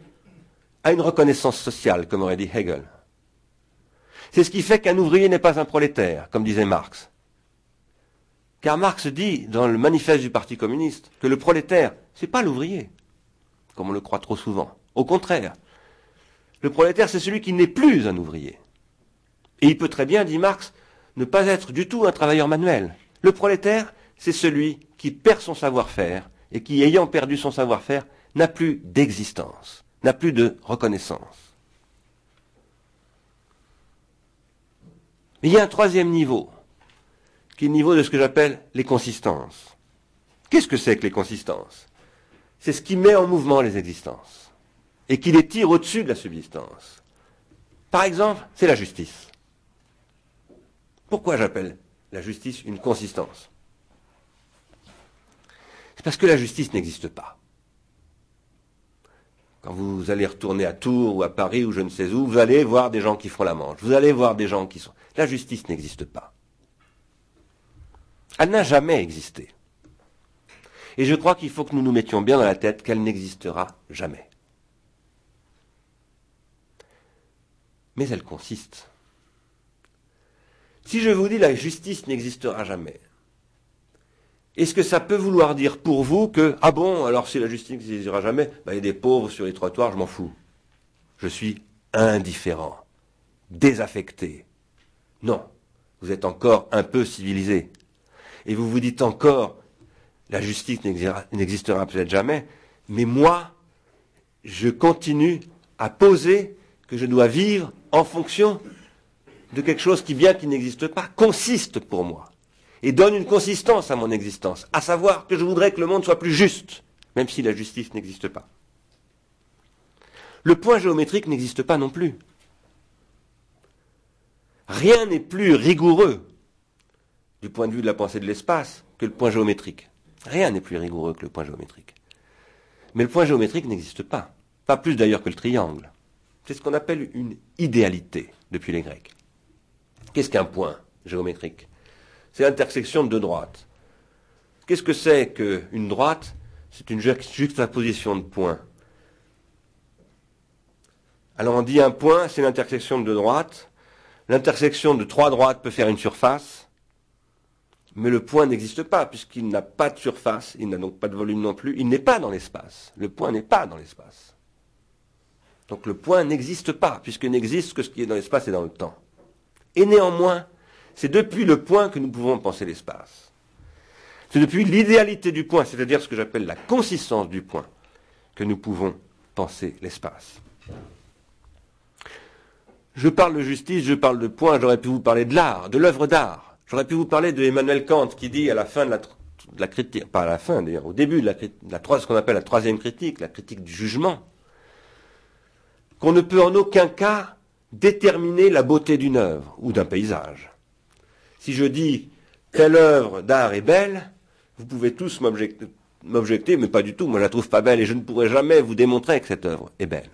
a une reconnaissance sociale, comme aurait dit Hegel. C'est ce qui fait qu'un ouvrier n'est pas un prolétaire, comme disait Marx. Car Marx dit, dans le manifeste du Parti communiste, que le prolétaire, c'est pas l'ouvrier, comme on le croit trop souvent. Au contraire, le prolétaire, c'est celui qui n'est plus un ouvrier. Et il peut très bien, dit Marx, ne pas être du tout un travailleur manuel. Le prolétaire, c'est celui qui perd son savoir-faire et qui, ayant perdu son savoir-faire, n'a plus d'existence, n'a plus de reconnaissance. Il y a un troisième niveau, qui est le niveau de ce que j'appelle les consistances. Qu'est-ce que c'est que les consistances? C'est ce qui met en mouvement les existences et qui les tire au-dessus de la subsistance. Par exemple, c'est la justice. Pourquoi j'appelle la justice une consistance? C'est parce que la justice n'existe pas. Quand vous allez retourner à Tours ou à Paris ou je ne sais où, vous allez voir des gens qui font la manche. Vous allez voir des gens qui sont... La justice n'existe pas. Elle n'a jamais existé. Et je crois qu'il faut que nous nous mettions bien dans la tête qu'elle n'existera jamais. Mais elle consiste. Si je vous dis la justice n'existera jamais, est-ce que ça peut vouloir dire pour vous que, ah bon, alors si la justice n'existera jamais, bah, il y a des pauvres sur les trottoirs, je m'en fous. Je suis indifférent, désaffecté. Non, vous êtes encore un peu civilisé. Et vous vous dites encore, la justice n'existera peut-être jamais, mais moi, je continue à poser que je dois vivre en fonction de quelque chose qui, bien qu'il n'existe pas, consiste pour moi et donne une consistance à mon existence, à savoir que je voudrais que le monde soit plus juste, même si la justice n'existe pas. Le point géométrique n'existe pas non plus. Rien n'est plus rigoureux du point de vue de la pensée de l'espace que le point géométrique. Rien n'est plus rigoureux que le point géométrique. Mais le point géométrique n'existe pas. Pas plus d'ailleurs que le triangle. C'est ce qu'on appelle une idéalité depuis les Grecs. Qu'est-ce qu'un point géométrique? C'est l'intersection de deux droites. Qu'est-ce que c'est qu'une droite? C'est une juxtaposition de points. Alors on dit un point, c'est l'intersection de deux droites. L'intersection de trois droites peut faire une surface. Mais le point n'existe pas, puisqu'il n'a pas de surface, il n'a donc pas de volume non plus, il n'est pas dans l'espace. Le point n'est pas dans l'espace. Donc le point n'existe pas, puisque n'existe que ce qui est dans l'espace et dans le temps. Et néanmoins, c'est depuis le point que nous pouvons penser l'espace. C'est depuis l'idéalité du point, c'est-à-dire ce que j'appelle la consistance du point, que nous pouvons penser l'espace. Je parle de justice, je parle de point, j'aurais pu vous parler de l'art, de l'œuvre d'art. J'aurais pu vous parler de Emmanuel Kant qui dit à la fin de la, critique, pas à la fin d'ailleurs, au début de la, de ce qu'on appelle la troisième critique, la critique du jugement, qu'on ne peut en aucun cas déterminer la beauté d'une œuvre ou d'un paysage. Si je dis telle œuvre d'art est belle, vous pouvez tous m'objecter, mais pas du tout, moi je la trouve pas belle et je ne pourrai jamais vous démontrer que cette œuvre est belle.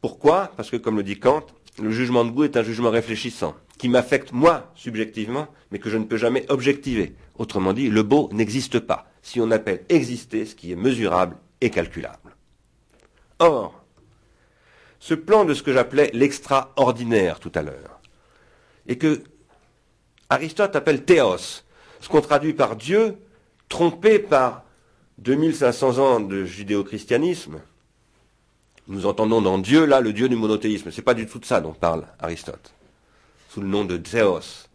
Pourquoi? Parce que comme le dit Kant, le jugement de goût est un jugement réfléchissant qui m'affecte moi subjectivement, mais que je ne peux jamais objectiver. Autrement dit, le beau n'existe pas, si on appelle exister ce qui est mesurable et calculable. Or, ce plan de ce que j'appelais l'extraordinaire tout à l'heure, et que Aristote appelle théos, ce qu'on traduit par Dieu, trompé par 2500 ans de judéo-christianisme, nous entendons dans Dieu, là, le Dieu du monothéisme. C'est pas du tout de ça dont parle Aristote sous le nom de Théos.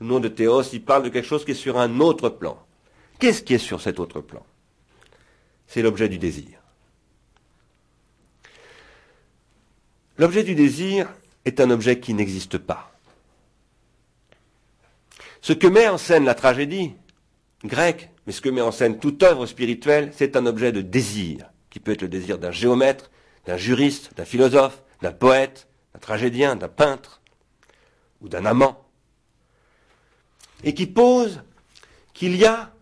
Le nom de Théos, il parle de quelque chose qui est sur un autre plan. Qu'est-ce qui est sur cet autre plan? C'est l'objet du désir. L'objet du désir est un objet qui n'existe pas. Ce que met en scène la tragédie grecque, mais ce que met en scène toute œuvre spirituelle, c'est un objet de désir, qui peut être le désir d'un géomètre, d'un juriste, d'un philosophe, d'un poète, d'un tragédien, d'un peintre ou d'un amant, et qui pose qu'il y a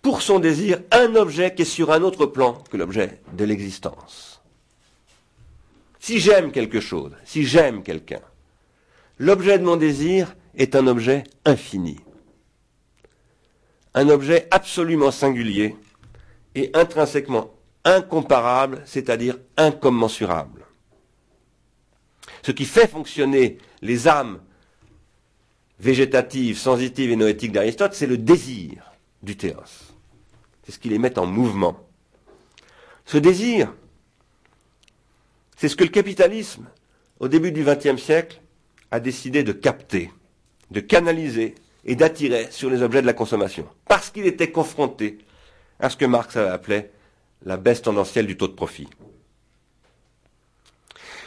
pour son désir un objet qui est sur un autre plan que l'objet de l'existence. Si j'aime quelque chose, si j'aime quelqu'un, l'objet de mon désir est un objet infini, un objet absolument singulier et intrinsèquement incomparable, c'est-à-dire incommensurable. Ce qui fait fonctionner les âmes végétative, sensitive et noétique d'Aristote, c'est le désir du théos. C'est ce qui les met en mouvement. Ce désir, c'est ce que le capitalisme, au début du XXe siècle, a décidé de capter, de canaliser et d'attirer sur les objets de la consommation, parce qu'il était confronté à ce que Marx appelait la baisse tendancielle du taux de profit.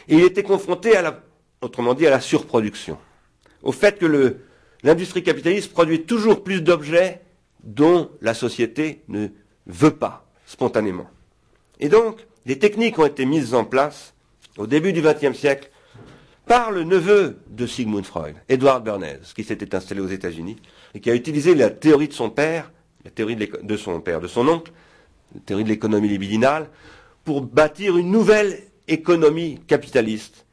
Et il était confronté à la, autrement dit, à la surproduction au fait que l'industrie capitaliste produit toujours plus d'objets dont la société ne veut pas spontanément. Et donc, des techniques ont été mises en place au début du XXe siècle par le neveu de Sigmund Freud, Edward Bernays, qui s'était installé aux États-Unis et qui a utilisé la théorie de son père, la théorie de, son père, de son oncle, la théorie de l'économie libidinale, pour bâtir une nouvelle économie capitaliste,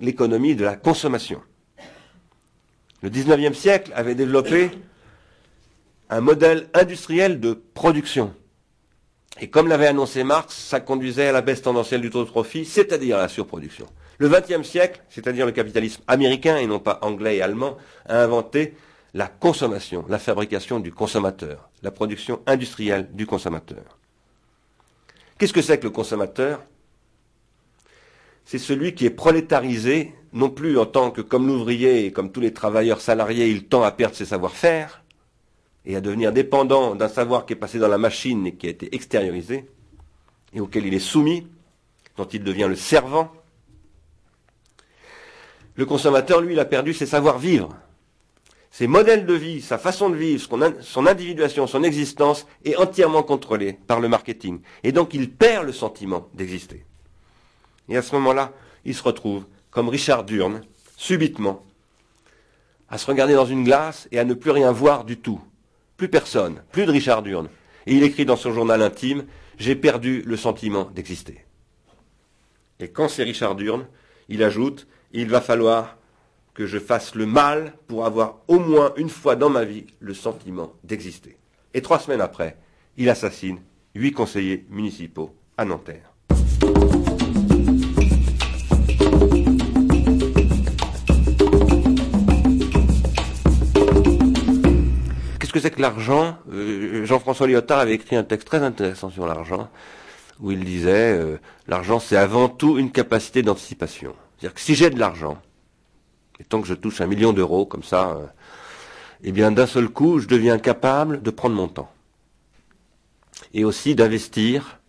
l'économie de la consommation. Le XIXe siècle avait développé un modèle industriel de production. Et comme l'avait annoncé Marx, ça conduisait à la baisse tendancielle du taux de profit, c'est-à-dire à la surproduction. Le XXe siècle, c'est-à-dire le capitalisme américain et non pas anglais et allemand, a inventé la consommation, la fabrication du consommateur, la production industrielle du consommateur. Qu'est-ce que c'est que le consommateur? C'est celui qui est prolétarisé, non plus en tant que comme l'ouvrier et comme tous les travailleurs salariés, il tend à perdre ses savoir-faire et à devenir dépendant d'un savoir qui est passé dans la machine et qui a été extériorisé, et auquel il est soumis, dont il devient le servant. Le consommateur, lui, il a perdu ses savoir-vivre ses modèles de vie, sa façon de vivre, son individuation, son existence est entièrement contrôlée par le marketing. Et donc il perd le sentiment d'exister. Et à ce moment-là, il se retrouve, comme Richard Durn, subitement, à se regarder dans une glace et à ne plus rien voir du tout. Plus personne, plus de Richard Durn. Et il écrit dans son journal intime, J'ai perdu le sentiment d'exister. Et quand c'est Richard Durn, il ajoute, Il va falloir que je fasse le mal pour avoir au moins une fois dans ma vie le sentiment d'exister. Et trois semaines après, il assassine huit conseillers municipaux à Nanterre. Qu'est-ce que c'est que l'argent? Euh, Jean-François Lyotard avait écrit un texte très intéressant sur l'argent, où il disait euh, l'argent c'est avant tout une capacité d'anticipation. C'est-à-dire que si j'ai de l'argent, et tant que je touche un million d'euros, comme ça, euh, eh bien, d'un seul coup, je deviens capable de prendre mon temps. Et aussi d'investir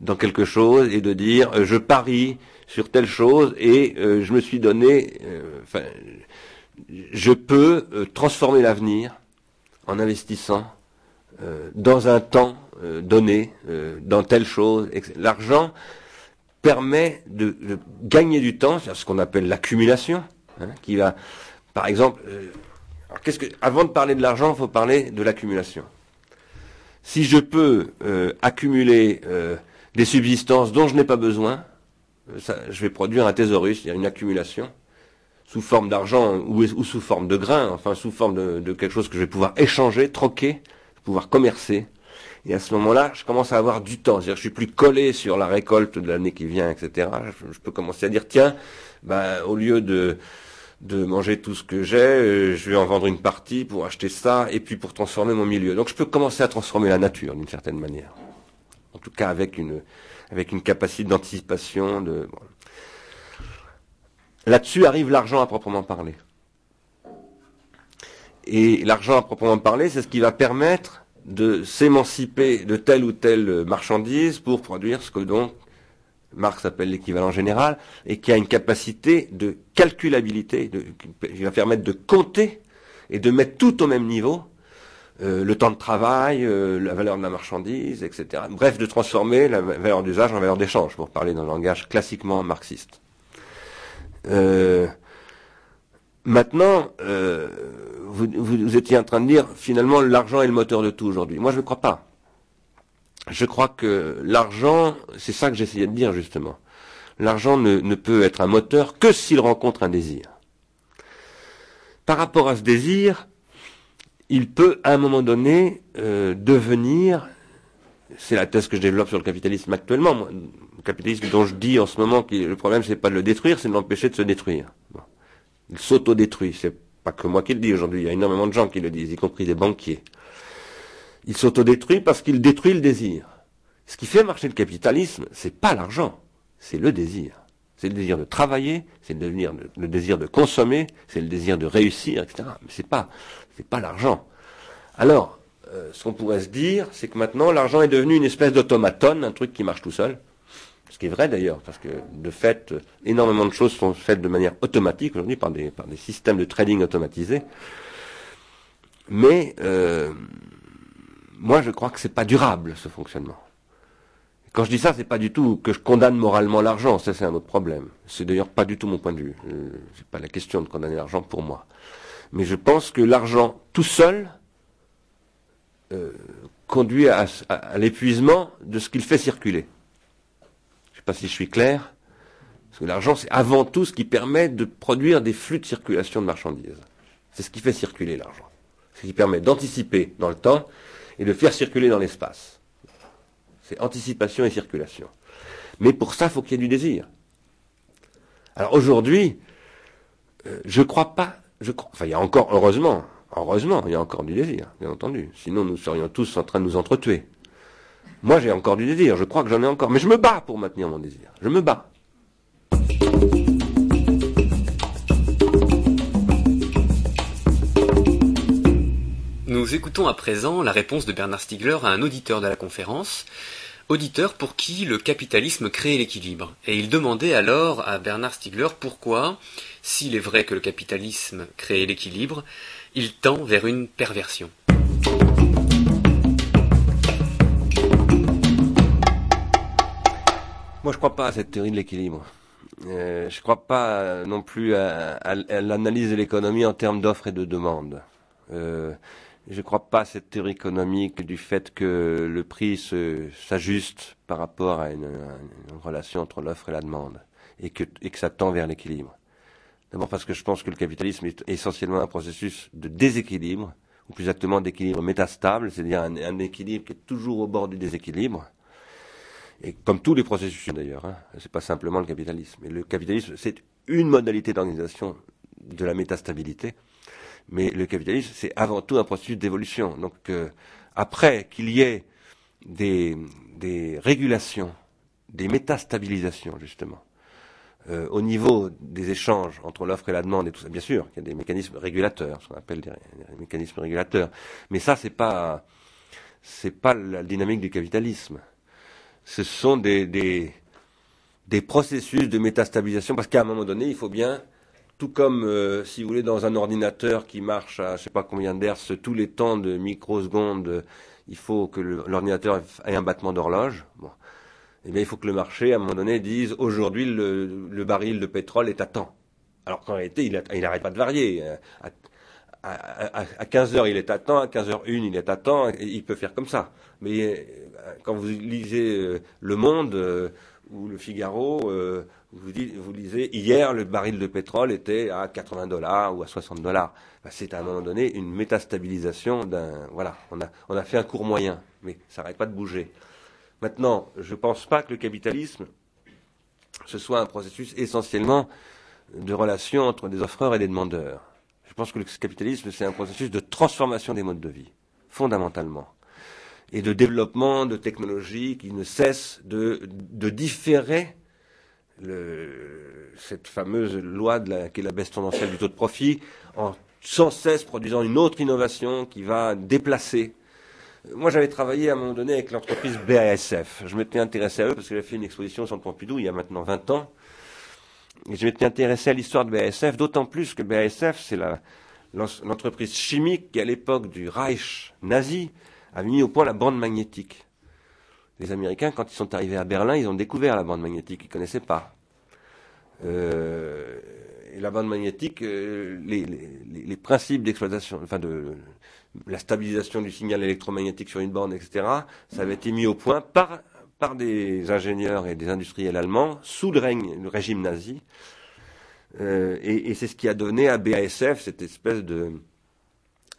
dans quelque chose et de dire, euh, je parie sur telle chose et euh, je me suis donné, enfin, je peux transformer l'avenir en investissant dans un temps donné, dans telle chose. L'argent permet de, de, gagner du temps, c'est ce qu'on appelle l'accumulation. Hein, qui va, par exemple, euh, qu'est-ce que, avant de parler de l'argent, il faut parler de l'accumulation. Si je peux euh, accumuler euh, des subsistances dont je n'ai pas besoin, je vais produire un thésaurus, a une accumulation sous forme d'argent ou, sous forme de grains, enfin sous forme de, de, quelque chose que je vais pouvoir échanger, troquer, pouvoir commercer. Et à ce moment-là, je commence à avoir du temps. C'est-à-dire, je suis plus collé sur la récolte de l'année qui vient, etc. Je, peux commencer à dire, tiens, ben, au lieu de de manger tout ce que j'ai, euh, je vais en vendre une partie pour acheter ça et puis pour transformer mon milieu. Donc je peux commencer à transformer la nature d'une certaine manière. En tout cas avec une avec une capacité d'anticipation de Là-dessus arrive l'argent à proprement parler. Et l'argent à proprement parler, c'est ce qui va permettre de s'émanciper de telle ou telle marchandise pour produire ce que donc Marx appelle l'équivalent général, et qui a une capacité de calculabilité, qui va permettre de compter et de mettre tout au même niveau, euh, le temps de travail, euh, la valeur de la marchandise, etc. Bref, de transformer la valeur d'usage en valeur d'échange, pour parler le langage classiquement marxiste. Euh, maintenant, vous, vous, étiez en train de dire, finalement, l'argent est le moteur de tout aujourd'hui. Moi, je ne crois pas je crois que l'argent, c'est ça que j'essayais de dire justement. L'argent ne, peut être un moteur que s'il rencontre un désir. Par rapport à ce désir, il peut à un moment donné euh, devenir, c'est la thèse que je développe sur le capitalisme actuellement, le capitalisme dont je dis en ce moment que le problème c'est pas de le détruire, c'est de l'empêcher de se détruire. Il s'autodétruit, c'est pas que moi qui le dis aujourd'hui, il y a énormément de gens qui le disent, y compris des banquiers. Il s'autodétruit parce qu'il détruit le désir. Ce qui fait marcher le capitalisme, c'est pas l'argent, c'est le désir. C'est le désir de travailler, c'est le, le désir de consommer, c'est le désir de réussir, etc. Mais c'est pas, c'est pas l'argent. Alors, euh, ce qu'on pourrait se dire, c'est que maintenant l'argent est devenu une espèce d'automaton, un truc qui marche tout seul. Ce qui est vrai d'ailleurs, parce que de fait, énormément de choses sont faites de manière automatique aujourd'hui par des, par des systèmes de trading automatisés. Mais euh, moi, je crois que c'est pas durable ce fonctionnement. Quand je dis ça, c'est pas du tout que je condamne moralement l'argent, ça c'est un autre problème. C'est d'ailleurs pas du tout mon point de vue. Euh, c'est pas la question de condamner l'argent pour moi. Mais je pense que l'argent tout seul euh, conduit à, l'épuisement de ce qu'il fait circuler. Si je suis clair. Parce que l'argent, c'est avant tout ce qui permet de produire des flux de circulation de marchandises. C'est ce qui fait circuler l'argent. Ce qui permet d'anticiper dans le temps et de faire circuler dans l'espace. C'est anticipation et circulation. Mais pour ça, il faut qu'il y ait du désir. Alors aujourd'hui, euh, je crois pas, je crois, enfin il y a encore, heureusement, heureusement, il y a encore du désir, bien entendu. Sinon nous serions tous en train de nous entretuer. Moi j'ai encore du désir, je crois que j'en ai encore, mais je me bats pour maintenir mon désir. Je me bats. Nous écoutons à présent la réponse de Bernard Stiegler à un auditeur de la conférence, auditeur pour qui le capitalisme crée l'équilibre. Et il demandait alors à Bernard Stiegler pourquoi, s'il est vrai que le capitalisme crée l'équilibre, il tend vers une perversion. Moi, je crois pas à cette théorie de l'équilibre. Euh, je ne crois pas non plus à, l'analyse de l'économie en termes d'offres et de demandes. Euh, je ne crois pas à cette théorie économique du fait que le prix s'ajuste par rapport à une, relation entre l'offre et la demande et que, et que ça tend vers l'équilibre. D'abord parce que je pense que le capitalisme est essentiellement un processus de déséquilibre, ou plus exactement d'équilibre métastable, c'est-à-dire un, équilibre qui est toujours au bord du déséquilibre. Et comme tous les processus d'ailleurs, hein, c'est pas simplement le capitalisme. Le capitalisme, c'est une modalité d'organisation de la métastabilité. Mais le capitalisme, c'est avant tout un processus d'évolution. Donc, euh, après qu'il y ait des, des, régulations, des métastabilisations, justement, euh, au niveau des échanges entre l'offre et la demande et tout ça, bien sûr, il y a des mécanismes régulateurs, ce qu'on appelle des, mécanismes régulateurs. Mais ça, c'est pas, c'est pas la dynamique du capitalisme. Ce sont des, des, processus de métastabilisation, parce qu'à un moment donné, il faut bien tout comme, euh, si vous voulez, dans un ordinateur qui marche à je sais pas combien d'hertz tous les temps de microsecondes, il faut que l'ordinateur ait un battement d'horloge. Bon. Eh bien, il faut que le marché, à un moment donné, dise aujourd'hui le, baril de pétrole est à temps. Alors qu'en réalité, il n'arrête pas de varier. À, 15 heures, il est à temps, à 15 h 1 il est à temps, et il peut faire comme ça. Mais euh, quand vous lisez euh, Le Monde ou Le Figaro, vous, vous lisez, hier, le baril de pétrole était à 80 dollars ou à 60 dollars. Ben, c'est à un moment donné une métastabilisation d'un. Voilà, on a, on a fait un cours moyen, mais ça n'arrête pas de bouger. Maintenant, je ne pense pas que le capitalisme, ce soit un processus essentiellement de relation entre des offreurs et des demandeurs. Je pense que le capitalisme, c'est un processus de transformation des modes de vie, fondamentalement, et de développement de technologies qui ne cessent de, différer cette fameuse loi qui est la baisse tendancielle du taux de profit, en sans cesse produisant une autre innovation qui va déplacer. Moi, j'avais travaillé à un moment donné avec l'entreprise BASF. Je m'étais intéressé à eux parce que j'avais fait une exposition sur le Pompidou il y a maintenant 20 ans. Je m'étais intéressé à l'histoire de BASF, d'autant plus que BASF, c'est l'entreprise chimique qui, à l'époque du Reich nazi, a mis au point la bande magnétique les Américains, quand ils sont arrivés à Berlin, ils ont découvert la bande magnétique, ils ne connaissaient pas. Euh, et la bande magnétique, euh, les, principes d'exploitation, enfin de la stabilisation du signal électromagnétique sur une bande, etc., ça avait été mis au point par, par des ingénieurs et des industriels allemands sous le, règne, le régime nazi. Euh, et c'est ce qui a donné à BASF cette espèce de,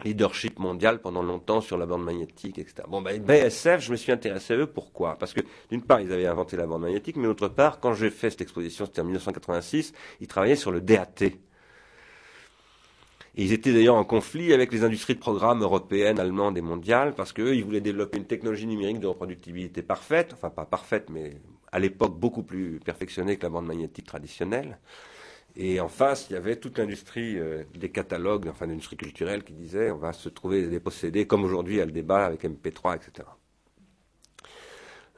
leadership mondial pendant longtemps sur la bande magnétique, etc. Bon, ben, BSF, je me suis intéressé à eux. Pourquoi? Parce que, d'une part, ils avaient inventé la bande magnétique, mais d'autre part, quand j'ai fait cette exposition, c'était en 1986, ils travaillaient sur le DAT. Ils étaient d'ailleurs en conflit avec les industries de programme européennes, allemandes et mondiales, parce qu'eux, ils voulaient développer une technologie numérique de reproductibilité parfaite, enfin pas parfaite, mais à l'époque beaucoup plus perfectionnée que la bande magnétique traditionnelle. Et en face, il y avait toute l'industrie euh, des catalogues, enfin l'industrie culturelle qui disait on va se trouver des possédés, comme aujourd'hui a le débat avec MP3, etc.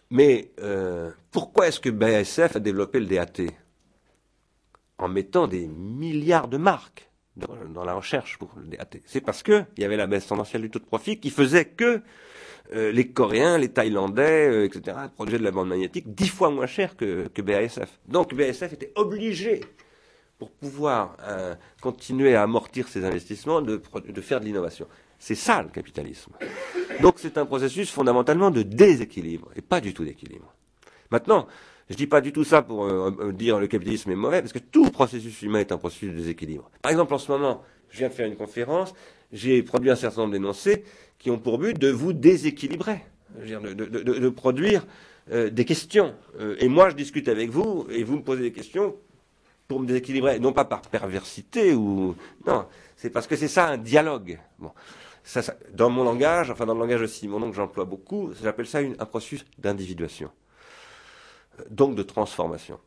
Mais euh, pourquoi est-ce que BASF a développé le DAT En mettant des milliards de marques dans la recherche pour le DAT. C'est parce qu'il y avait la baisse tendancielle du taux de profit qui faisait que euh, les Coréens, les Thaïlandais, euh, etc., produisaient de la bande magnétique dix fois moins cher que, BASF. Donc BASF était obligé, pour pouvoir euh, continuer à amortir ses investissements, de, de faire de l'innovation. C'est ça le capitalisme. Donc c'est un processus fondamentalement de déséquilibre, et pas du tout d'équilibre. Maintenant, je dis pas du tout ça pour euh, dire le capitalisme est mauvais, parce que tout processus humain est un processus de déséquilibre. Par exemple, en ce moment, je viens de faire une conférence, j'ai produit un certain nombre d'énoncés qui ont pour but de vous déséquilibrer, de, produire euh, des questions. Euh, et moi, je discute avec vous, et vous me posez des questions pour me déséquilibrer, non pas par perversité ou non, c'est parce que c'est ça un dialogue. Bon. Dans mon langage, enfin dans le langage aussi, mon nom que j'emploie beaucoup, j'appelle ça un processus d'individuation donc de transformation.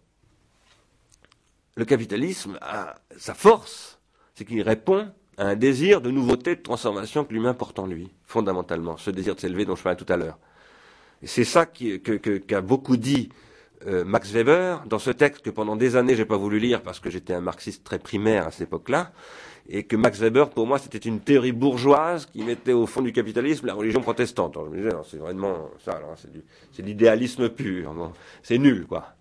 Le capitalisme a sa force, c'est qu'il répond à un désir de nouveauté, de transformation que l'humain porte en lui, fondamentalement, ce désir de s'élever dont je parlais tout à l'heure. Et c'est ça qu'a que, que, beaucoup dit euh, Max Weber dans ce texte que pendant des années j'ai pas voulu lire parce que j'étais un marxiste très primaire à cette époque-là, et que Max Weber, pour moi, c'était une théorie bourgeoise qui mettait au fond du capitalisme la religion protestante. Je me disais, c'est vraiment ça, c'est l'idéalisme pur, c'est nul, quoi.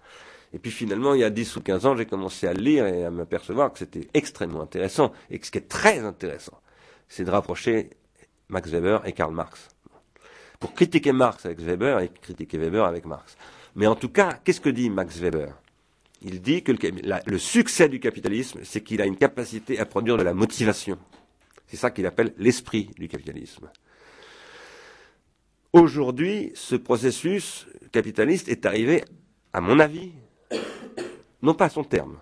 Et puis finalement, il y a 10 ou 15 ans, j'ai commencé à lire et à m'apercevoir que c'était extrêmement intéressant, et que ce qui est très intéressant, c'est de rapprocher Max Weber et Karl Marx. Pour critiquer Marx avec Weber et critiquer Weber avec Marx. Mais en tout cas, qu'est-ce que dit Max Weber? Il dit que le, succès du capitalisme, c'est qu'il a une capacité à produire de la motivation. C'est ça qu'il appelle l'esprit du capitalisme. Aujourd'hui, ce processus capitaliste est arrivé, à mon avis, non pas à son terme.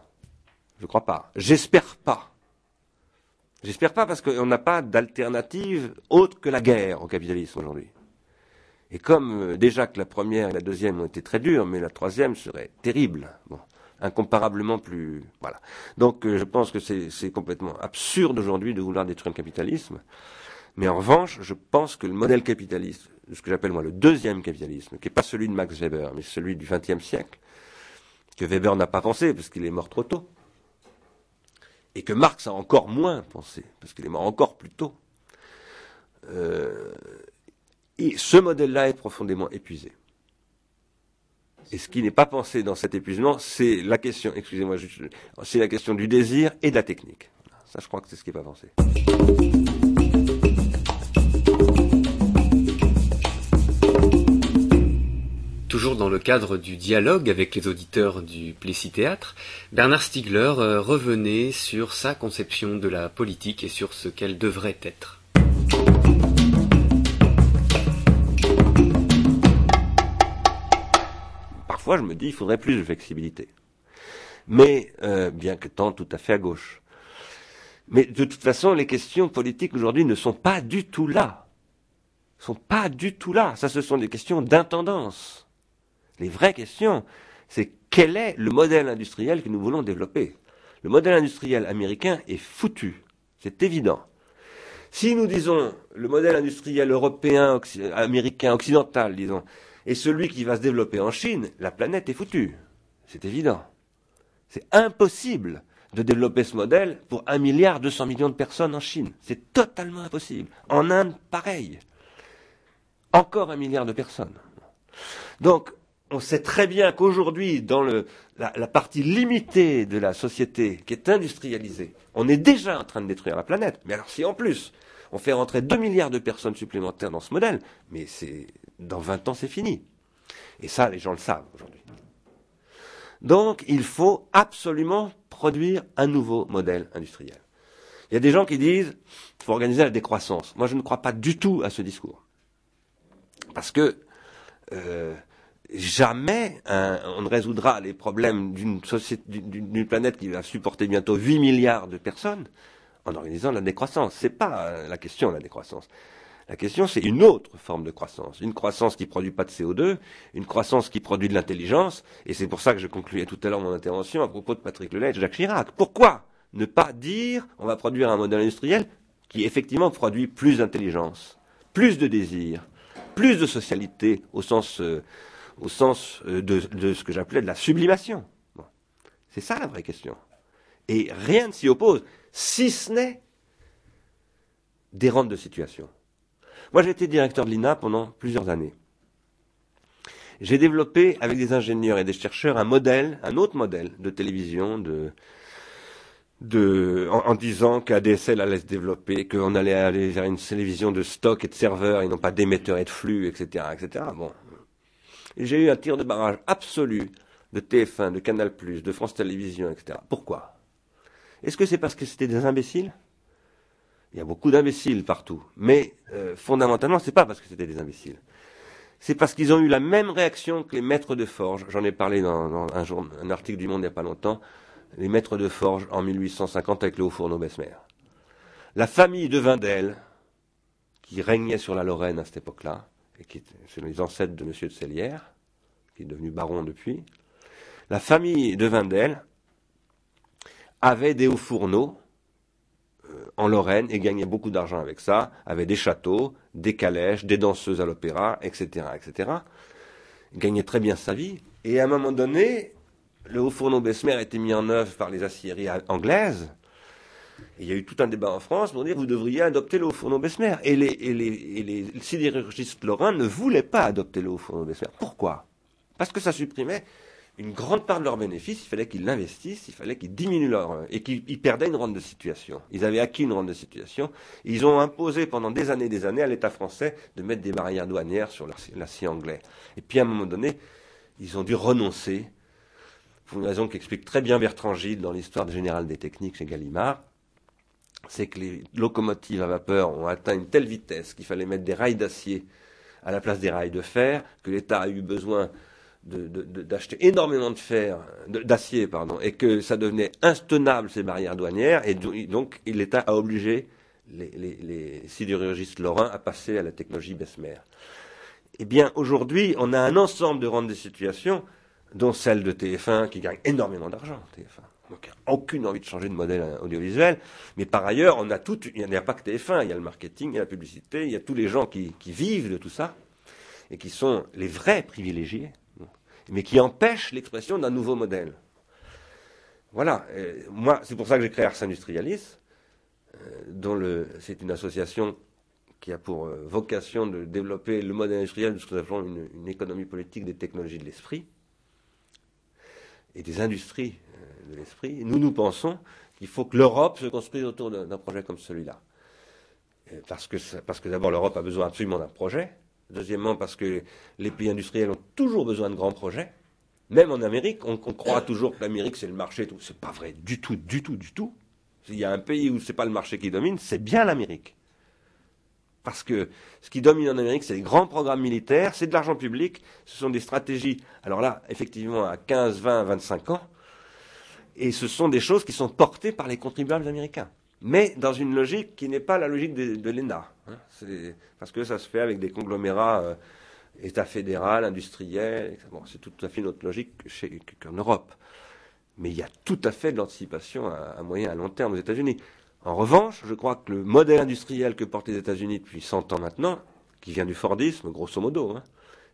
Je ne crois pas. J'espère pas. J'espère pas parce qu'on n'a pas d'alternative autre que la guerre au capitalisme aujourd'hui. Et comme euh, déjà que la première et la deuxième ont été très dures, mais la troisième serait terrible. Incomparablement plus. Voilà. Donc euh, je pense que c'est complètement absurde aujourd'hui de vouloir détruire le capitalisme. Mais en revanche, je pense que le modèle capitaliste, ce que j'appelle moi le deuxième capitalisme, qui n'est pas celui de Max Weber, mais celui du XXe siècle, que Weber n'a pas pensé parce qu'il est mort trop tôt, et que Marx a encore moins pensé parce qu'il est mort encore plus tôt. Euh, et ce modèle-là est profondément épuisé. Et ce qui n'est pas pensé dans cet épuisement, c'est la question, du désir et de la technique. Ça, je crois que c'est ce qui n'est pas pensé. Toujours dans le cadre du dialogue avec les auditeurs du Plessis-Théâtre, Bernard Stiegler euh, revenait sur sa conception de la politique et sur ce qu'elle devrait être. Parfois, je me dis, il faudrait plus de flexibilité. Mais, euh, bien que tant tout à fait à gauche. Mais de toute façon, les questions politiques aujourd'hui ne sont pas du tout là. Ne sont pas du tout là. Ça, ce sont des questions d'intendance. Les vraies questions, c'est quel est le modèle industriel que nous voulons développer? Le modèle industriel américain est foutu. C'est évident. Si nous disons le modèle industriel européen, américain, occidental, disons, et celui qui va se développer en Chine, la planète est foutue. C'est évident. C'est impossible de développer ce modèle pour un milliard deux cents millions de personnes en Chine. C'est totalement impossible. En Inde, pareil. Encore un milliard de personnes. Donc, on sait très bien qu'aujourd'hui, dans la, la, partie limitée de la société qui est industrialisée, on est déjà en train de détruire la planète. Mais alors si en plus on fait rentrer 2 milliards de personnes supplémentaires dans ce modèle, mais dans 20 ans c'est fini. Et ça, les gens le savent aujourd'hui. Donc, il faut absolument produire un nouveau modèle industriel. Il y a des gens qui disent qu'il faut organiser la décroissance. Moi, je ne crois pas du tout à ce discours. Parce que euh, jamais on ne résoudra les problèmes d'une planète qui va supporter bientôt 8 milliards de personnes en organisant la décroissance. C'est pas euh, la question, la décroissance. La question, c'est une autre forme de croissance. Une croissance qui produit pas de CO2, une croissance qui produit de l'intelligence, et c'est pour ça que je concluais tout à l'heure mon intervention à propos de Patrick Lelay et Jacques Chirac. Pourquoi ne pas dire on va produire un modèle industriel qui effectivement produit plus d'intelligence, plus de désir, plus de socialité au sens, euh, au sens euh, de, ce que j'appelais de la sublimation? C'est ça la vraie question. Et rien ne s'y oppose si ce n'est des rentes de situation. Moi, j'ai été directeur de l'INA pendant plusieurs années. J'ai développé avec des ingénieurs et des chercheurs un modèle, un autre modèle de télévision, de, de, en, disant qu'ADSL allait se développer, qu'on allait aller vers une télévision de stock et de serveurs et non pas d'émetteurs et de flux, etc., etc. Bon. j'ai eu un tir de barrage absolu de TF1, de Canal+, de France Télévisions, etc. Pourquoi? Est-ce que c'est parce que c'était des imbéciles? Il y a beaucoup d'imbéciles partout, mais euh, fondamentalement, c'est pas parce que c'était des imbéciles. C'est parce qu'ils ont eu la même réaction que les maîtres de forge. J'en ai parlé dans, un, article du Monde il n'y a pas longtemps les maîtres de forge en 1850 avec le haut fourneau Besmer. La famille de Vindel, qui régnait sur la Lorraine à cette époque-là, et qui était les ancêtres de M. de Cellière, qui est devenu baron depuis, la famille de Vindel avait des hauts fourneaux euh, en Lorraine et gagnait beaucoup d'argent avec ça, avait des châteaux, des calèches, des danseuses à l'opéra, etc., etc. Gagnait très bien sa vie. Et à un moment donné, le haut fourneau Besmer a été mis en œuvre par les aciéries anglaises. il y a eu tout un débat en France pour dire vous devriez adopter le haut fourneau Besmer. Et les, sidérurgistes lorrains ne voulaient pas adopter le haut fourneau Besmer. Pourquoi? Parce que ça supprimait une grande part de leurs bénéfices, il fallait qu'ils l'investissent, il fallait qu'ils diminuent leur... et qu'ils perdaient une rente de situation. Ils avaient acquis une rente de situation. Ils ont imposé pendant des années et des années à l'État français de mettre des barrières douanières sur l'acier anglais. Et puis à un moment donné, ils ont dû renoncer pour une raison qu'explique très bien Bertrand Gilles dans l'histoire générale des techniques chez Gallimard, c'est que les locomotives à vapeur ont atteint une telle vitesse qu'il fallait mettre des rails d'acier à la place des rails de fer, que l'État a eu besoin d'acheter énormément de fer, d'acier, pardon, et que ça devenait intenable ces barrières douanières, et donc l'État a obligé les, sidérurgistes lorrains à passer à la technologie Bessemer. Eh bien, aujourd'hui, on a un ensemble de rentes de situation dont celle de TF1 qui gagne énormément d'argent, TF1. Donc, aucune envie de changer de modèle audiovisuel. Mais par ailleurs, on a il n'y a pas que TF1, il y a le marketing, il y a la publicité, il y a tous les gens qui, vivent de tout ça et qui sont les vrais privilégiés, mais qui empêchent l'expression d'un nouveau modèle. Voilà. moi, c'est pour ça que j'ai créé Ars Industrialis, euh, dont c'est une association qui a pour euh, vocation de développer le modèle industriel de ce que nous appelons une économie politique des technologies de l'esprit et des industries euh, de l'esprit. Nous, nous pensons qu'il faut que l'Europe se construise autour d'un projet comme celui-là. Parce que, parce que d'abord, l'Europe a besoin absolument d'un projet. Deuxièmement, parce que les pays industriels ont toujours besoin de grands projets. Même en Amérique, on, croit toujours que l'Amérique, c'est le marché. Ce n'est pas vrai du tout, du tout, du tout. S'il y a un pays où ce n'est pas le marché qui domine, c'est bien l'Amérique. Parce que ce qui domine en Amérique, c'est les grands programmes militaires, c'est de l'argent public, ce sont des stratégies, alors là, effectivement, à 15, 20, 25 ans, et ce sont des choses qui sont portées par les contribuables américains. Mais dans une logique qui n'est pas la logique de, l'ENA. Hein. parce que ça se fait avec des conglomérats euh, État fédéral, industriel. c'est tout à fait notre logique qu'en Europe. Mais il y a tout à fait de l'anticipation à, à moyen à long terme aux États-Unis. En revanche, je crois que le modèle industriel que portent les États-Unis depuis 100 ans maintenant, qui vient du Fordisme, grosso modo, hein,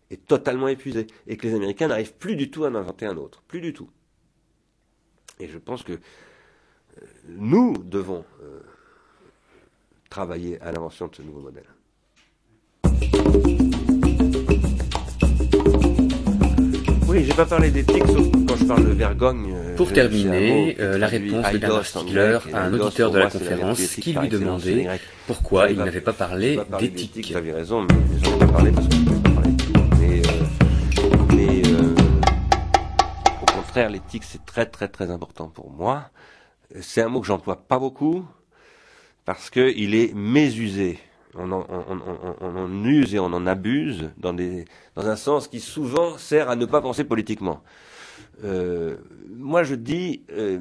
est totalement épuisé. Et que les Américains n'arrivent plus du tout à en inventer un autre. Plus du tout. Et je pense que nous devons euh, travailler à l'invention de ce nouveau modèle. Oui, j'ai pas parlé d'éthique, sauf quand je parle de vergogne. Euh, Pour terminer, euh, la réponse de Bernard Stiegler à un auditeur de la conférence qui lui demandait pourquoi il n'avait pas parlé d'éthique. Vous avez raison, mais j'en ai pas parlé parce que je ne pas parler Mais, euh, mais euh, au contraire, l'éthique, c'est très très très important pour moi. C'est un mot que j'emploie pas beaucoup parce qu'il est mésusé on en, use et on en abuse dans, un sens qui souvent sert à ne pas penser politiquement. Euh, moi, je dis, euh,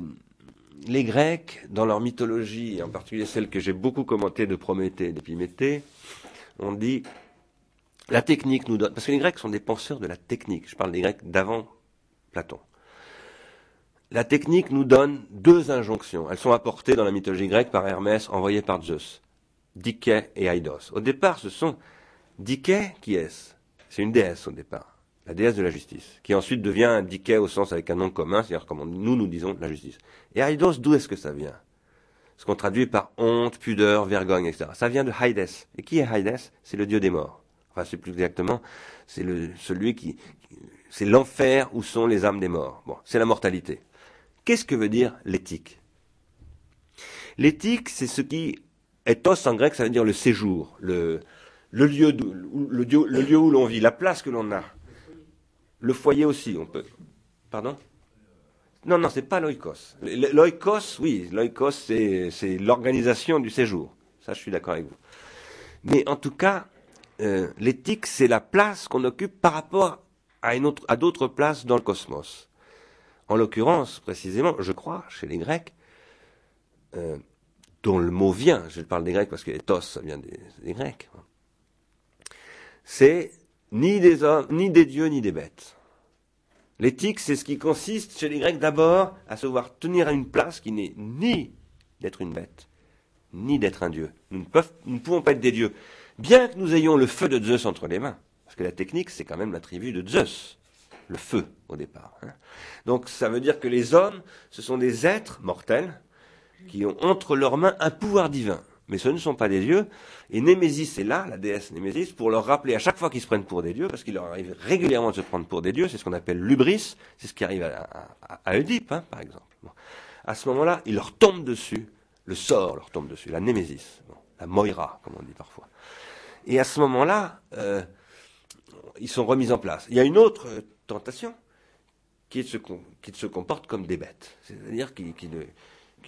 les Grecs, dans leur mythologie, en particulier celle que j'ai beaucoup commentée de Prométhée et d'Épiméthée, on dit, la technique nous donne, parce que les Grecs sont des penseurs de la technique, je parle des Grecs d'avant Platon. La technique nous donne deux injonctions. Elles sont apportées dans la mythologie grecque par Hermès, envoyé par Zeus. Dike et Aidos. Au départ, ce sont Dike, qui est-ce? C'est une déesse au départ, la déesse de la justice, qui ensuite devient Dike au sens avec un nom commun, c'est-à-dire comme nous nous disons la justice. Et Aidos, d'où est-ce que ça vient? Ce qu'on traduit par honte, pudeur, vergogne, etc. Ça vient de Haides. Et qui est Haides C'est le dieu des morts. Enfin, c'est plus exactement, c'est celui qui, c'est l'enfer où sont les âmes des morts. Bon, c'est la mortalité. Qu'est-ce que veut dire l'éthique? L'éthique, c'est ce qui, ethos en grec, ça veut dire le séjour, le, lieu, où l'on vit, la place que l'on a. Le foyer aussi, on peut. Pardon? Non, non, c'est pas l'oikos. L'oikos, oui, l'oikos, c'est l'organisation du séjour. Ça, je suis d'accord avec vous. Mais en tout cas, euh, l'éthique, c'est la place qu'on occupe par rapport à d'autres places dans le cosmos. En l'occurrence, précisément, je crois, chez les Grecs, euh, dont le mot vient, je parle des Grecs parce que ethos, ça vient des, Grecs, c'est ni des hommes, ni des dieux, ni des bêtes. L'éthique, c'est ce qui consiste chez les Grecs d'abord à se voir tenir à une place qui n'est ni d'être une bête, ni d'être un dieu. Nous ne, pouvons pas être des dieux, bien que nous ayons le feu de Zeus entre les mains. Parce que la technique, c'est quand même l'attribut de Zeus, le feu au départ. Hein. Donc ça veut dire que les hommes, ce sont des êtres mortels qui ont entre leurs mains un pouvoir divin mais ce ne sont pas des dieux. Et Némésis est là, la déesse Némésis, pour leur rappeler à chaque fois qu'ils se prennent pour des dieux, parce qu'il leur arrive régulièrement de se prendre pour des dieux, c'est ce qu'on appelle l'ubris, c'est ce qui arrive à, à, Oedipe, hein, par exemple. À ce moment-là, il leur tombe dessus, le sort leur tombe dessus, la Némésis, la Moira, comme on dit parfois. Et à ce moment-là, euh, ils sont remis en place. Il y a une autre tentation, qui est de se, qui se comportent comme des bêtes, c'est-à-dire qu'ils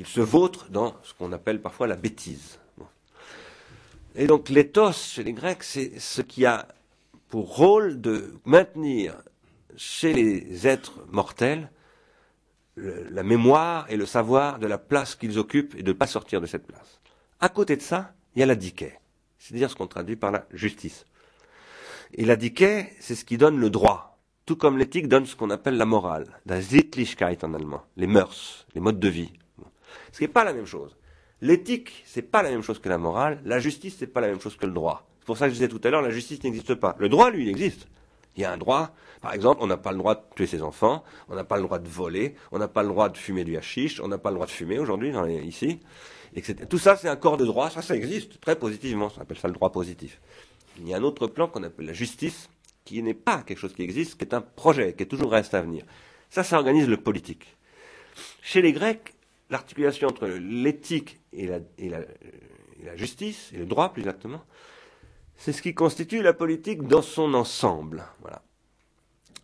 se vautrent dans ce qu'on appelle parfois la bêtise. Et donc l'éthos chez les Grecs, c'est ce qui a pour rôle de maintenir chez les êtres mortels la mémoire et le savoir de la place qu'ils occupent et de ne pas sortir de cette place. À côté de ça, il y a la dike, c'est-à-dire ce qu'on traduit par la justice. Et la dike, c'est ce qui donne le droit, tout comme l'éthique donne ce qu'on appelle la morale, la Sittlichkeit en allemand, les mœurs, les modes de vie. Ce qui n'est pas la même chose. L'éthique, c'est pas la même chose que la morale. La justice, c'est pas la même chose que le droit. C'est pour ça que je disais tout à l'heure, la justice n'existe pas. Le droit, lui, il existe. Il y a un droit. Par exemple, on n'a pas le droit de tuer ses enfants, on n'a pas le droit de voler, on n'a pas le droit de fumer du hashish, on n'a pas le droit de fumer aujourd'hui ici, etc. Tout ça, c'est un corps de droit. Ça, ça existe très positivement. On appelle ça le droit positif. Il y a un autre plan qu'on appelle la justice, qui n'est pas quelque chose qui existe, qui est un projet, qui est toujours reste à venir. Ça, ça organise le politique. Chez les Grecs, l'articulation entre l'éthique et la, justice, et le droit plus exactement, c'est ce qui constitue la politique dans son ensemble. Voilà.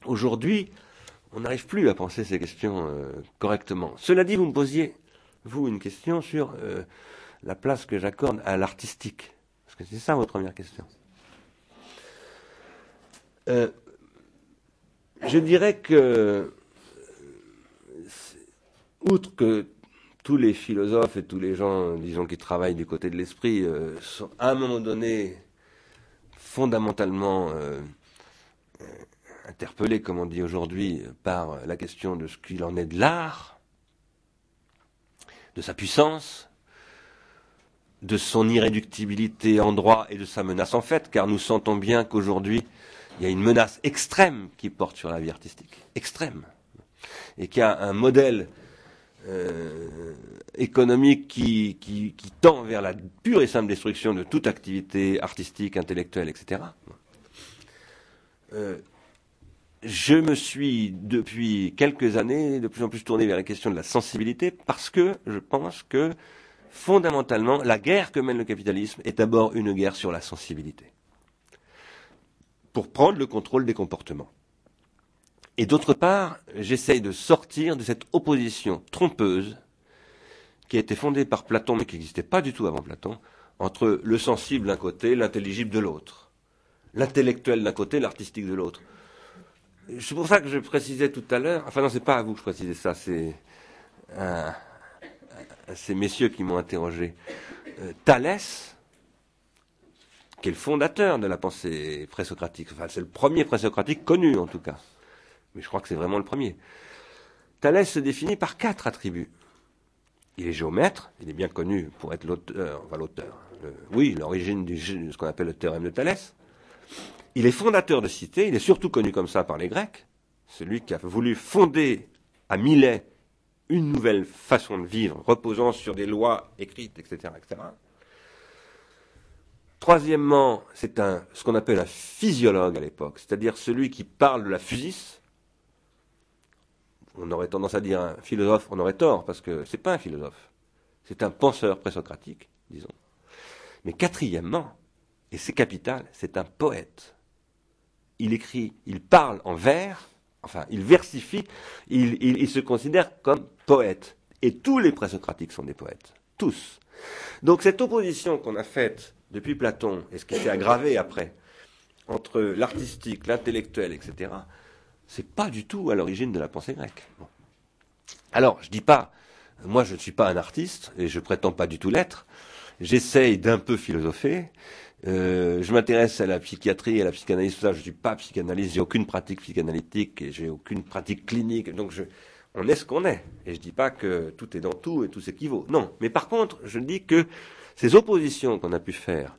Aujourd'hui, on n'arrive plus à penser ces questions euh, correctement. Cela dit, vous me posiez, vous, une question sur euh, la place que j'accorde à l'artistique. Parce que c'est ça votre première question? Euh, je dirais que, outre que tous les philosophes et tous les gens, disons, qui travaillent du côté de l'esprit, euh, sont à un moment donné fondamentalement euh, interpellés, comme on dit aujourd'hui, par la question de ce qu'il en est de l'art, de sa puissance, de son irréductibilité en droit et de sa menace en fait, car nous sentons bien qu'aujourd'hui, il y a une menace extrême qui porte sur la vie artistique, extrême, et qu'il y a un modèle euh, économique qui, qui, tend vers la pure et simple destruction de toute activité artistique, intellectuelle, etc. Euh, je me suis depuis quelques années de plus en plus tourné vers la question de la sensibilité parce que je pense que fondamentalement la guerre que mène le capitalisme est d'abord une guerre sur la sensibilité pour prendre le contrôle des comportements. Et d'autre part, j'essaye de sortir de cette opposition trompeuse qui a été fondée par Platon, mais qui n'existait pas du tout avant Platon, entre le sensible d'un côté, l'intelligible de l'autre, l'intellectuel d'un côté, l'artistique de l'autre. C'est pour ça que je précisais tout à l'heure, enfin non, c'est pas à vous que je précisais ça, c'est à, ces messieurs qui m'ont interrogé. Euh, Thalès, qui est le fondateur de la pensée présocratique, enfin c'est le premier présocratique connu en tout cas, mais je crois que c'est vraiment le premier. Thalès se définit par quatre attributs. Il est géomètre, il est bien connu pour être l'auteur, enfin l'auteur, oui, l'origine de ce qu'on appelle le théorème de Thalès. Il est fondateur de cité, il est surtout connu comme ça par les Grecs, celui qui a voulu fonder à Milet une nouvelle façon de vivre, reposant sur des lois écrites, etc. etc. Troisièmement, c'est un, ce qu'on appelle un physiologue à l'époque, c'est-à-dire celui qui parle de la physis. On aurait tendance à dire un philosophe, on aurait tort, parce que c'est pas un philosophe, c'est un penseur présocratique, disons. Mais quatrièmement, et c'est capital, c'est un poète. Il écrit, il parle en vers, enfin, il versifie, il, il se considère comme poète. Et tous les présocratiques sont des poètes. Tous. Donc cette opposition qu'on a faite depuis Platon, et ce qui s'est aggravé après, entre l'artistique, l'intellectuel, etc., c'est pas du tout à l'origine de la pensée grecque. Alors, je dis pas, moi je ne suis pas un artiste, et je prétends pas du tout l'être, j'essaye d'un peu philosopher, euh, je m'intéresse à la psychiatrie, à la psychanalyse, tout ça, je ne suis pas psychanalyste, j'ai aucune pratique psychanalytique, et j'ai aucune pratique clinique, donc je, on est ce qu'on est. Et je dis pas que tout est dans tout et tout s'équivaut. Non. Mais par contre, je dis que ces oppositions qu'on a pu faire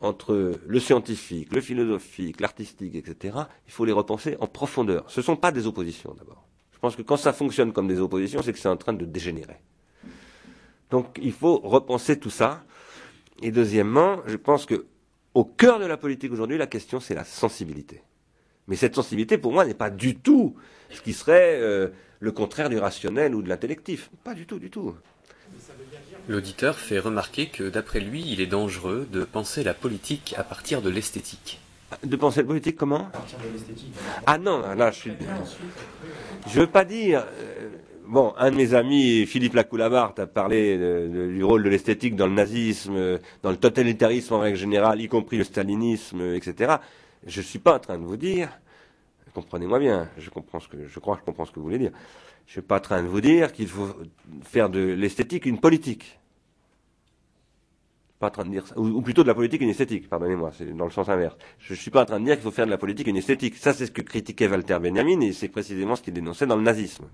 entre le scientifique, le philosophique, l'artistique, etc., il faut les repenser en profondeur. Ce ne sont pas des oppositions d'abord. Je pense que quand ça fonctionne comme des oppositions, c'est que c'est en train de dégénérer. Donc il faut repenser tout ça. Et deuxièmement, je pense que au cœur de la politique aujourd'hui, la question c'est la sensibilité. Mais cette sensibilité, pour moi, n'est pas du tout ce qui serait euh, le contraire du rationnel ou de l'intellectif. Pas du tout, du tout. L'auditeur fait remarquer que, d'après lui, il est dangereux de penser la politique à partir de l'esthétique. De penser la politique comment? À partir de l'esthétique. Ah non, là, je suis. Je veux pas dire. Euh, bon, un de mes amis, Philippe Lacoulabart, a parlé du rôle de l'esthétique dans le nazisme, dans le totalitarisme en règle générale, y compris le stalinisme, etc. Je ne suis pas en train de vous dire, comprenez-moi bien, je comprends ce que je crois que je comprends ce que vous voulez dire. Je ne suis pas en train de vous dire qu'il faut faire de l'esthétique une politique. Pas en train de dire ça. Ou, plutôt de la politique une esthétique, pardonnez-moi, c'est dans le sens inverse. Je ne suis pas en train de dire qu'il faut faire de la politique une esthétique. Ça, c'est ce que critiquait Walter Benjamin et c'est précisément ce qu'il dénonçait dans le nazisme.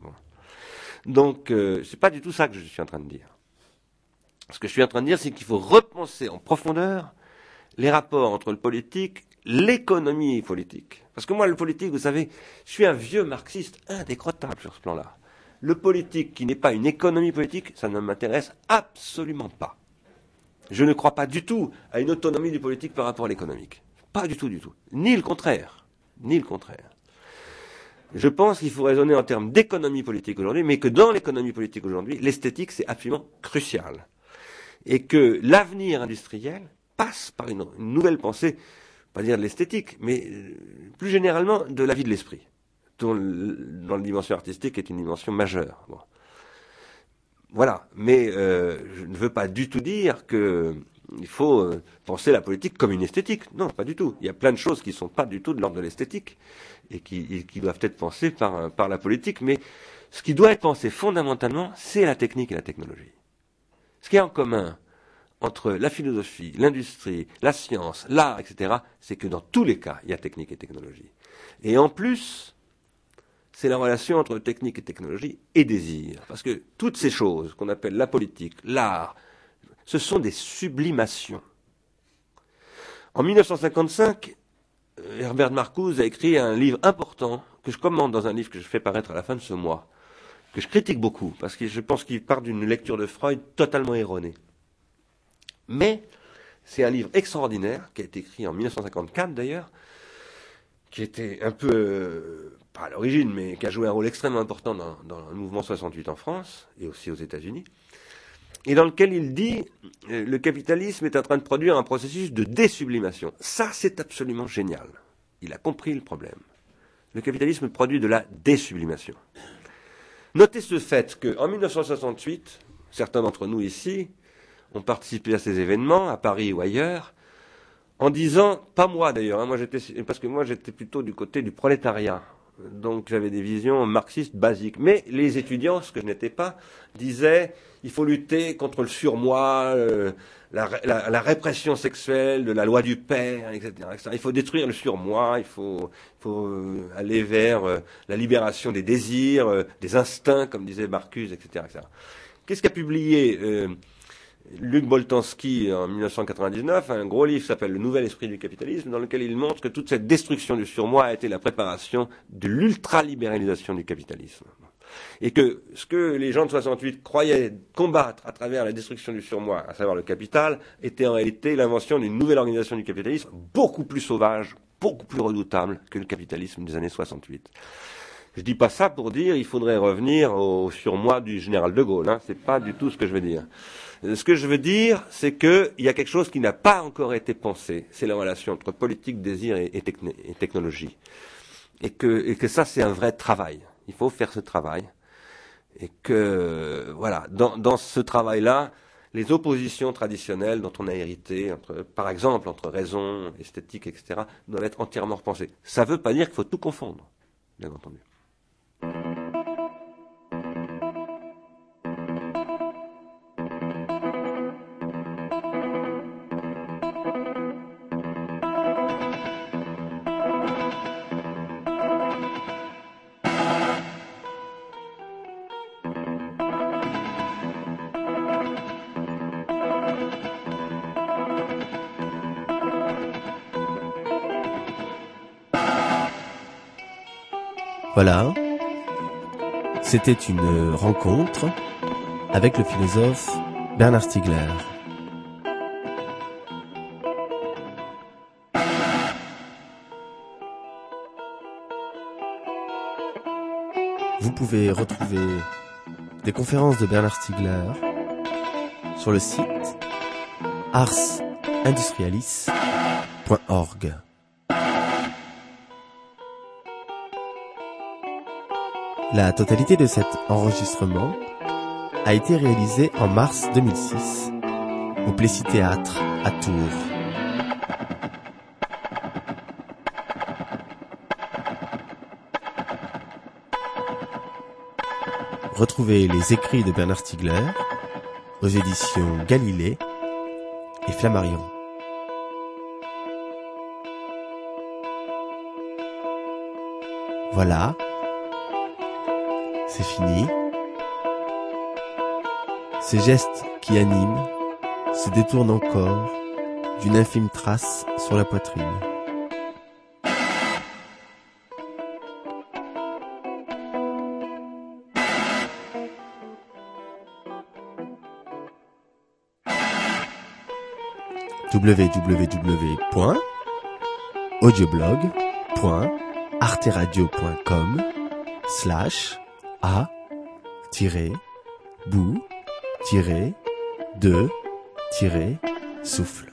Donc, euh, c'est pas du tout ça que je suis en train de dire. Ce que je suis en train de dire, c'est qu'il faut repenser en profondeur les rapports entre le politique, l'économie politique. Parce que moi, le politique, vous savez, je suis un vieux marxiste indécrottable sur ce plan-là. Le politique qui n'est pas une économie politique, ça ne m'intéresse absolument pas. Je ne crois pas du tout à une autonomie du politique par rapport à l'économique. Pas du tout, du tout. Ni le contraire. Ni le contraire. Je pense qu'il faut raisonner en termes d'économie politique aujourd'hui, mais que dans l'économie politique aujourd'hui, l'esthétique, c'est absolument crucial. Et que l'avenir industriel passe par une, nouvelle pensée, pas dire de l'esthétique, mais euh, plus généralement de la vie de l'esprit, dont dans la dimension artistique est une dimension majeure. Voilà, mais euh, je ne veux pas du tout dire qu'il faut euh, penser la politique comme une esthétique. Non, pas du tout. Il y a plein de choses qui ne sont pas du tout de l'ordre de l'esthétique et qui, qui, doivent être pensées par, par la politique. Mais ce qui doit être pensé fondamentalement, c'est la technique et la technologie. Ce qui est en commun entre la philosophie, l'industrie, la science, l'art, etc., c'est que dans tous les cas, il y a technique et technologie. Et en plus, c'est la relation entre technique et technologie et désir. Parce que toutes ces choses qu'on appelle la politique, l'art, ce sont des sublimations. En 1955, euh, Herbert Marcuse a écrit un livre important que je commande dans un livre que je fais paraître à la fin de ce mois, que je critique beaucoup, parce que je pense qu'il part d'une lecture de Freud totalement erronée. Mais c'est un livre extraordinaire qui a été écrit en 1954 d'ailleurs, qui était un peu, euh, à l'origine, mais qui a joué un rôle extrêmement important dans, le mouvement 68 en France et aussi aux États-Unis, et dans lequel il dit euh, le capitalisme est en train de produire un processus de désublimation. Ça, c'est absolument génial. Il a compris le problème. Le capitalisme produit de la désublimation. Notez ce fait qu'en 1968, certains d'entre nous ici ont participé à ces événements, à Paris ou ailleurs, en disant, pas moi d'ailleurs, hein, parce que moi j'étais plutôt du côté du prolétariat, donc j'avais des visions marxistes basiques. Mais les étudiants, ce que je n'étais pas, disaient, il faut lutter contre le surmoi, euh, la, répression sexuelle de la loi du père, etc., Il faut détruire le surmoi, il faut, faut euh, aller vers euh, la libération des désirs, des instincts, comme disait Marcuse, etc., etc. Qu'est-ce qu'a publié Luc Boltanski, en 1999, un gros livre qui s'appelle Le Nouvel Esprit du Capitalisme, dans lequel il montre que toute cette destruction du surmoi a été la préparation de l'ultralibéralisation du capitalisme. Et que ce que les gens de 68 croyaient combattre à travers la destruction du surmoi, à savoir le capital, était en réalité l'invention d'une nouvelle organisation du capitalisme beaucoup plus sauvage, beaucoup plus redoutable que le capitalisme des années 68. Je dis pas ça pour dire il faudrait revenir au surmoi du général de Gaulle. Hein. C'est pas du tout ce que je veux dire. Ce que je veux dire, c'est qu'il y a quelque chose qui n'a pas encore été pensé. C'est la relation entre politique, désir et, technologie. Et que, et que ça, c'est un vrai travail. Il faut faire ce travail. Et que, voilà, dans, dans ce travail-là, les oppositions traditionnelles dont on a hérité, entre, par exemple entre raison, esthétique, etc., doivent être entièrement repensées. Ça ne veut pas dire qu'il faut tout confondre, bien entendu. Voilà. C'était une rencontre avec le philosophe Bernard Stiegler. Vous pouvez retrouver des conférences de Bernard Stiegler sur le site arsindustrialis.org. La totalité de cet enregistrement a été réalisée en mars 2006 au Plessis Théâtre à Tours. Retrouvez les écrits de Bernard Stiegler aux éditions Galilée et Flammarion. Voilà, c'est fini. Ces gestes qui animent se détournent encore d'une infime trace sur la poitrine. www.audioblog.arteradio.com a bout de souffle.